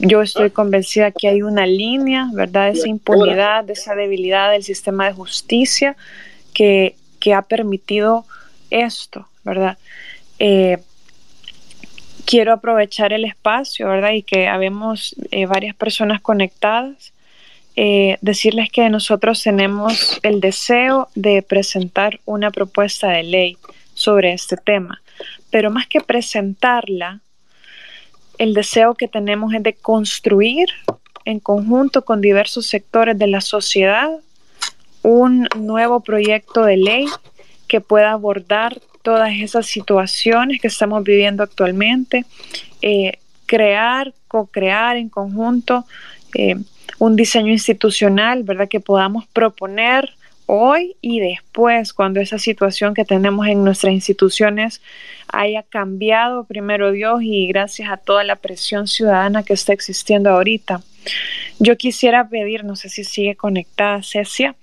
Yo estoy convencida que hay una línea, ¿verdad? De esa impunidad, de esa debilidad del sistema de justicia que, que ha permitido esto, ¿verdad? Eh, quiero aprovechar el espacio, ¿verdad? Y que habemos eh, varias personas conectadas. Eh, decirles que nosotros tenemos el deseo de presentar una propuesta de ley sobre este tema, pero más que presentarla, el deseo que tenemos es de construir en conjunto con diversos sectores de la sociedad un nuevo proyecto de ley que pueda abordar todas esas situaciones que estamos viviendo actualmente, eh, crear, co-crear en conjunto eh, un diseño institucional, ¿verdad? Que podamos proponer hoy y después, cuando esa situación que tenemos en nuestras instituciones haya cambiado, primero Dios, y gracias a toda la presión ciudadana que está existiendo ahorita. Yo quisiera pedir, no sé si sigue conectada Cecia,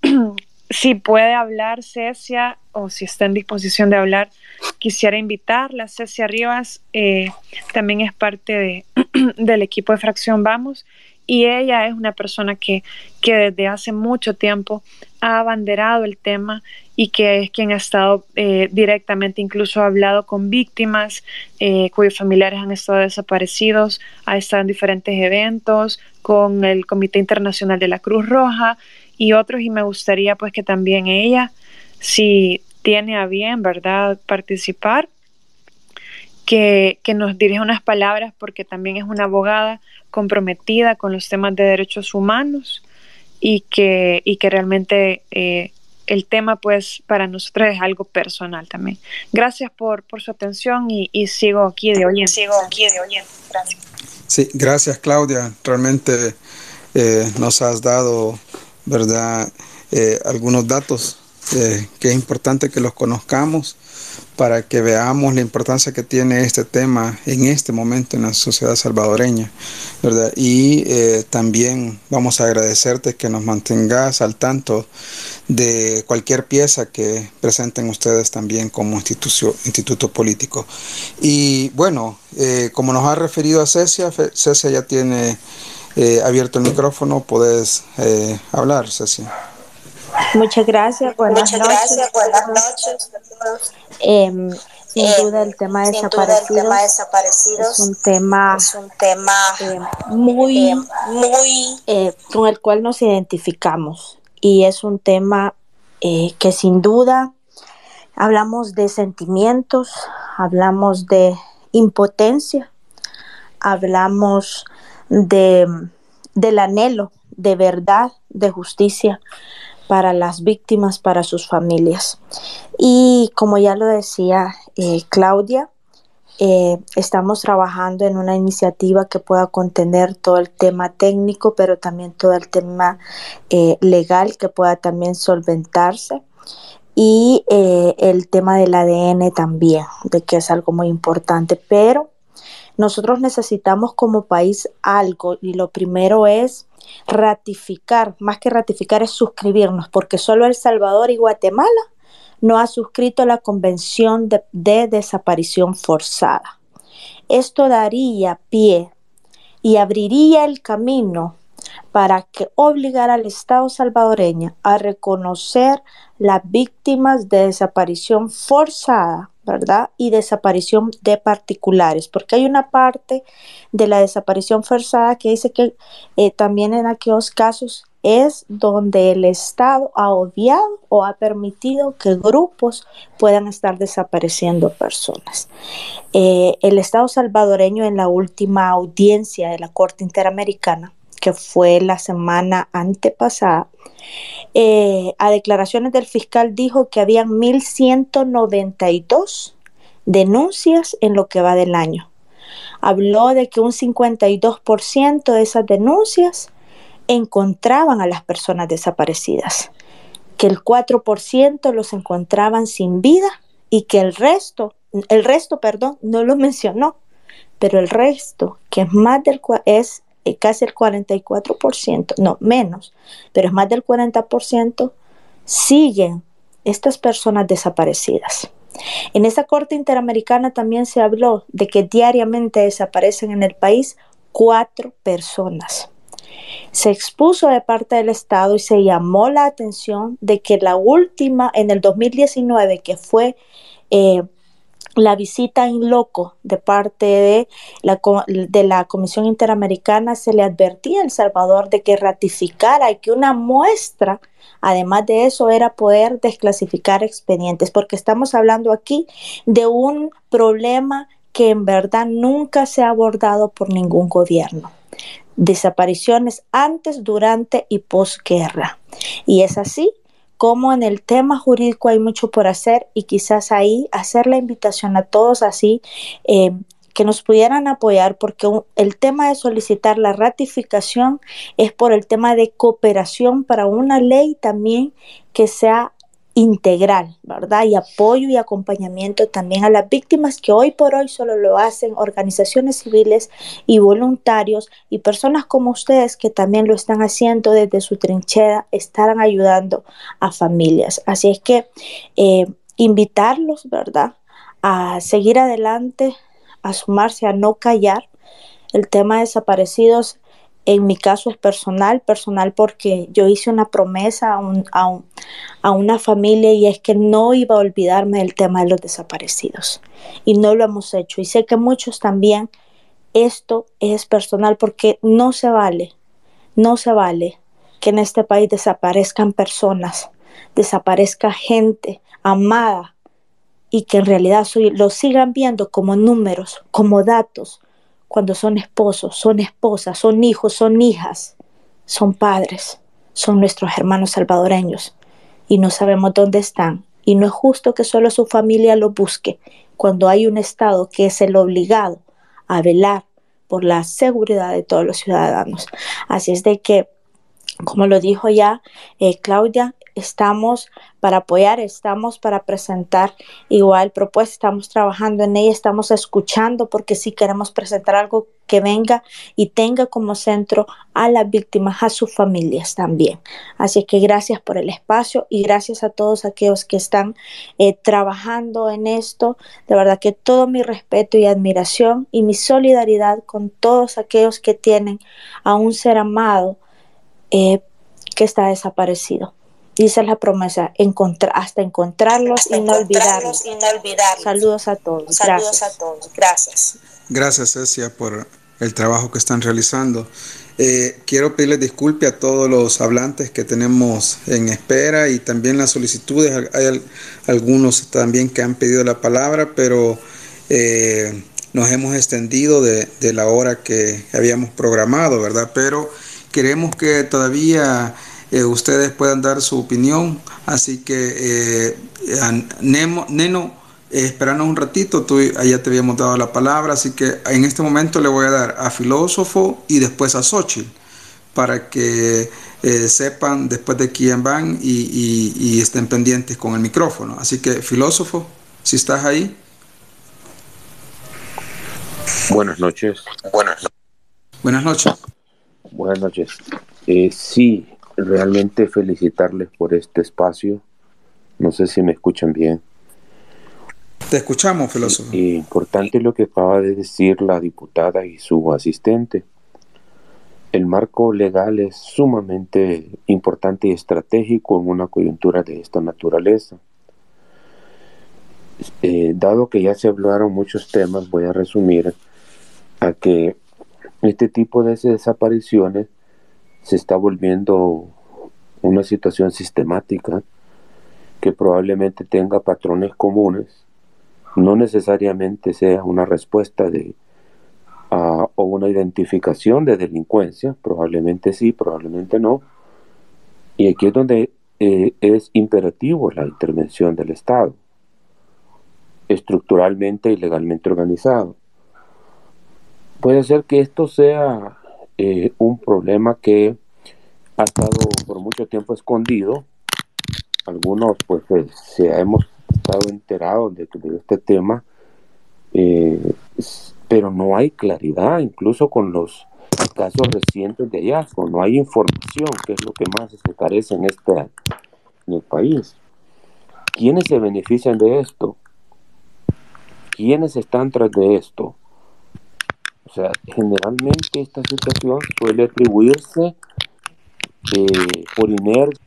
si puede hablar Cecia o si está en disposición de hablar, quisiera invitarla. Cecia Rivas eh, también es parte de, del equipo de Fracción Vamos y ella es una persona que, que desde hace mucho tiempo ha abanderado el tema y que es quien ha estado eh, directamente, incluso ha hablado con víctimas eh, cuyos familiares han estado desaparecidos, ha estado en diferentes eventos con el Comité Internacional de la Cruz Roja y otros y me gustaría pues que también ella, si tiene a bien, ¿verdad?, participar, que, que nos dirija unas palabras porque también es una abogada comprometida con los temas de derechos humanos y que, y que realmente eh, el tema pues para nosotros es algo personal también. Gracias por, por su atención y, y, sigo aquí de oyente. Sigo aquí de oyente. Gracias. Sí, gracias Claudia. Realmente eh, nos has dado ¿verdad? Eh, algunos datos eh, que es importante que los conozcamos para que veamos la importancia que tiene este tema en este momento en la sociedad salvadoreña, ¿verdad? Y eh, también vamos a agradecerte que nos mantengas al tanto de cualquier pieza que presenten ustedes también como instituto político. Y bueno, eh, como nos ha referido a Cecia, Cecia ya tiene eh, abierto el micrófono, puedes eh, hablar, Cecia. Muchas gracias, buenas Muchas noches. gracias, buenas noches. Em, sin Em, duda el tema de desaparecidos de desaparecidos es un tema es un tema eh, muy, eh, muy eh, con el cual nos identificamos y es un tema eh, que sin duda hablamos de sentimientos, hablamos de impotencia, hablamos de, del anhelo de verdad, de justicia para las víctimas, para sus familias. Y como ya lo decía eh, Claudia, eh, estamos trabajando en una iniciativa que pueda contener todo el tema técnico, pero también todo el tema eh, legal que pueda también solventarse. Y el tema del ADN también, de que es algo muy importante. Pero nosotros necesitamos como país algo y lo primero es ratificar, más que ratificar es suscribirnos, porque solo El Salvador y Guatemala no ha suscrito la Convención de, de Desaparición Forzada. Esto daría pie y abriría el camino para que obligar al Estado salvadoreño a reconocer las víctimas de desaparición forzada, Y desaparición de particulares, porque hay una parte de la desaparición forzada que dice que eh, también en aquellos casos es donde el Estado ha obviado o ha permitido que grupos puedan estar desapareciendo personas. Eh, el Estado salvadoreño en la última audiencia de la Corte Interamericana, que fue la semana antepasada, eh, a declaraciones del fiscal dijo que habían 1.192 denuncias en lo que va del año. Habló de que un 52% de esas denuncias encontraban a las personas desaparecidas, que el 4% los encontraban sin vida y que el resto, el resto, perdón, no lo mencionó, pero el resto, que es más del es casi el 44%, no menos, pero es más del 40%, siguen estas personas desaparecidas. En esa Corte Interamericana también se habló de que diariamente desaparecen en el país cuatro personas. Se expuso de parte del Estado y se llamó la atención de que la última, en el 2019, que fue eh, la visita en loco de parte de la, de la Comisión Interamericana, se le advertía a El Salvador de que ratificara y que una muestra Además de eso, era poder desclasificar expedientes, porque estamos hablando aquí de un problema que en verdad nunca se ha abordado por ningún gobierno. Desapariciones antes, durante y posguerra. Y es así como en el tema jurídico hay mucho por hacer y quizás ahí hacer la invitación a todos así eh, que nos pudieran apoyar porque el tema de solicitar la ratificación es por el tema de cooperación para una ley también que sea integral, ¿verdad? Y apoyo y acompañamiento también a las víctimas que hoy por hoy solo lo hacen organizaciones civiles y voluntarios y personas como ustedes que también lo están haciendo desde su trinchera, estarán ayudando a familias. Así es que eh, invitarlos, ¿verdad? A seguir adelante, a sumarse, a no callar. El tema de desaparecidos en mi caso es personal, personal porque yo hice una promesa a, un, a, un, a, una familia y es que no iba a olvidarme del tema de los desaparecidos. Y no lo hemos hecho. Y sé que muchos también, esto es personal porque no se vale, no se vale que en este país desaparezcan personas, desaparezca gente amada y que en realidad lo sigan viendo como números, como datos, cuando son esposos, son esposas, son hijos, son hijas, son padres, son nuestros hermanos salvadoreños y no sabemos dónde están. Y no es justo que solo su familia lo busque cuando hay un Estado que es el obligado a velar por la seguridad de todos los ciudadanos. Así es de que, como lo dijo ya eh, Claudia, estamos para apoyar, estamos para presentar igual propuestas, estamos trabajando en ella, estamos escuchando porque sí queremos presentar algo que venga y tenga como centro a las víctimas, a sus familias también. Así que gracias por el espacio y gracias a todos aquellos que están eh, trabajando en esto. De verdad que todo mi respeto y admiración y mi solidaridad con todos aquellos que tienen a un ser amado eh, que está desaparecido. Dice la promesa, encontrar, hasta encontrarlos, Hasta y, no encontrarlos olvidarlos. y no olvidarlos. Saludos a todos. Saludos Gracias. a todos. Gracias. Gracias, Cecia, por el trabajo que están realizando. Eh, quiero pedirles disculpe a todos los hablantes que tenemos en espera y también las solicitudes. Hay al- algunos también que han pedido la palabra, pero eh, nos hemos extendido de, de la hora que habíamos programado, ¿verdad? Pero queremos que todavía eh, ustedes puedan dar su opinión, así que eh, Nemo- Neno, eh, esperanos un ratito, tú allá te habíamos dado la palabra, así que en este momento le voy a dar a Filósofo y después a Xochitl, para que eh, sepan después de quién van y, y- y estén pendientes con el micrófono. Así que Filósofo, si estás ahí. Buenas noches. Buenas Buenas noches. Buenas noches. Eh, sí, realmente felicitarles por este espacio. No sé si me escuchan bien. Te escuchamos, filósofo. Eh, importante lo que acaba de decir la diputada y su asistente. El marco legal es sumamente importante y estratégico en una coyuntura de esta naturaleza. Eh, dado que ya se hablaron muchos temas, voy a resumir a que este tipo de desapariciones se está volviendo una situación sistemática que probablemente tenga patrones comunes, no necesariamente sea una respuesta de o una identificación de delincuencia, probablemente sí, probablemente no. Y aquí es donde eh, es imperativo la intervención del Estado, estructuralmente y legalmente organizado. Puede ser que esto sea eh, un problema que ha estado por mucho tiempo escondido. Algunos pues eh, se hemos estado enterados de, este tema, eh, pero no hay claridad, incluso con los casos recientes de hallazgo, no hay información, que es lo que más se carece en, este, en el país. ¿Quiénes se benefician de esto? ¿Quiénes están tras de esto? O sea, generalmente esta situación suele atribuirse eh, por inercia.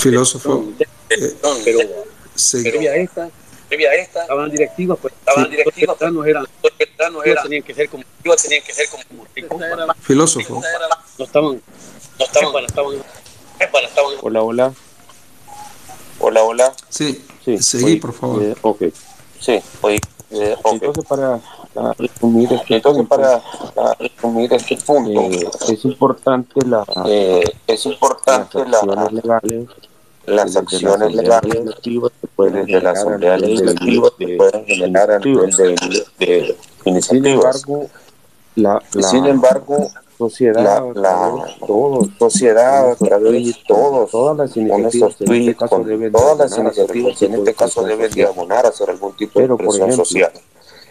Filósofo, eh, pero esta, Previa a esta, estaban directivas, pues estaban sí, directivas, los veteranos eran, los eran, tenían que ser como tenían que ser como filósofo. no estaban, no estaban, bueno, estaban bueno, estaban, Hola, hola. hola, hola, Sí, Sí, seguí, oye, por favor. eh, ok. sí, oye, eh, ok. Entonces, para ah, resumir este Entonces, punto, para ah, resumir este punto, eh, es importante la, eh, es las importante la, acciones legales las acciones legales desde la Asamblea Legislativa de pueden generar a nivel iniciativas. de, de Sin iniciativas. embargo, la, la Sin embargo, sociedad, la, la todos, sociedad todos, todas las iniciativas en este tweets, caso deben todas las iniciativas, en este caso deben de social. abonar a hacer algún tipo de presión social.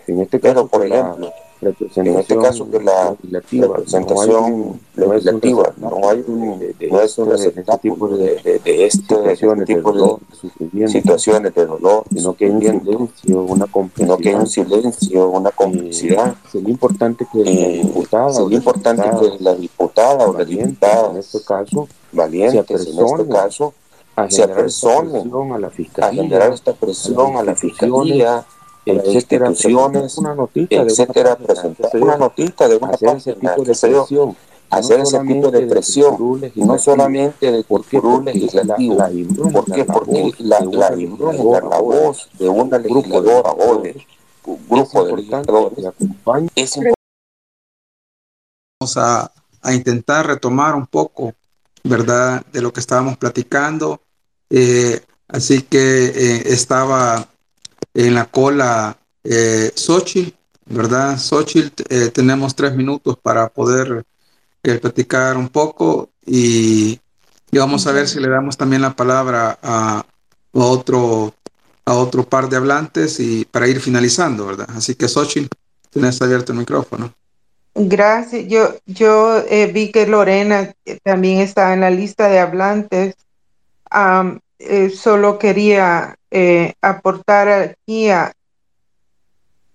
En este Pero, caso, por que la ejemplo, en este caso que la legislativa representación no legislativa no hay un, de, de no es un este, este receptáculo de de, de, este, este situaciones tipo de situaciones de dolor, sino que hay un silencio, una sino que hay un complicidad. silencio, una Eh, complicidad. sería importante que la Eh, diputada o sería la importante diputada que la diputada o la diputada en este caso se valientes en este caso a se presión a la a fiscalía, generar esta a presión a la fiscalía, instituciones, una notita de una etcétera, página, presentar una notita de una hacer ese página, tipo de presión, no hacer ese tipo de presión, no solamente de ¿Por qué? curul legislativo. ¿Por la, qué? la Porque la, de la la voz de una un grupo de legisladora o de un grupo de legisladores es importante Vamos a, a intentar retomar un poco, ¿verdad?, de lo que estábamos platicando. Eh, así que eh, estaba en la cola eh, Xochitl, ¿verdad? Xochitl, eh, tenemos tres minutos para poder eh, platicar un poco y, y vamos a ver si le damos también la palabra a, a otro a otro par de hablantes y para ir finalizando, ¿verdad? Así que Xochitl, tienes abierto el micrófono. Gracias. Yo, yo eh, vi que Lorena eh, también estaba en la lista de hablantes. Eh, solo quería eh, aportar aquí a,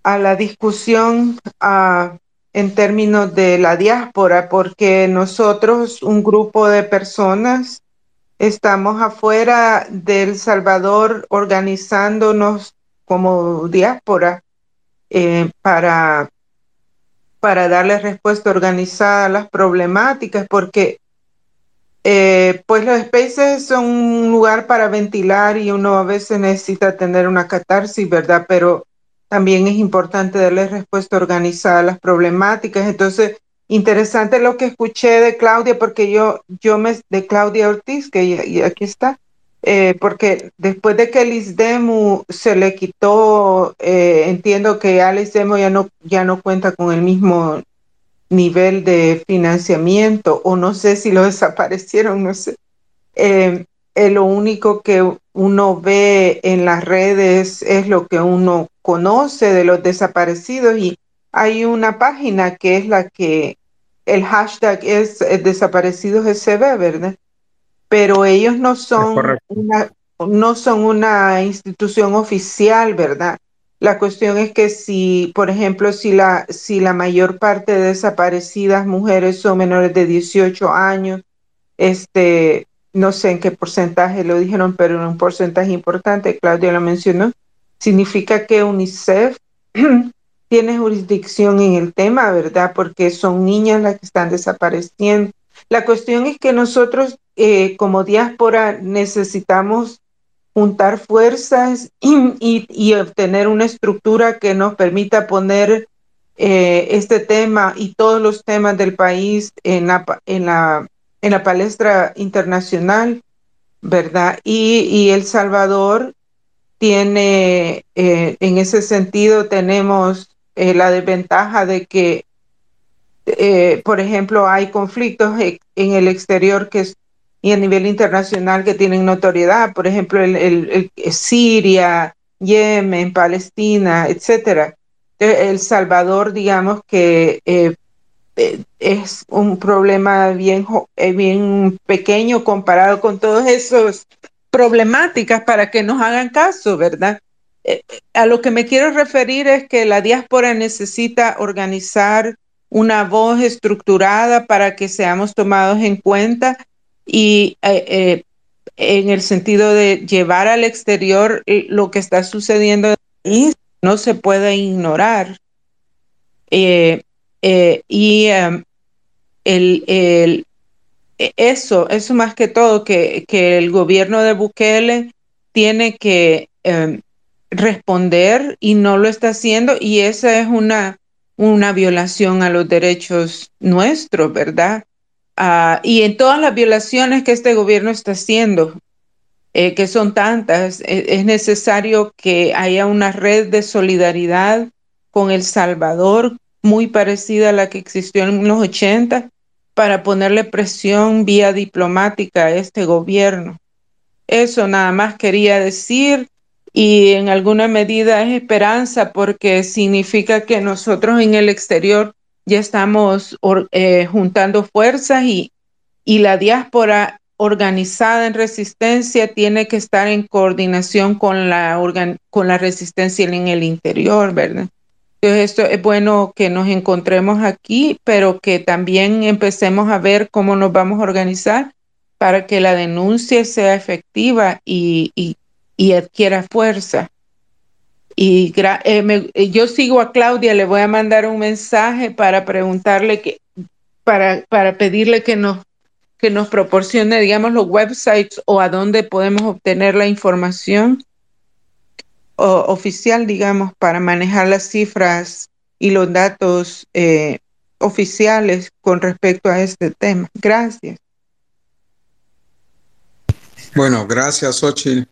la discusión en términos de la diáspora, porque nosotros, un grupo de personas, estamos afuera del Salvador organizándonos como diáspora eh, para para darle respuesta organizada a las problemáticas, porque eh, pues los spaces son un lugar para ventilar y uno a veces necesita tener una catarsis, ¿verdad? Pero también es importante darle respuesta organizada a las problemáticas. Entonces, interesante lo que escuché de Claudia, porque yo, yo me, de Claudia Ortiz, que y, y aquí está, eh, porque después de que el ISDEMU se le quitó, eh, entiendo que al ISDEMU ya no, ya no cuenta con el mismo nivel de financiamiento, o no sé si lo desaparecieron, no sé. Eh, eh, lo único que uno ve en las redes es lo que uno conoce de los desaparecidos y hay una página que es la que el hashtag es eh, desaparecidos SB, ¿verdad? pero ellos no son una, no son una institución oficial, ¿verdad? La cuestión es que si, por ejemplo, si la, si la mayor parte de desaparecidas mujeres son menores de 18 años, este, no sé en qué porcentaje lo dijeron, pero en un porcentaje importante, Claudia lo mencionó, significa que UNICEF tiene jurisdicción en el tema, ¿verdad? Porque son niñas las que están desapareciendo. La cuestión es que nosotros eh, como diáspora necesitamos juntar fuerzas y, y- obtener una estructura que nos permita poner eh, este tema y todos los temas del país en la, en la, en la palestra internacional, ¿verdad? Y, El Salvador tiene, eh, en ese sentido, tenemos eh, la desventaja de que eh, por ejemplo, hay conflictos e- en el exterior que y a nivel internacional que tienen notoriedad, por ejemplo, el, el- el- Siria, Yemen, Palestina, etcétera. Eh, El Salvador, digamos que eh, eh, es un problema bien, eh, bien pequeño comparado con todos esos problemáticas para que nos hagan caso, ¿verdad? Eh, eh, a lo que me quiero referir es que la diáspora necesita organizar una voz estructurada para que seamos tomados en cuenta y eh, eh, en el sentido de llevar al exterior lo que está sucediendo no se puede ignorar. Eh, eh, y em, el, el- e- eso, eso más que todo, que, que el gobierno de Bukele tiene que em, responder y no lo está haciendo y esa es una, una violación a los derechos nuestros, ¿verdad? Ah, y en todas las violaciones que este gobierno está haciendo, eh, que son tantas, e- es necesario que haya una red de solidaridad con El Salvador, muy parecida a la que existió en los 80, para ponerle presión vía diplomática a este gobierno. Eso nada más quería decir y en alguna medida es esperanza porque significa que nosotros en el exterior ya estamos eh, juntando fuerzas y, y la diáspora organizada en resistencia tiene que estar en coordinación con la, con la resistencia en el interior, ¿verdad? Entonces, esto es bueno que nos encontremos aquí, pero que también empecemos a ver cómo nos vamos a organizar para que la denuncia sea efectiva y, y- y adquiera fuerza. Y eh, eh, yo sigo a Claudia, le voy a mandar un mensaje para preguntarle que, para, para pedirle que nos, que nos proporcione, digamos, los websites o a dónde podemos obtener la información oficial, digamos, para manejar las cifras y los datos eh, oficiales con respecto a este tema. Gracias. Bueno, gracias, Xochitl.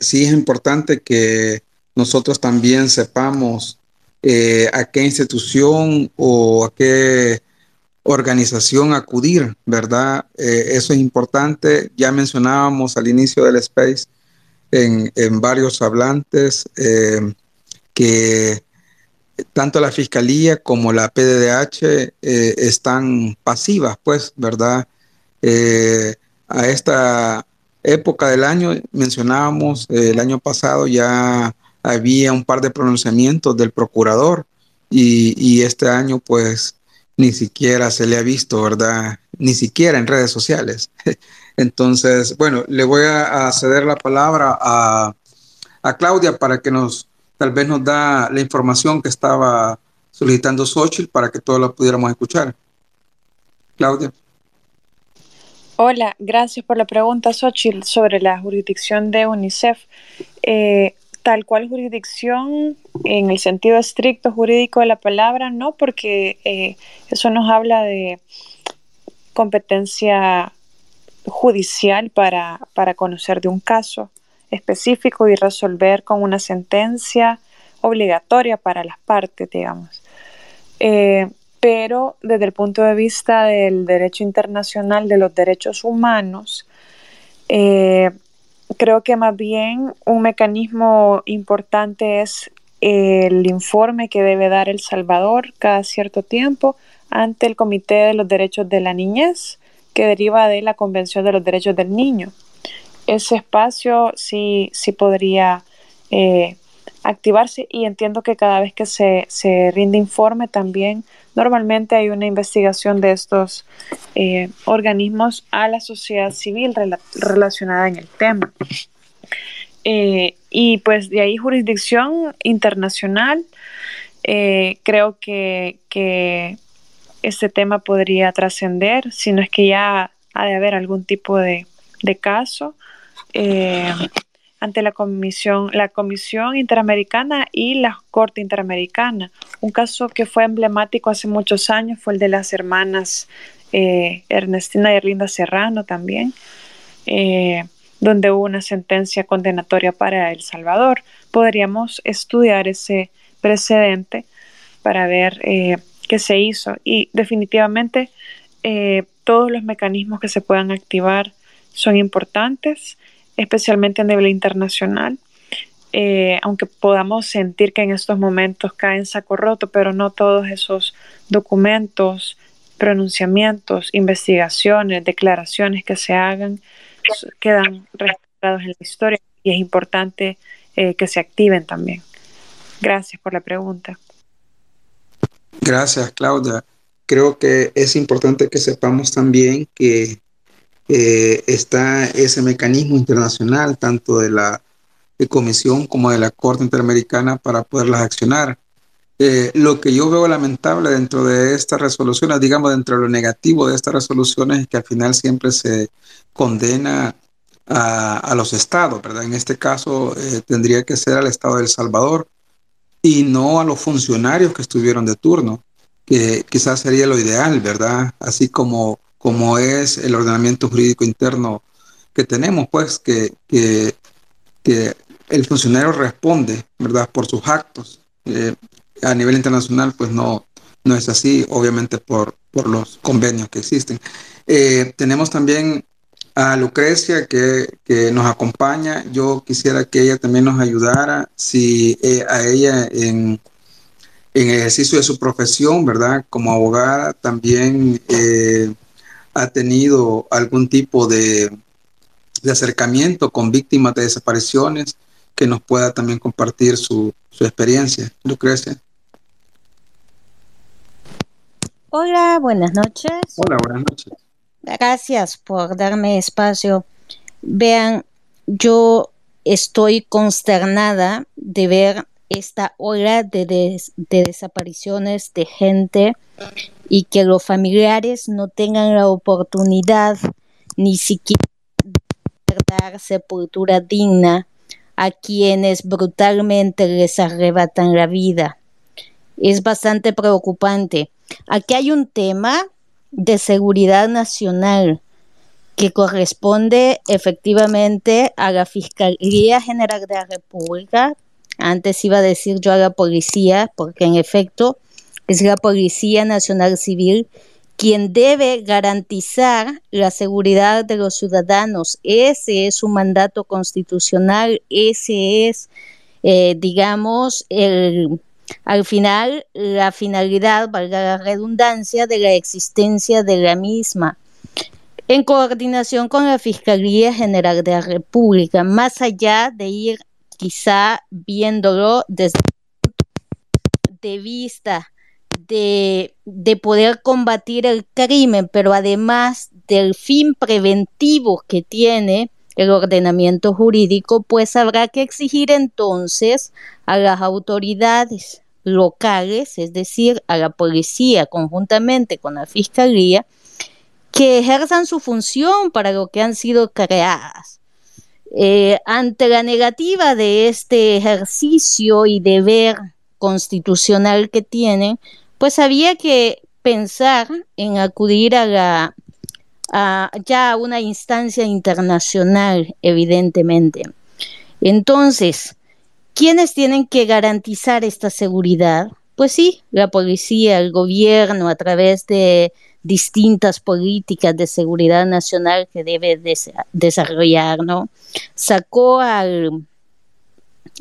Sí es importante que nosotros también sepamos eh, a qué institución o a qué organización acudir, ¿verdad? Eh, eso es importante. Ya mencionábamos al inicio del space en, en varios hablantes eh, que tanto la Fiscalía como la PDDH están pasivas, pues, ¿verdad? A esta época del año, mencionábamos, el año pasado ya había un par de pronunciamientos del procurador y, este año pues ni siquiera se le ha visto, ¿verdad? Ni siquiera en redes sociales. Entonces, bueno, le voy a, a ceder la palabra a, a Claudia para que nos, tal vez nos da la información que estaba solicitando Xochitl para que todos la pudiéramos escuchar. Claudia. Hola, gracias por la pregunta, Xochitl, sobre la jurisdicción de UNICEF. Eh, tal cual jurisdicción, en el sentido estricto jurídico de la palabra, no, porque eh, eso nos habla de competencia judicial para, para conocer de un caso específico y resolver con una sentencia obligatoria para las partes, digamos. Eh, pero desde el punto de vista del derecho internacional de los derechos humanos, eh, creo que más bien un mecanismo importante es el informe que debe dar El Salvador cada cierto tiempo ante el Comité de los Derechos de la Niñez, que deriva de la Convención de los Derechos del Niño. Ese espacio sí, sí podría eh, activarse y entiendo que cada vez que se, se, rinde informe también normalmente hay una investigación de estos eh, organismos a la sociedad civil rela relacionada en el tema. Eh, y pues de ahí jurisdicción internacional, eh, creo que, que, este tema podría trascender, si no es que ya ha de haber algún tipo de, de caso. Ante la Comisión, la Comisión Interamericana y la Corte Interamericana. Un caso que fue emblemático hace muchos años fue el de las hermanas eh, Ernestina y Erlinda Serrano también, eh, donde hubo una sentencia condenatoria para El Salvador. Podríamos estudiar ese precedente para ver eh, qué se hizo y definitivamente todos los mecanismos que se puedan activar son importantes especialmente a nivel internacional. Eh, aunque podamos sentir que en estos momentos cae en saco roto, pero no todos esos documentos, pronunciamientos, investigaciones, declaraciones que se hagan quedan registrados en la historia y es importante eh, que se activen también. Gracias por la pregunta. Gracias, Claudia. Creo que es importante que sepamos también que eh, está ese mecanismo internacional, tanto de la Comisión como de la Corte Interamericana, para poderlas accionar. Eh, lo que yo veo lamentable dentro de estas resoluciones, digamos, dentro de lo negativo de estas resoluciones, es que al final siempre se condena a, a los estados, ¿verdad? En este caso eh, tendría que ser al estado de El Salvador y no a los funcionarios que estuvieron de turno, que quizás sería lo ideal, ¿verdad? Así como como es el ordenamiento jurídico interno que tenemos, pues que, que, el funcionario responde, ¿verdad?, por sus actos. Eh, a nivel internacional, pues no, no es así, obviamente por, por los convenios que existen. Eh, tenemos también a Lucrecia que, que, nos acompaña. Yo quisiera que ella también nos ayudara, si eh, a ella en, en ejercicio de su profesión, ¿verdad? Como abogada, también ha tenido algún tipo de, de, acercamiento con víctimas de desapariciones que nos pueda también compartir su, su experiencia. Lucrecia. Hola, buenas noches. Hola, buenas noches. Gracias por darme espacio. Vean, yo estoy consternada de ver esta ola de, des de desapariciones de gente y que los familiares no tengan la oportunidad ni siquiera de dar sepultura digna a quienes brutalmente les arrebatan la vida. Es bastante preocupante. aquí hay un tema de seguridad nacional que corresponde efectivamente a la Fiscalía General de la República. Antes iba a decir yo a la policía, porque en efecto es la Policía Nacional Civil quien debe garantizar la seguridad de los ciudadanos. Ese es su mandato constitucional, ese es, eh, digamos, al final la finalidad, valga la redundancia, de la existencia de la misma en coordinación con la Fiscalía General de la República, más allá de ir quizá viéndolo desde de vista de, de, poder combatir el crimen, pero además del fin preventivo que tiene el ordenamiento jurídico, pues habrá que exigir entonces a las autoridades locales, es decir, a la policía conjuntamente con la fiscalía, que ejerzan su función para lo que han sido creadas. Eh, ante la negativa de este ejercicio y deber constitucional que tienen, pues había que pensar en acudir a la ya a una instancia internacional, evidentemente. Entonces, ¿quiénes tienen que garantizar esta seguridad? Pues sí, la policía, el gobierno, a través de distintas políticas de seguridad nacional que debe des desarrollar, ¿no? Sacó al,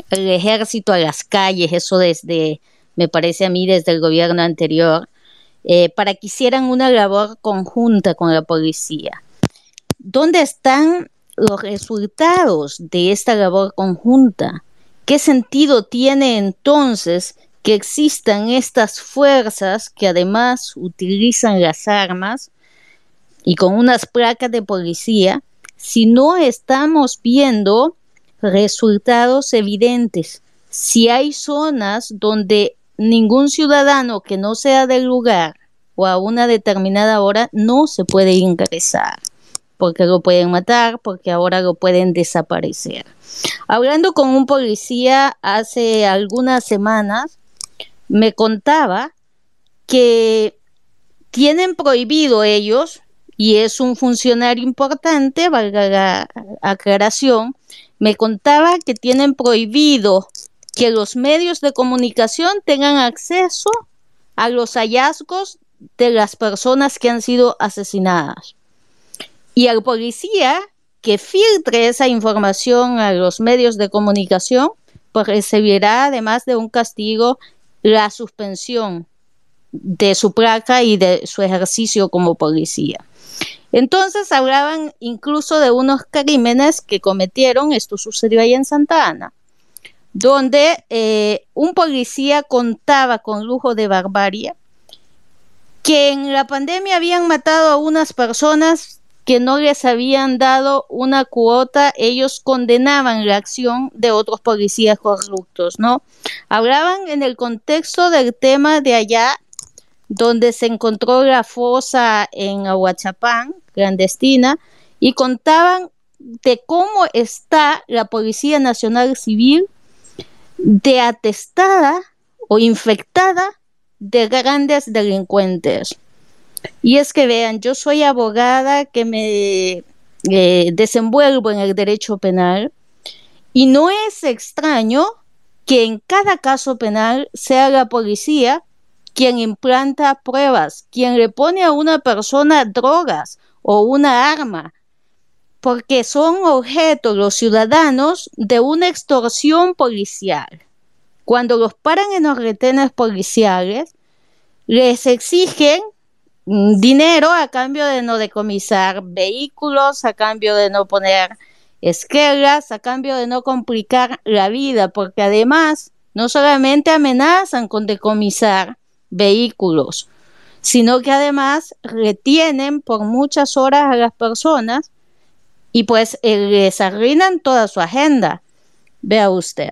al, ejército a las calles, eso desde, me parece a mí, desde el gobierno anterior, eh, para que hicieran una labor conjunta con la policía. ¿Dónde están los resultados de esta labor conjunta? ¿Qué sentido tiene entonces que existan estas fuerzas que además utilizan las armas y con unas placas de policía, si no estamos viendo resultados evidentes, si hay zonas donde ningún ciudadano que no sea del lugar o a una determinada hora no se puede ingresar, porque lo pueden matar, porque ahora lo pueden desaparecer. Hablando con un policía hace algunas semanas, me contaba que tienen prohibido ellos, y es un funcionario importante, valga la aclaración, me contaba que tienen prohibido que los medios de comunicación tengan acceso a los hallazgos de las personas que han sido asesinadas. Y al policía que filtre esa información a los medios de comunicación, pues recibirá además de un castigo la suspensión de su placa y de su ejercicio como policía. Entonces hablaban incluso de unos crímenes que cometieron, esto sucedió ahí en Santa Ana, donde eh, un policía contaba con lujo de barbarie que en la pandemia habían matado a unas personas que no les habían dado una cuota, ellos condenaban la acción de otros policías corruptos, ¿no? Hablaban en el contexto del tema de allá, donde se encontró la fosa en Aguachapán, clandestina, y contaban de cómo está la Policía Nacional Civil de atestada o infectada de grandes delincuentes. Y es que vean, yo soy abogada que me eh, desenvuelvo en el derecho penal y no es extraño que en cada caso penal sea la policía quien implanta pruebas, quien le pone a una persona drogas o una arma, porque son objetos los ciudadanos de una extorsión policial. Cuando los paran en los retenes policiales, les exigen Mm, dinero a cambio de no decomisar vehículos, a cambio de no poner esquelas, a cambio de no complicar la vida, porque además no solamente amenazan con decomisar vehículos, sino que además retienen por muchas horas a las personas y pues eh, les arruinan toda su agenda. Vea usted.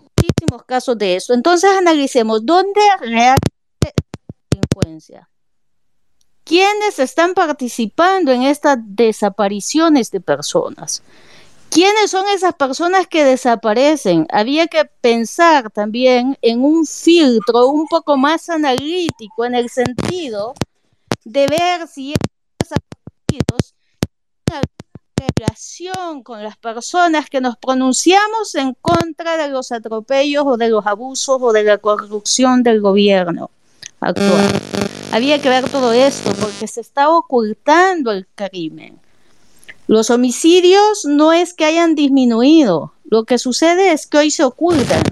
Muchísimos casos de eso. Entonces analicemos dónde realmente la delincuencia. ¿Quiénes están participando en estas desapariciones de personas? ¿Quiénes son esas personas que desaparecen? Había que pensar también en un filtro un poco más analítico en el sentido de ver si esos desaparecidos relación con las personas que nos pronunciamos en contra de los atropellos o de los abusos o de la corrupción del gobierno actual. Había que ver todo esto porque se está ocultando el crimen. Los homicidios no es que hayan disminuido, lo que sucede es que hoy se ocultan.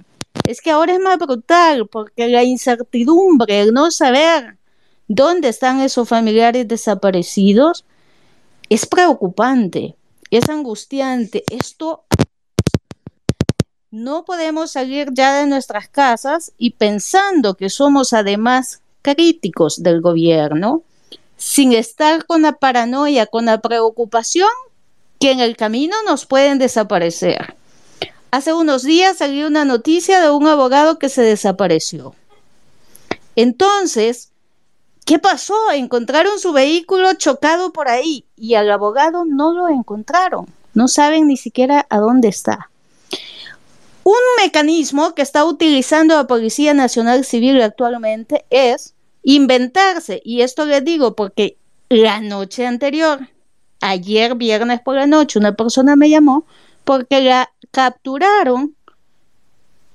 Es que ahora es más brutal porque la incertidumbre, el no saber dónde están esos familiares desaparecidos, es preocupante, es angustiante. Esto no podemos salir ya de nuestras casas y pensando que somos además críticos del gobierno, sin estar con la paranoia, con la preocupación que en el camino nos pueden desaparecer. Hace unos días salió una noticia de un abogado que se desapareció. Entonces, ¿qué pasó? Encontraron su vehículo chocado por ahí y al abogado no lo encontraron. No saben ni siquiera a dónde está. Un mecanismo que está utilizando la Policía Nacional Civil actualmente es inventarse, y esto les digo porque la noche anterior ayer viernes por la noche una persona me llamó porque la capturaron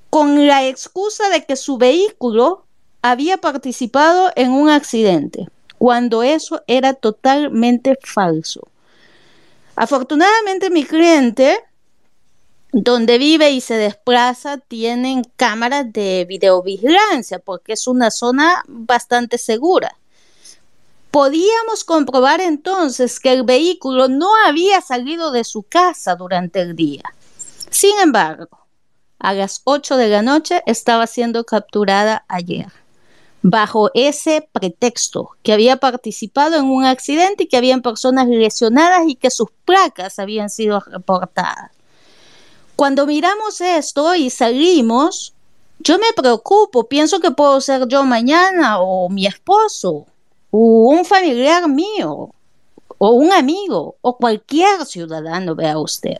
con la excusa de que su vehículo había participado en un accidente, cuando eso era totalmente falso. Afortunadamente mi cliente, donde vive y se desplaza, tienen cámaras de videovigilancia porque es una zona bastante segura. Podíamos comprobar entonces que el vehículo no había salido de su casa durante el día. Sin embargo, a las 8 de la noche estaba siendo capturada ayer, bajo ese pretexto que había participado en un accidente y que habían personas lesionadas y que sus placas habían sido reportadas. Cuando miramos esto y salimos, yo me preocupo, pienso que puedo ser yo mañana o mi esposo o un familiar mío, o un amigo, o cualquier ciudadano, vea usted.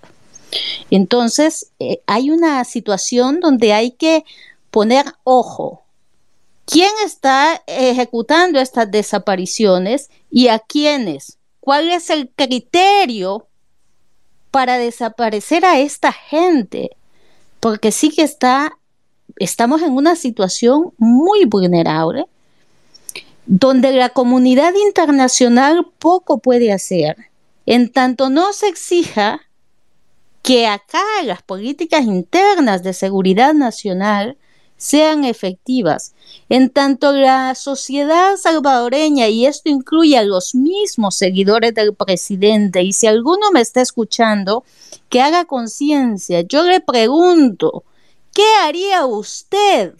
Entonces, eh, hay una situación donde hay que poner ojo. ¿Quién está ejecutando estas desapariciones y a quiénes? ¿Cuál es el criterio para desaparecer a esta gente? Porque sí que está, estamos en una situación muy vulnerable donde la comunidad internacional poco puede hacer, en tanto no se exija que acá las políticas internas de seguridad nacional sean efectivas, en tanto la sociedad salvadoreña, y esto incluye a los mismos seguidores del presidente, y si alguno me está escuchando, que haga conciencia, yo le pregunto, ¿qué haría usted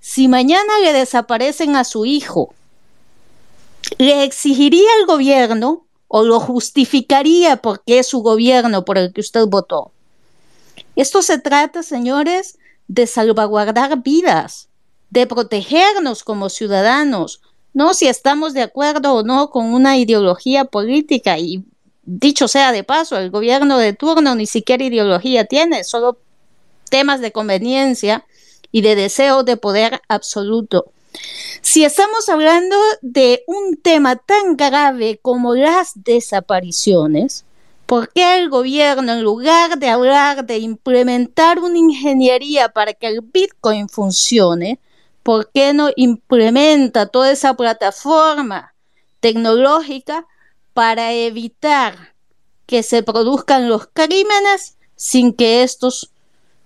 si mañana le desaparecen a su hijo? le exigiría al gobierno o lo justificaría porque es su gobierno por el que usted votó. Esto se trata, señores, de salvaguardar vidas, de protegernos como ciudadanos, no si estamos de acuerdo o no con una ideología política. Y dicho sea de paso, el gobierno de turno ni siquiera ideología tiene, solo temas de conveniencia y de deseo de poder absoluto. Si estamos hablando de un tema tan grave como las desapariciones, ¿por qué el gobierno, en lugar de hablar de implementar una ingeniería para que el Bitcoin funcione, ¿por qué no implementa toda esa plataforma tecnológica para evitar que se produzcan los crímenes sin que estos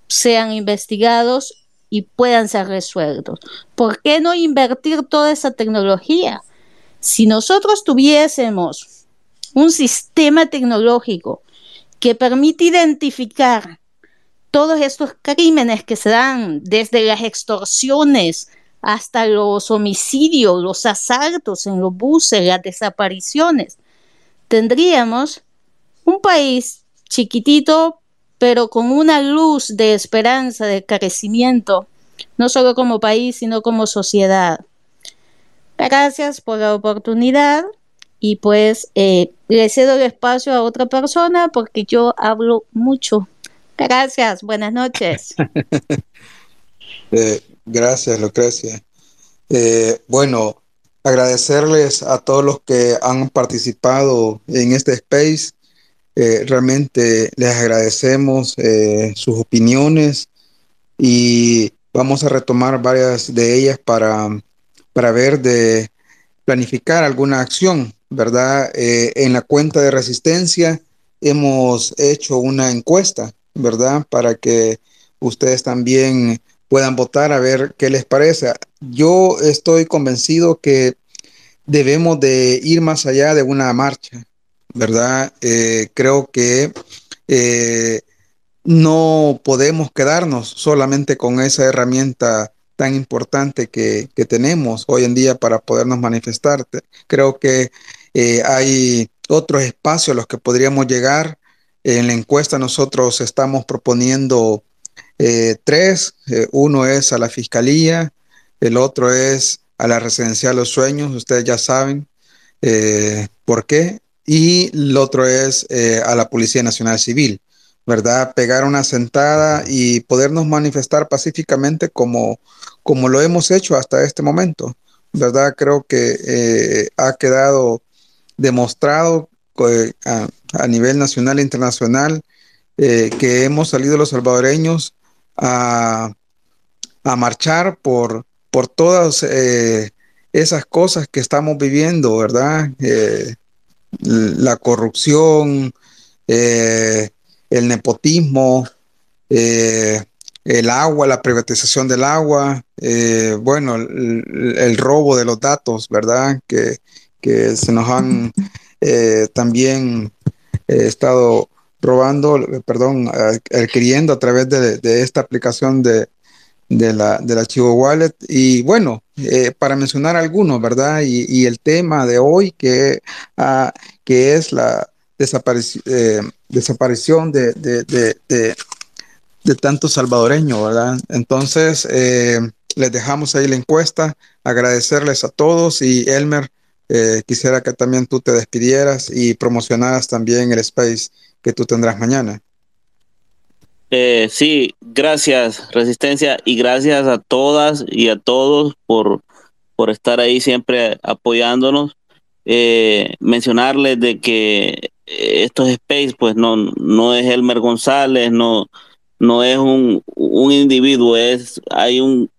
sean investigados y puedan ser resueltos. ¿Por qué no invertir toda esa tecnología? Si nosotros tuviésemos un sistema tecnológico que permite identificar todos estos crímenes que se dan desde las extorsiones hasta los homicidios, los asaltos en los buses, las desapariciones, tendríamos un país chiquitito pero con una luz de esperanza, de crecimiento, no solo como país, sino como sociedad. Gracias por la oportunidad y pues eh, le cedo el espacio a otra persona porque yo hablo mucho. Gracias, buenas noches. Eh, gracias, Lucrecia. Eh, bueno, agradecerles a todos los que han participado en este space. Eh, realmente les agradecemos eh, sus opiniones y vamos a retomar varias de ellas para, para ver de planificar alguna acción, ¿verdad? Eh, en la cuenta de resistencia hemos hecho una encuesta, ¿verdad? Para que ustedes también puedan votar a ver qué les parece. Yo estoy convencido que debemos de ir más allá de una marcha, ¿verdad? Eh, creo que eh, no podemos quedarnos solamente con esa herramienta tan importante que, que tenemos hoy en día para podernos manifestar. Creo que eh, hay otros espacios a los que podríamos llegar. En la encuesta nosotros estamos proponiendo eh, tres. Eh, uno es a la fiscalía, el otro es a la residencial Los Sueños, ustedes ya saben por qué, y el otro es a la Policía Nacional Civil, ¿verdad? Pegar una sentada y podernos manifestar pacíficamente como, como lo hemos hecho hasta este momento, ¿verdad? Creo que ha quedado demostrado eh, a, nivel nacional e internacional eh, que hemos salido los salvadoreños a, a marchar por, por todas eh, esas cosas que estamos viviendo, ¿verdad? La corrupción, el nepotismo, el agua, la privatización del agua, bueno, el, el robo de los datos, ¿verdad? Que, que se nos han eh, también eh, estado robando, perdón, adquiriendo a través de, de esta aplicación de, de la, del archivo wallet. Y bueno, eh, para mencionar algunos, ¿verdad? Y, y el tema de hoy que, ah, que es la desaparici- desaparición de, de, de, de, de tantos salvadoreños, ¿verdad? Entonces, les dejamos ahí la encuesta, agradecerles a todos y Elmer, eh, quisiera que también tú te despidieras y promocionaras también el space que tú tendrás mañana. Eh, sí, gracias Resistencia y gracias a todas y a todos por, por estar ahí siempre apoyándonos. Eh, mencionarles de que estos space pues no, no es Elmer González, no, no es un, un individuo, es, hay un,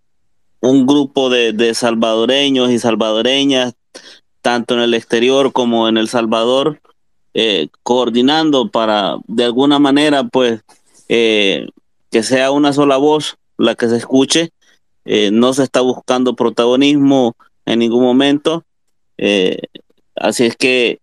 un grupo de, de salvadoreños y salvadoreñas, tanto en el exterior como en El Salvador, eh, coordinando para de alguna manera pues eh, que sea una sola voz la que se escuche. Eh, no se está buscando protagonismo en ningún momento. Eh, así es que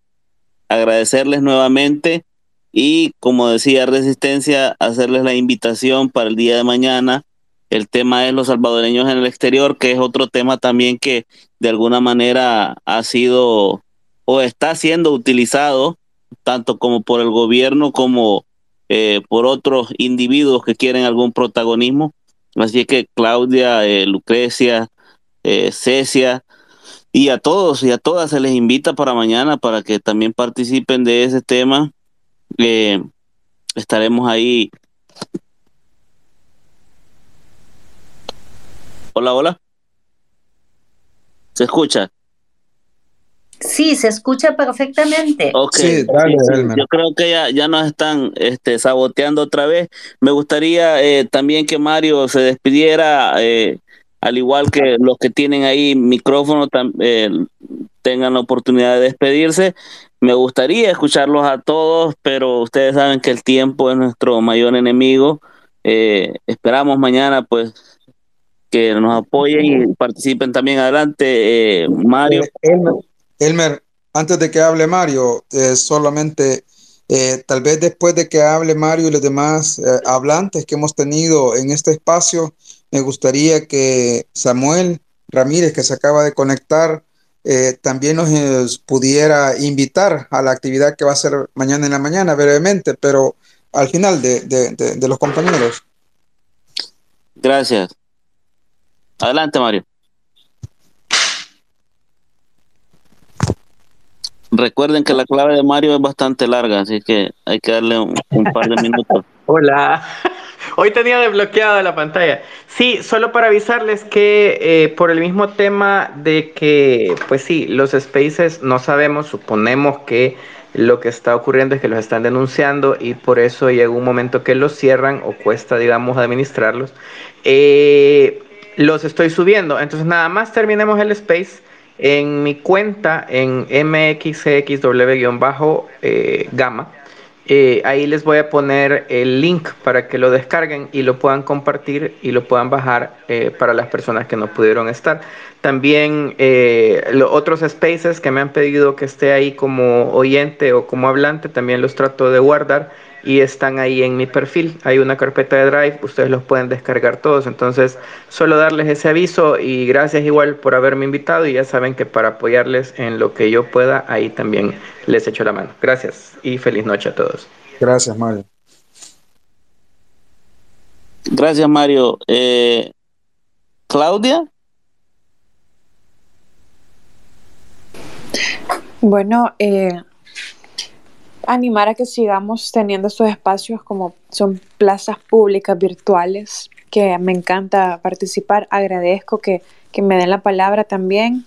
agradecerles nuevamente y como decía Resistencia, hacerles la invitación para el día de mañana. El tema es los salvadoreños en el exterior, que es otro tema también que de alguna manera ha sido o está siendo utilizado tanto como por el gobierno como eh, por otros individuos que quieren algún protagonismo. Así que Claudia, eh, Lucrecia, eh, Cecia y a todos y a todas se les invita para mañana para que también participen de ese tema. Estaremos ahí. Hola, hola. ¿Se escucha? Sí, se escucha perfectamente. Ok, Sí, dale, Elmer. yo creo que ya, ya nos están este, saboteando otra vez. Me gustaría eh, también que Mario se despidiera, eh, al igual que los que tienen ahí micrófono eh, tengan la oportunidad de despedirse. Me gustaría escucharlos a todos, pero ustedes saben que el tiempo es nuestro mayor enemigo. Eh, esperamos mañana pues que nos apoyen y participen también adelante. Eh, Mario. Eh, Elmer, Elmer, antes de que hable Mario, eh, solamente eh, tal vez después de que hable Mario y los demás eh, hablantes que hemos tenido en este espacio, me gustaría que Samuel Ramírez, que se acaba de conectar, también nos pudiera invitar a la actividad que va a ser mañana en la mañana, brevemente, pero al final de, de- de- de los compañeros. Gracias. Adelante, Mario. Recuerden que la clave de Mario es bastante larga, así que hay que darle un, par de minutos. Hola. Hoy tenía desbloqueada la pantalla. Sí, solo para avisarles que eh, por el mismo tema de que, pues sí, los spaces no sabemos, suponemos que lo que está ocurriendo es que los están denunciando y por eso llega un momento que los cierran o cuesta, digamos, administrarlos. Eh, los estoy subiendo, entonces nada más terminemos el space en mi cuenta en mxxw-gamma. Eh, ahí les voy a poner el link para que lo descarguen y lo puedan compartir y lo puedan bajar eh, para las personas que no pudieron estar. También eh, los otros spaces que me han pedido que esté ahí como oyente o como hablante, también los trato de guardar y están ahí en mi perfil. Hay una carpeta de Drive, ustedes los pueden descargar todos. Entonces, solo darles ese aviso y gracias igual por haberme invitado y ya saben que para apoyarles en lo que yo pueda, ahí también les echo la mano. Gracias y feliz noche a todos. Gracias, Mario. Gracias, Mario. Eh, Claudia. Bueno, eh, animar a que sigamos teniendo estos espacios como son plazas públicas virtuales, que me encanta participar. Agradezco que, que me den la palabra también.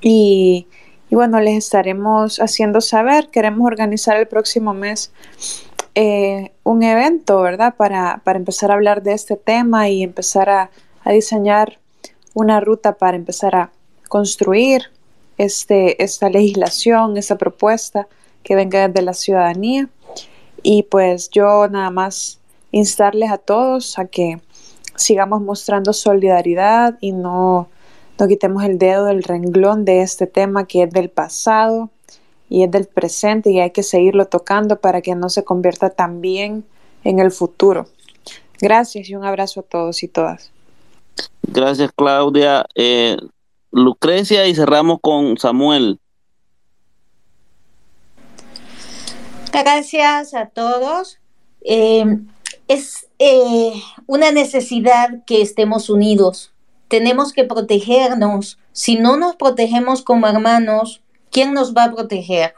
Y, y, bueno, les estaremos haciendo saber. Queremos organizar el próximo mes eh, un evento, ¿verdad? Para, para, empezar a hablar de este tema y empezar a, a diseñar una ruta para empezar a construir este, esta legislación, esta propuesta que venga de la ciudadanía. Y pues yo nada más instarles a todos a que sigamos mostrando solidaridad y no, no quitemos el dedo del renglón de este tema que es del pasado y es del presente y hay que seguirlo tocando para que no se convierta también en el futuro. Gracias y un abrazo a todos y todas. Gracias Claudia. Eh, Lucrecia y cerramos con Samuel. Gracias a todos. Eh, es eh, una necesidad que estemos unidos. Tenemos que protegernos. Si no nos protegemos como hermanos, ¿quién nos va a proteger?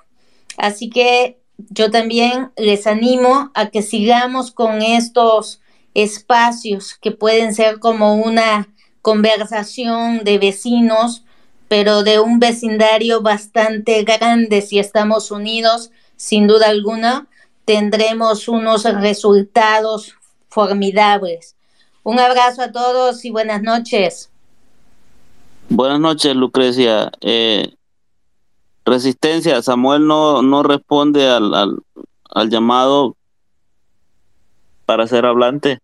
Así que yo también les animo a que sigamos con estos espacios que pueden ser como una conversación de vecinos, pero de un vecindario bastante grande si estamos unidos sin duda alguna, tendremos unos resultados formidables. Un abrazo a todos y buenas noches. Buenas noches, Lucrecia. Eh, resistencia, Samuel no, no responde al, al, al llamado para ser hablante.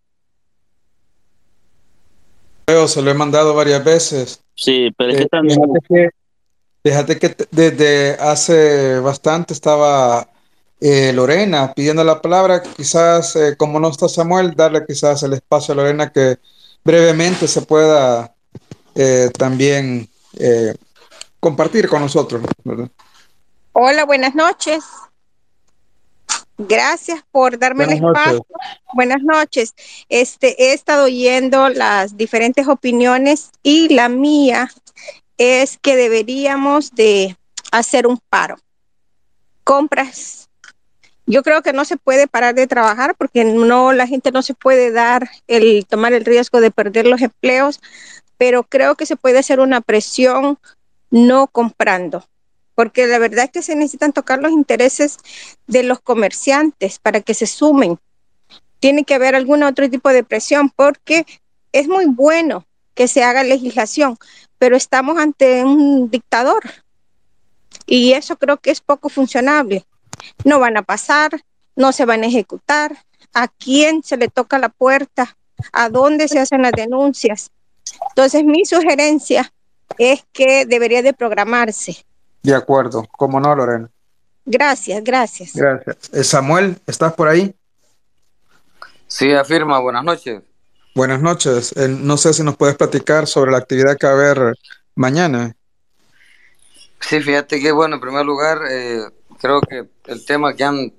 Se lo he mandado varias veces. Sí, pero es que Eh, también... fíjate que, fíjate que desde hace bastante estaba eh, Lorena pidiendo la palabra. Quizás, eh, como no está Samuel, darle quizás el espacio a Lorena que brevemente se pueda eh, también compartir con nosotros, ¿verdad? Hola, buenas noches. Gracias por darme el noches. espacio. Buenas noches. Este, he estado oyendo las diferentes opiniones y la mía es que deberíamos de hacer un paro. Compras. Yo creo que no se puede parar de trabajar porque no la gente no se puede dar el tomar el riesgo de perder los empleos, pero creo que se puede hacer una presión no comprando porque la verdad es que se necesitan tocar los intereses de los comerciantes para que se sumen. Tiene que haber algún otro tipo de presión porque es muy bueno que se haga legislación, pero estamos ante un dictador y eso creo que es poco funcionable. No van a pasar, no se van a ejecutar, a quién se le toca la puerta, a dónde se hacen las denuncias. Entonces mi sugerencia es que debería de programarse. De acuerdo, como no, Lorena. Gracias, gracias. Gracias. Eh, Samuel, ¿estás por ahí? Sí, afirma, buenas noches. Buenas noches. Eh, no sé si nos puedes platicar sobre la actividad que va a haber mañana. Sí, fíjate que, bueno, en primer lugar, eh, creo que el tema que han,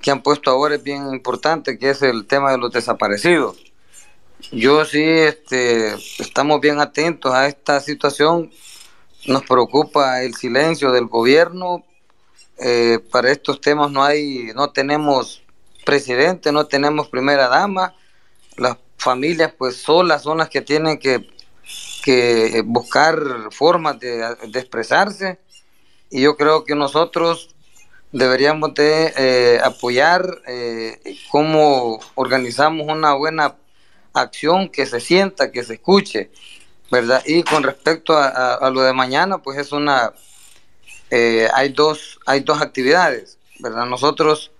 que han puesto ahora es bien importante, que es el tema de los desaparecidos. Yo sí, este, estamos bien atentos a esta situación nos preocupa el silencio del gobierno. Eh, para estos temas no hay, no tenemos presidente, no tenemos primera dama. Las familias pues son las que tienen que, que buscar formas de, de expresarse. Y yo creo que nosotros deberíamos de eh, apoyar eh, cómo organizamos una buena acción que se sienta, que se escuche, ¿verdad? Y con respecto a, a- a lo de mañana, pues es una, eh, hay dos, hay dos actividades, ¿verdad? Nosotros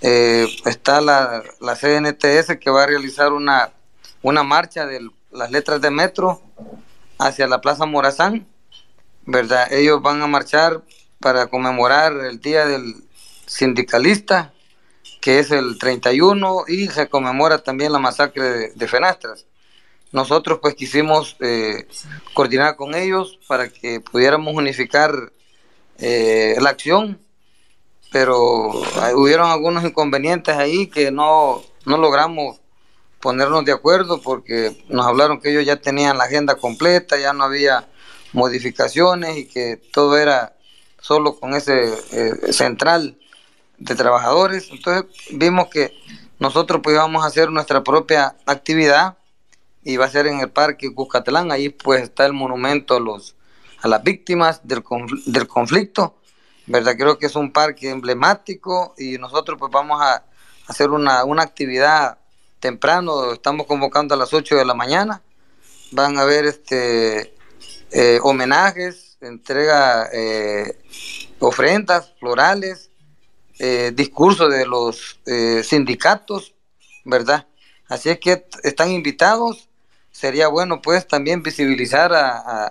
eh, está la, la CNTS que va a realizar una, una marcha de las letras de metro hacia la Plaza Morazán, ¿verdad? Ellos van a marchar para conmemorar el Día del Sindicalista, que es el 31, y se conmemora también la masacre de, de Fenastras. Nosotros pues quisimos eh, coordinar con ellos para que pudiéramos unificar eh, la acción, pero hubieron algunos inconvenientes ahí que no, no logramos ponernos de acuerdo porque nos hablaron que ellos ya tenían la agenda completa, ya no había modificaciones y que todo era solo con ese eh, central de trabajadores. Entonces vimos que nosotros pues íbamos a hacer nuestra propia actividad y va a ser en el Parque Cuscatlán, ahí pues está el monumento a los a las víctimas del, confl- del conflicto, ¿verdad? Creo que es un parque emblemático y nosotros pues vamos a hacer una, una actividad temprano, estamos convocando a las 8 de la mañana, van a haber este eh, homenajes, entrega eh, ofrendas florales, eh, discurso de los eh, sindicatos, ¿verdad? Así es que están invitados. Sería bueno pues también visibilizar a-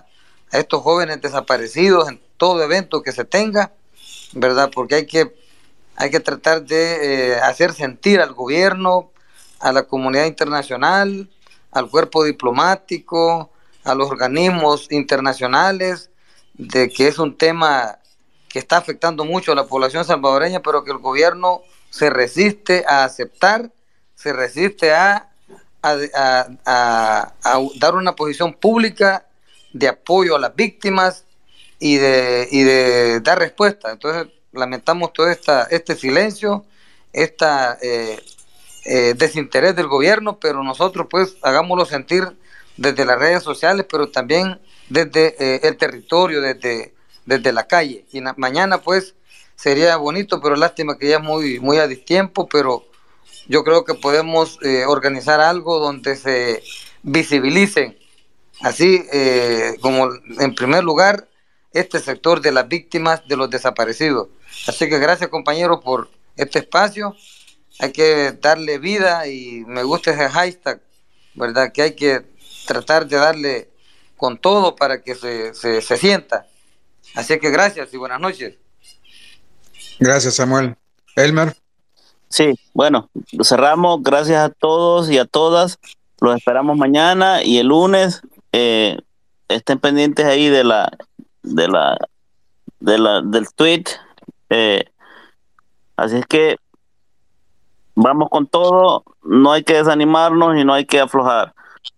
a estos jóvenes desaparecidos en todo evento que se tenga, ¿verdad? Porque hay que, hay que tratar de eh, hacer sentir al gobierno, a la comunidad internacional, al cuerpo diplomático, a los organismos internacionales, de que es un tema que está afectando mucho a la población salvadoreña, pero que el gobierno se resiste a aceptar, se resiste a, a, dar una posición pública de apoyo a las víctimas y de, y de dar respuesta. Entonces, lamentamos todo esta, este silencio, esta eh, desinterés del gobierno, pero nosotros pues hagámoslo sentir desde las redes sociales, pero también desde eh, el territorio, desde, desde la calle. Y na- mañana pues sería bonito, pero lástima que ya es muy, muy a distiempo, pero yo creo que podemos organizar algo donde se visibilicen, así como en primer lugar, este sector de las víctimas de los desaparecidos. Así que gracias compañeros por este espacio. Hay que darle vida y me gusta ese hashtag, ¿verdad? Que hay que tratar de darle con todo para que se, se, se sienta. Así que gracias y buenas noches. Gracias, Samuel. Elmer. Sí, bueno, cerramos. Gracias a todos y a todas. Los esperamos mañana y el lunes. eh, estén pendientes ahí de la, de la, de la, del tweet. eh, así es que vamos con todo. No hay que desanimarnos y no hay que aflojar.